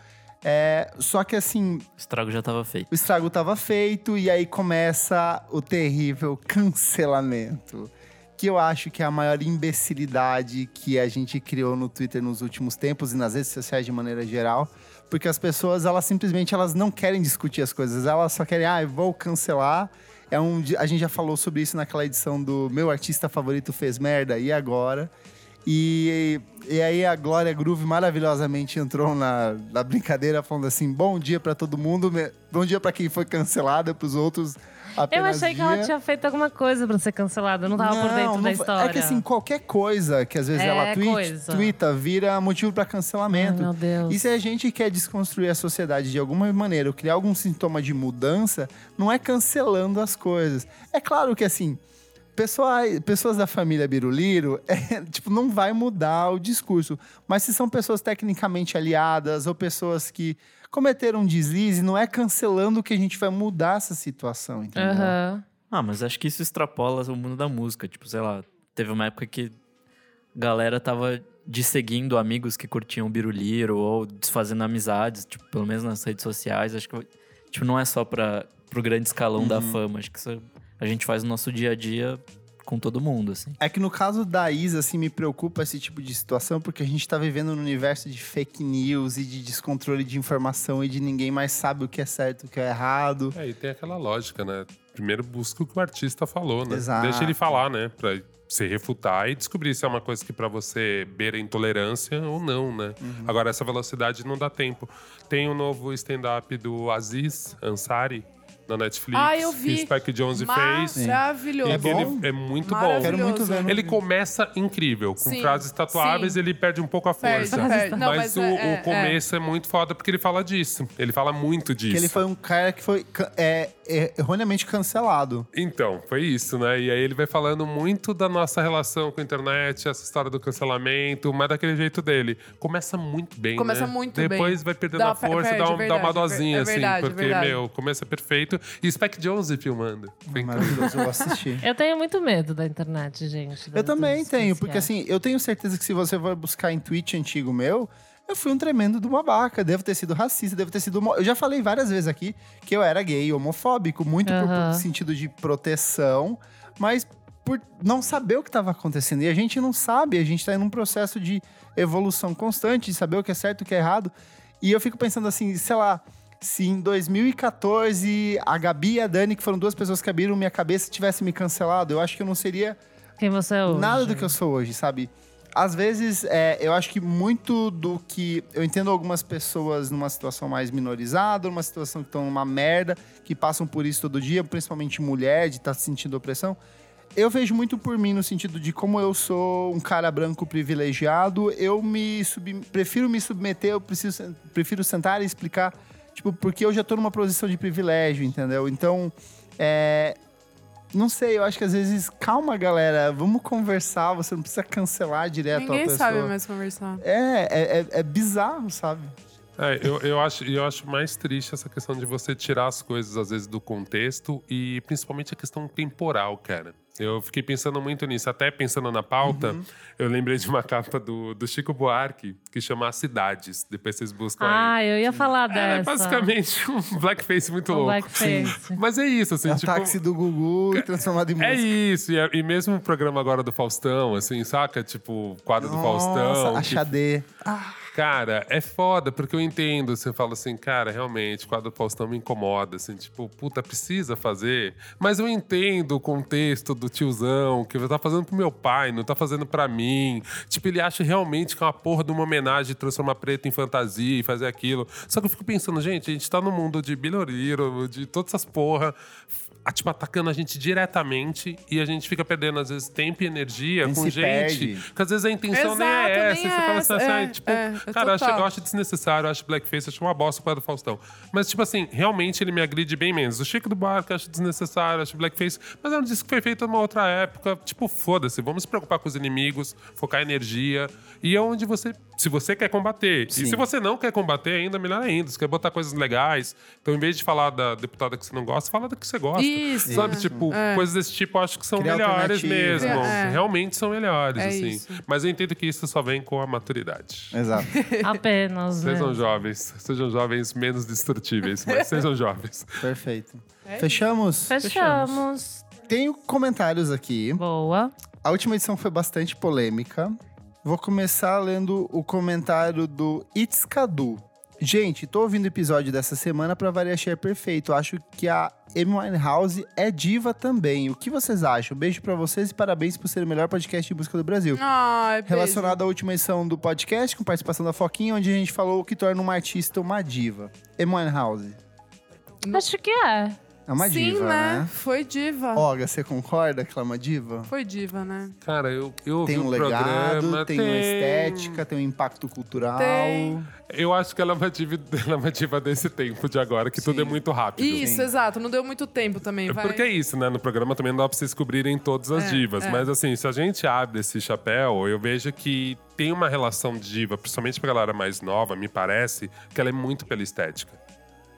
É, só que assim, O estrago já tava feito. o estrago estava feito e aí começa o terrível cancelamento. Que eu acho que é a maior imbecilidade que a gente criou no Twitter nos últimos tempos e nas redes sociais de maneira geral. Porque as pessoas, elas simplesmente elas não querem discutir as coisas. Elas só querem, ah, eu vou cancelar. É um, a gente já falou sobre isso naquela edição do Meu Artista Favorito Fez Merda, e agora? E, e aí a Glória Groove maravilhosamente entrou na, na brincadeira falando assim: bom dia pra todo mundo, bom dia pra quem foi cancelada, pros outros Eu achei que ela tinha feito alguma coisa pra ser cancelada. Eu não tava por Não, dentro não da história. É que assim, qualquer coisa que às vezes É ela tweet, twitta, vira motivo pra Ai, cancelamento. meu Deus. E se a gente quer desconstruir a sociedade de alguma maneira, ou criar algum sintoma de mudança, não é cancelando as coisas. É claro que assim, pessoas, pessoas da família Biruliro, é, tipo, não vai mudar o discurso. Mas se são pessoas tecnicamente aliadas ou pessoas que cometeram um deslize, não é cancelando que a gente vai mudar essa situação, entendeu? Aham. Ah, mas acho que isso extrapola o mundo da música. Tipo, sei lá, teve uma época que a galera tava desseguindo amigos que curtiam Biruliro ou desfazendo amizades, tipo, pelo menos nas redes sociais. Acho que tipo, não é só para pro grande escalão da fama. Acho que isso a gente faz no nosso dia a dia com todo mundo, assim. É que no caso da Isa, assim, me preocupa esse tipo de situação, porque a gente tá vivendo num universo de fake news e de descontrole de informação e de ninguém mais sabe o que é certo e o que é errado. É, e tem aquela lógica, né? Primeiro busca o que o artista falou, né? Exato. Deixa ele falar, né? Pra se refutar e descobrir se é uma coisa que pra você beira intolerância ou não, né? Uhum. Agora, essa velocidade não dá tempo. Tem o novo stand-up do Aziz Ansari na Netflix. Ah, eu vi. Que Spike Jonze fez. Maravilhoso. É bom? Ele é muito bom. Maravilhoso. Quero muito ver. no- Ele começa incrível, com Sim, frases tatuáveis, sim. ele perde um pouco a Perde, força. perde. Não, mas mas o, é- o é- começo é. muito foda porque ele fala disso. Ele fala muito disso. Que ele foi um cara que foi é, é, erroneamente cancelado. Então, foi isso, né? E aí ele vai falando muito da nossa relação com a internet, essa história do cancelamento, mas daquele jeito dele. Começa muito bem, Começa né? muito bem. Depois vai perdendo Dá- a força, perde, dá, um- dá uma verdade, dosinha, é assim. verdade, porque, verdade. meu, começa perfeito. E Spike Jonze filmando. Maravilhoso, eu vou assistir. Eu tenho muito medo da internet, gente. Eu das- também tenho, porque assim, eu tenho certeza que se você for buscar em tweet antigo meu, eu fui um tremendo do babaca. Devo ter sido racista, devo ter sido. Eu já falei várias vezes aqui que eu era gay, homofóbico, muito por, por Aham. sentido de proteção, mas por não saber o que estava acontecendo. E a gente não sabe, a gente tá em um processo de evolução constante, de saber o que é certo e o que é errado. E eu fico pensando assim, sei lá. Se em 2014 a Gabi e a Dani, que foram duas pessoas que abriram minha cabeça, tivessem me cancelado, eu acho que eu não seria Quem você é hoje? Nada do que eu sou hoje, sabe? Às vezes, é, eu acho que muito do que. Eu entendo algumas pessoas numa situação mais minorizada, numa situação que estão numa merda, que passam por isso todo dia, principalmente mulher, de estar sentindo opressão. Eu vejo muito por mim no sentido de como eu sou um cara branco privilegiado, eu me sub- prefiro me submeter, eu preciso, prefiro sentar e explicar, tipo, porque eu já tô numa posição de privilégio, entendeu? Então, é, não sei, eu acho que às vezes, calma, galera, vamos conversar, você não precisa cancelar direto a Ninguém pessoa. sabe mais conversar. É, é, é, é bizarro, sabe? É, eu, eu, acho, eu acho mais triste essa questão de você tirar as coisas, às vezes, do contexto e principalmente a questão temporal, cara. Eu fiquei pensando muito nisso, até pensando na pauta, Uhum. eu lembrei de uma capa do, do Chico Buarque, que chama As Cidades. Depois vocês buscam aí. Ah, eu ia falar dessa. É basicamente um blackface muito Um louco. blackface. Mas é isso, assim, É o tipo. táxi do Gugu transformado em música. É isso, e, é- e mesmo o programa agora do Faustão, assim, saca? Tipo, o quadro do Nossa, Faustão. a que Xadê. Cara, é foda, porque eu entendo. Você fala assim, cara, realmente, o quadro Faustão me incomoda. Assim, tipo, puta, precisa fazer. Mas eu entendo o contexto do tiozão, que tá fazendo pro meu pai, não tá fazendo pra mim. Tipo, ele acha realmente que é uma porra de uma homenagem transformar preto em fantasia e fazer aquilo. Só que eu fico pensando, gente, a gente tá no mundo de Biloriro, de todas essas porra. A- Tipo, atacando a gente diretamente e a gente fica perdendo, às vezes, tempo e energia gente com gente perde. que às vezes a intenção nem Exato, é nem essa. e você é fala assim, essa. assim, É, tipo, é, é cara, eu acho, eu acho desnecessário, eu acho blackface, eu acho uma bosta para do Faustão. Mas, tipo assim, realmente ele me agride bem menos. O Chico do Barco eu acho desnecessário, eu acho blackface, mas é um disco que foi feito numa outra época. Tipo, foda-se, vamos se preocupar com os inimigos, focar energia. E é onde você. Se você quer combater. Sim. E se você não quer combater, ainda melhor ainda. Você quer botar coisas legais. Então, em vez de falar da deputada que você não gosta, fala da que você gosta. Isso. Sabe, É. tipo, É. coisas desse tipo eu acho que são Criar melhores mesmo. É. Realmente são melhores, É assim. isso. Mas eu entendo que isso só vem com a maturidade. Exato. Apenas, né? Sejam jovens, sejam jovens menos destrutíveis, mas sejam jovens. Perfeito. É Fechamos? Fechamos. Tenho comentários aqui. Boa. A última edição foi bastante polêmica. Vou começar lendo o comentário do It's Cadu. Gente, tô ouvindo o episódio dessa semana pra variar Share Perfeito. Acho que a Amy Winehouse é diva também. O que vocês acham? Beijo pra vocês e parabéns por ser o melhor podcast de música do Brasil. Ai, beijo. Relacionado à última edição do podcast, com participação da Foquinha, onde a gente falou o que torna uma artista uma diva. Amy Winehouse. Acho que é. É uma Sim, diva, né? né? Foi diva. Olga, você concorda que ela é uma diva? Foi diva, né? Cara, eu, eu ouvi Tem um o legado, programa, tem, uma estética, tem um impacto cultural. Tem. Eu acho que ela é uma diva, ela é uma diva desse tempo de agora, que tudo Sim. é muito rápido. Isso, exato. Não deu muito tempo também. Vai. Porque é isso, né? No programa também não dá pra vocês descobrirem todas as É, divas. é. Mas assim, se a gente abre esse chapéu, eu vejo que tem uma relação de diva, principalmente pra galera mais nova, me parece, que ela é muito pela estética.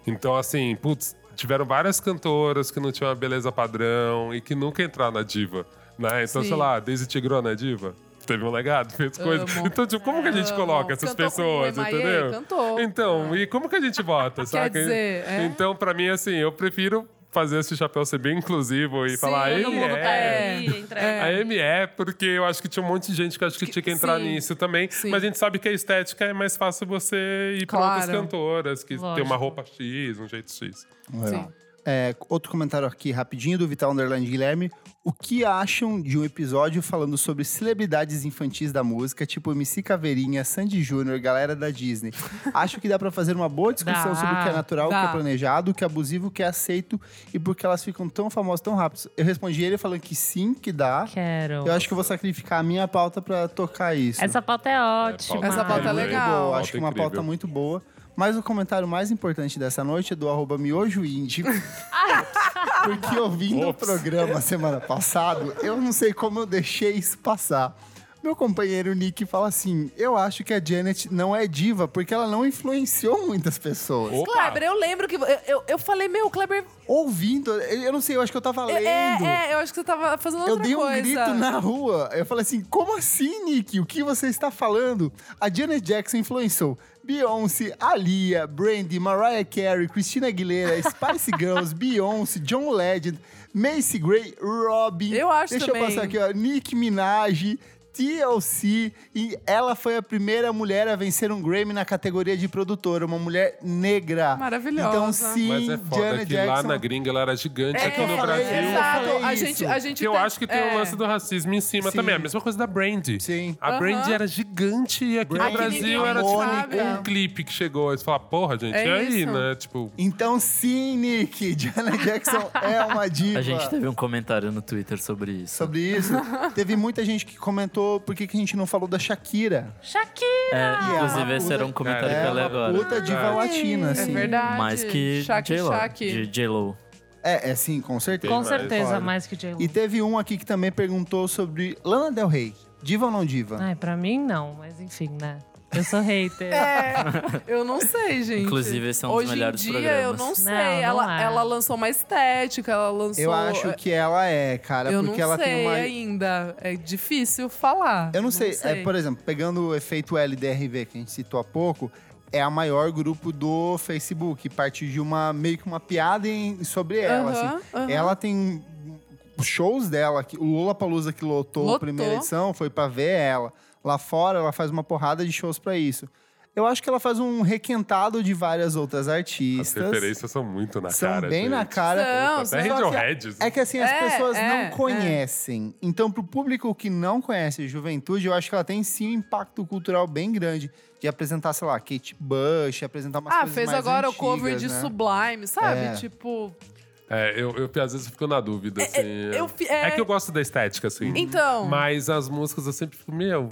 Então, assim, putz, tiveram várias cantoras que não tinham uma beleza padrão e que nunca entraram na diva. Né? Então, Sim. sei lá, Daisy Tigrona é diva? Teve um legado, fez coisas. Amo. Então, tipo, como que a gente Amo. coloca essas Cantou pessoas, entendeu? cantou. Então, e como que a gente vota, saca? dizer, é. Então, pra mim, assim, eu prefiro fazer esse chapéu ser bem inclusivo e Sim, falar, Ei, mundo tá é. É. A M é, porque eu acho que tinha um monte de gente que acho que Que- tinha que entrar sim. nisso também. Sim. Mas a gente sabe que a estética é mais fácil você ir Claro. outras cantoras, que tem Lógico. uma roupa X, um jeito X. Legal. É, outro comentário aqui rapidinho do Vital Underline Guilherme. O que acham de um episódio falando sobre celebridades infantis da música, tipo MC Caveirinha, Sandy Júnior, galera da Disney? Acho que dá pra fazer uma boa discussão Dá, sobre o que é natural, o que é planejado, o que é abusivo, o que é aceito e por que elas ficam tão famosas tão rápido. Eu respondi ele falando que sim, que dá. Quero. Eu acho que eu vou sacrificar a minha pauta pra tocar isso. Essa pauta é ótima. Essa pauta é legal. boa, Pauta acho que uma incrível. pauta muito boa. Mas o comentário mais importante dessa noite é do arroba miojoindie. Porque ouvindo o Ops. programa semana passada, eu não sei como eu deixei isso passar. Meu companheiro Nick fala assim: Eu acho que a Janet não é diva porque ela não influenciou muitas pessoas. Opa! Kleber, eu lembro que. Eu, eu, eu falei, meu, Kleber. Ouvindo, eu não sei, eu acho que eu tava lendo. É, é, eu acho que você tava fazendo outra Eu dei um coisa. grito na rua. Eu falei assim: como assim, Nick? O que você está falando? A Janet Jackson influenciou Beyoncé, Alia, Brandy, Mariah Carey, Christina Aguilera, Spice Girls, Beyoncé, John Legend, Macy Gray, Robin. Eu acho Deixa também. eu passar aqui, ó. Nicki Minaj. TLC, e ela foi a primeira mulher a vencer um Grammy na categoria de produtora, uma mulher negra. Maravilhosa. Então, sim, Mas é foda Janet que Jackson. lá na gringa ela era gigante, É aqui no Brasil. eu Exato. A gente, a gente Que eu tá- acho que tem é. um lance do racismo em cima Sim. também. A mesma coisa da Brandy. Sim. A. Brandy era gigante e aqui Brandy no Brasil era sabe. tipo um clipe que chegou. Aí você fala, porra, gente, É e aí, isso. né? Tipo, Então, sim, Nick, Janet Jackson é uma diva. A gente teve um comentário no Twitter sobre isso. Sobre isso, teve muita gente que comentou por que, que a gente não falou da Shakira. Shakira! É, inclusive, esse era um comentário É que eu li uma agora. puta diva latina, É assim. verdade. Mais que J-Lo. J-Lo. É, é sim, com certeza. Com certeza, Claro. mais que J-Lo. E teve um aqui que também perguntou sobre Lana Del Rey. Diva ou não diva? Ai, pra mim não, mas enfim, né? Eu sou hater. É, eu não sei, gente. Inclusive, esse é um dos Hoje melhores em dia, programas. eu não sei. Não, não ela, é. ela lançou uma estética, ela lançou... Eu acho que ela é, cara, Eu porque não ela sei tem uma. ainda. É difícil falar. Eu não sei, É, por exemplo, pegando o efeito LDRV que a gente citou há pouco, é a maior grupo do Facebook, partiu de uma meio que uma piada em- sobre ela, Aham, assim. aham. Ela tem os shows dela, que o Lula Palusa que lotou, a Lotou. primeira edição, foi pra ver ela. Lá fora ela faz uma porrada de shows pra isso. Eu acho que ela faz um requentado de várias outras As artistas. referências são muito na São cara. bem na gente. cara. São, Até são. Radiohead. É que assim, as É, pessoas é, não é. conhecem. Então, pro público que não conhece juventude, eu acho que ela tem sim um impacto cultural bem grande. De apresentar, sei lá, Kate Bush, apresentar umas Ah, coisas fez mais agora antigas, o cover de né? Sublime, sabe? É. Tipo. É, eu, eu às vezes fico na dúvida, assim. eu é... é- que eu gosto da estética, assim. Então. Mas as músicas eu sempre fico, meu,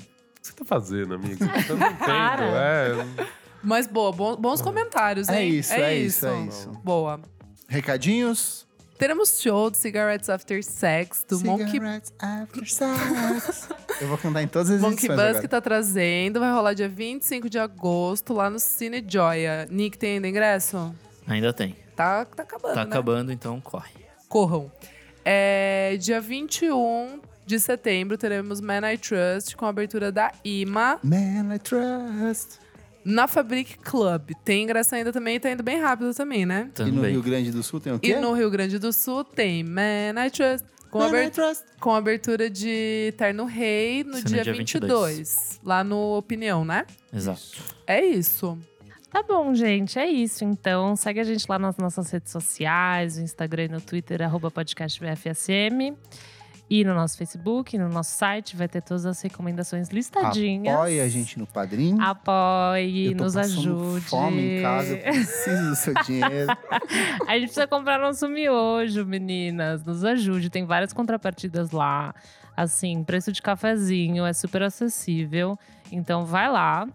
que você tá fazendo, amigo? Eu não entendo. É. Mas boa, bom- bons comentários, É hein? isso, é isso, é isso. Boa. Recadinhos? Teremos show de Cigarettes After Sex, do Monkey, Cigarettes after sex. eu vou cantar em todas as Monkey edições Bus agora. que tá trazendo. Vai rolar dia 25 de agosto lá no Cine Joia. Nick, tem ainda ingresso? Ainda tem. Tá, tá acabando, Tá né? acabando, então corre. Corram. É, dia 21 de setembro teremos Man I Trust com a abertura da IMA Man, I trust. na Fabric Club. Tem ingresso ainda também, tá indo bem rápido também, né? E no Também. Rio Grande do Sul tem o quê? E no Rio Grande do Sul tem Man I Trust com, Man, I trust. com abertura de Terno Rei no Isso no dia, dia 22, lá no Opinião, né? Exato. É isso. Tá bom, gente. É isso. Então, segue a gente lá nas nossas redes sociais, no Instagram e no Twitter, arroba podcast VFSM. E no nosso Facebook, no nosso site, vai ter todas as recomendações listadinhas. Apoie a gente no Padrim. Apoie, eu tô nos ajude. fome em casa, eu preciso do seu dinheiro. A gente precisa comprar nosso miojo, meninas. Nos ajude. Tem várias contrapartidas lá. Assim, preço de cafezinho é super acessível. Então vai lá.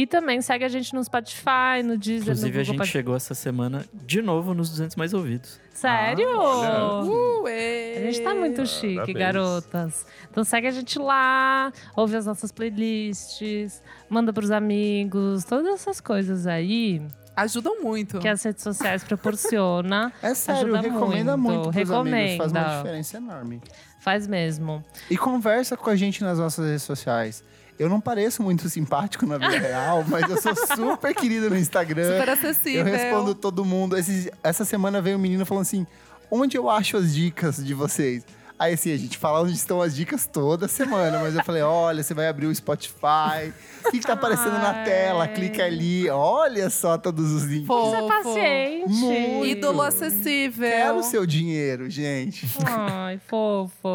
E também segue a gente no Spotify, no Deezer, no Inclusive, Google a gente Pod- chegou essa semana de novo nos 200 mais ouvidos. Sério? olha. Uh, A gente tá muito chique, Parabéns. garotas. Então segue a gente lá, ouve as nossas playlists, manda pros amigos, todas essas coisas aí Ajudam muito. que as redes sociais proporcionam. É sério, Ajuda recomenda muito, muito, pros amigos. Faz uma recomenda. diferença enorme. Faz mesmo. E conversa com a gente nas nossas redes sociais. Eu não pareço muito simpático na vida real, mas eu sou super querido no Instagram. Super Eu acessível. respondo todo mundo. Esses- essa semana veio um menino falando assim: onde eu acho as dicas de vocês? Aí assim, a gente fala onde estão as dicas toda semana, mas eu falei: olha, você vai abrir o Spotify, o que, que tá aparecendo na Ai. tela? Clica ali, olha só todos os links. Fofo. Você é paciente. Muito. Ídolo acessível. Quero o seu dinheiro, gente. Ai, fofo.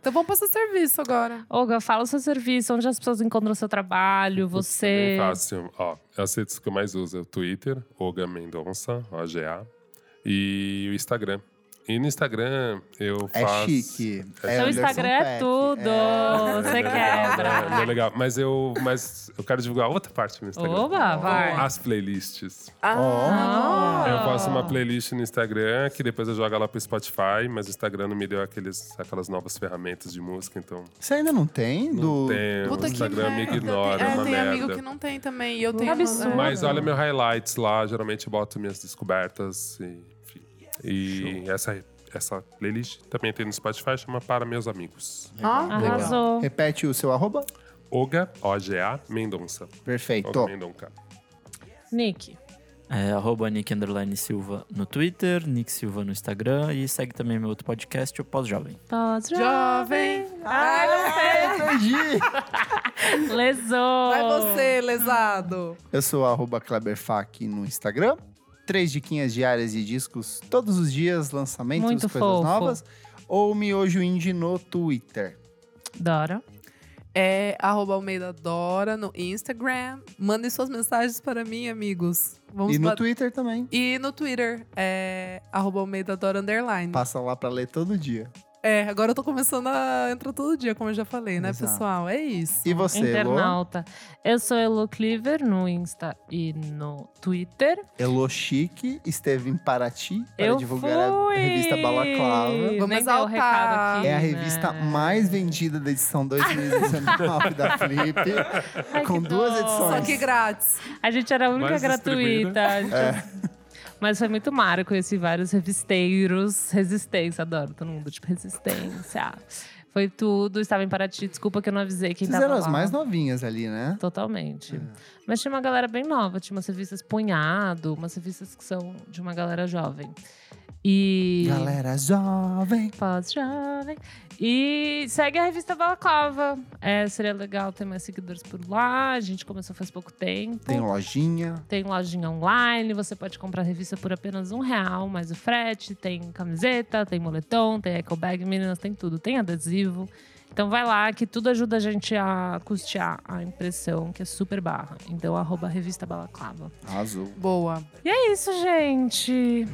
Então vamos passar serviço agora. Olga, fala o seu serviço, onde as pessoas encontram o seu trabalho, você. É fácil. Ó, as redes que eu mais uso é o Twitter, Oga Mendonça, OGA, e o Instagram. E no Instagram eu É faço... chique. É É Seu Anderson Instagram é Peck. tudo. É. Você É quebra. É, é legal. Mas eu, mas eu quero divulgar outra parte do Instagram. Oba, vai. As playlists. Ah, Eu faço uma playlist no Instagram que depois eu jogo lá pro Spotify, mas o Instagram não me deu aqueles, aquelas novas ferramentas de música, então Você ainda não tem? não do... tem. Puta o que Instagram me merda. ignora, é é, uma tem merda. amigo que não tem também. E eu tenho absurdo. Mas olha meu highlights lá, geralmente eu boto minhas descobertas e, E essa, essa playlist também tem no Spotify, chama Para Meus Amigos. Ah, legal. Arrasou. Repete o seu arroba? Oga, O-G-A, Mendonça. Perfeito. Oga Mendonça. Nick. É arroba Nick Underline Silva no Twitter, Nick Silva no Instagram e segue também meu outro podcast, o Pós-Jovem. Jovem. Ai, Ah, entendi. Lesou. Vai você, lesado. Eu sou arroba Kleberfac no Instagram. Três diquinhas diárias de discos todos os dias, lançamentos, Muito coisas fofo. novas. Ou Miojo Indie no Twitter. Dora. É arroba Almeida Dora no Instagram. Mandem suas mensagens para mim, amigos. Vamos e no bat- Twitter também. E no Twitter, é arroba Almeida Dora Underline. Passa lá pra ler todo dia. É, agora eu tô começando a entrar todo dia, como eu já falei, né, Exato. pessoal? É isso. E você, Elo? Internauta. Eu sou Elo Cleaver no Insta e no Twitter. Elo Chique esteve em Paraty para eu divulgar fui. a revista Balaclava. Vamos exaltar. recado aqui, É a né? revista mais vendida da edição 2019 da Flip. Ai, com duas dó. edições. Só que grátis. A gente era a única Mais gratuita. É. Mas foi muito mara, conheci vários revisteiros. Resistência, adoro todo mundo, tipo, resistência. Foi tudo, estava em Paraty. Desculpa que eu não avisei quem Vocês tava eram as lá. mais novinhas ali, né? Totalmente. Mas tinha uma galera bem nova, tinha umas revistas Punhado, umas revistas que são de uma galera jovem. E. Galera jovem. Pós-jovem. E segue a revista Balaclava. É, seria legal ter mais seguidores por lá. A gente começou faz pouco tempo. Tem lojinha. Tem lojinha online, você pode comprar a revista por apenas um real, mais o frete. Tem camiseta, tem moletom, tem eco bag, meninas, tem tudo. Tem adesivo. Então vai lá, que tudo ajuda a gente a custear a impressão, que é super barra. Então, arroba revista Balaclava. Arrasou. Boa. E é isso, gente.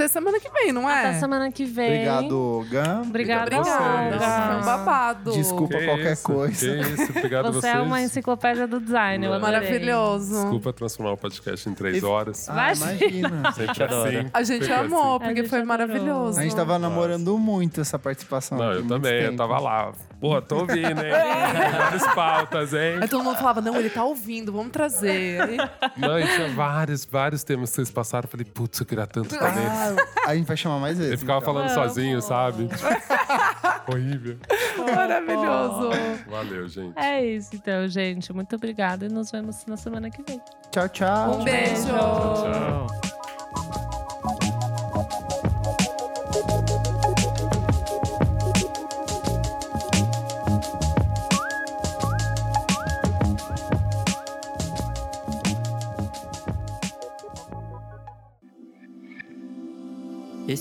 Até semana que vem, não é? Até semana que vem. Obrigado, Gam. Obrigada, Obrigado a vocês. Nossa, foi um babado. Desculpa Que qualquer isso, coisa. Que isso, obrigado a Você vocês. é uma enciclopédia do design, eu adorei. Maravilhoso. Desculpa transformar o podcast em três horas. Ah, Vai- imagina. Sempre adora. assim. A gente sempre amou, A porque gente foi adorou. maravilhoso. A gente tava namorando muito essa participação. Não, aqui, eu muito também, eu tempo. tava lá. Pô, tô ouvindo, hein? Várias pautas, hein? Aí todo mundo falava, não, ele tá ouvindo, vamos trazer. Aí, Não, e tinha vários, vários temas que vocês passaram. Eu falei, putz, eu queria tanto nele. Ah, a gente vai chamar mais vezes. Ele ficava então. falando sozinho, sabe? Horrível. maravilhoso. Valeu, gente. É isso, então, gente. Muito obrigada e nos vemos na semana que vem. Tchau, tchau. Um beijo. Tchau.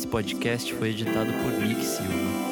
Podcast foi editado por Nick Silva.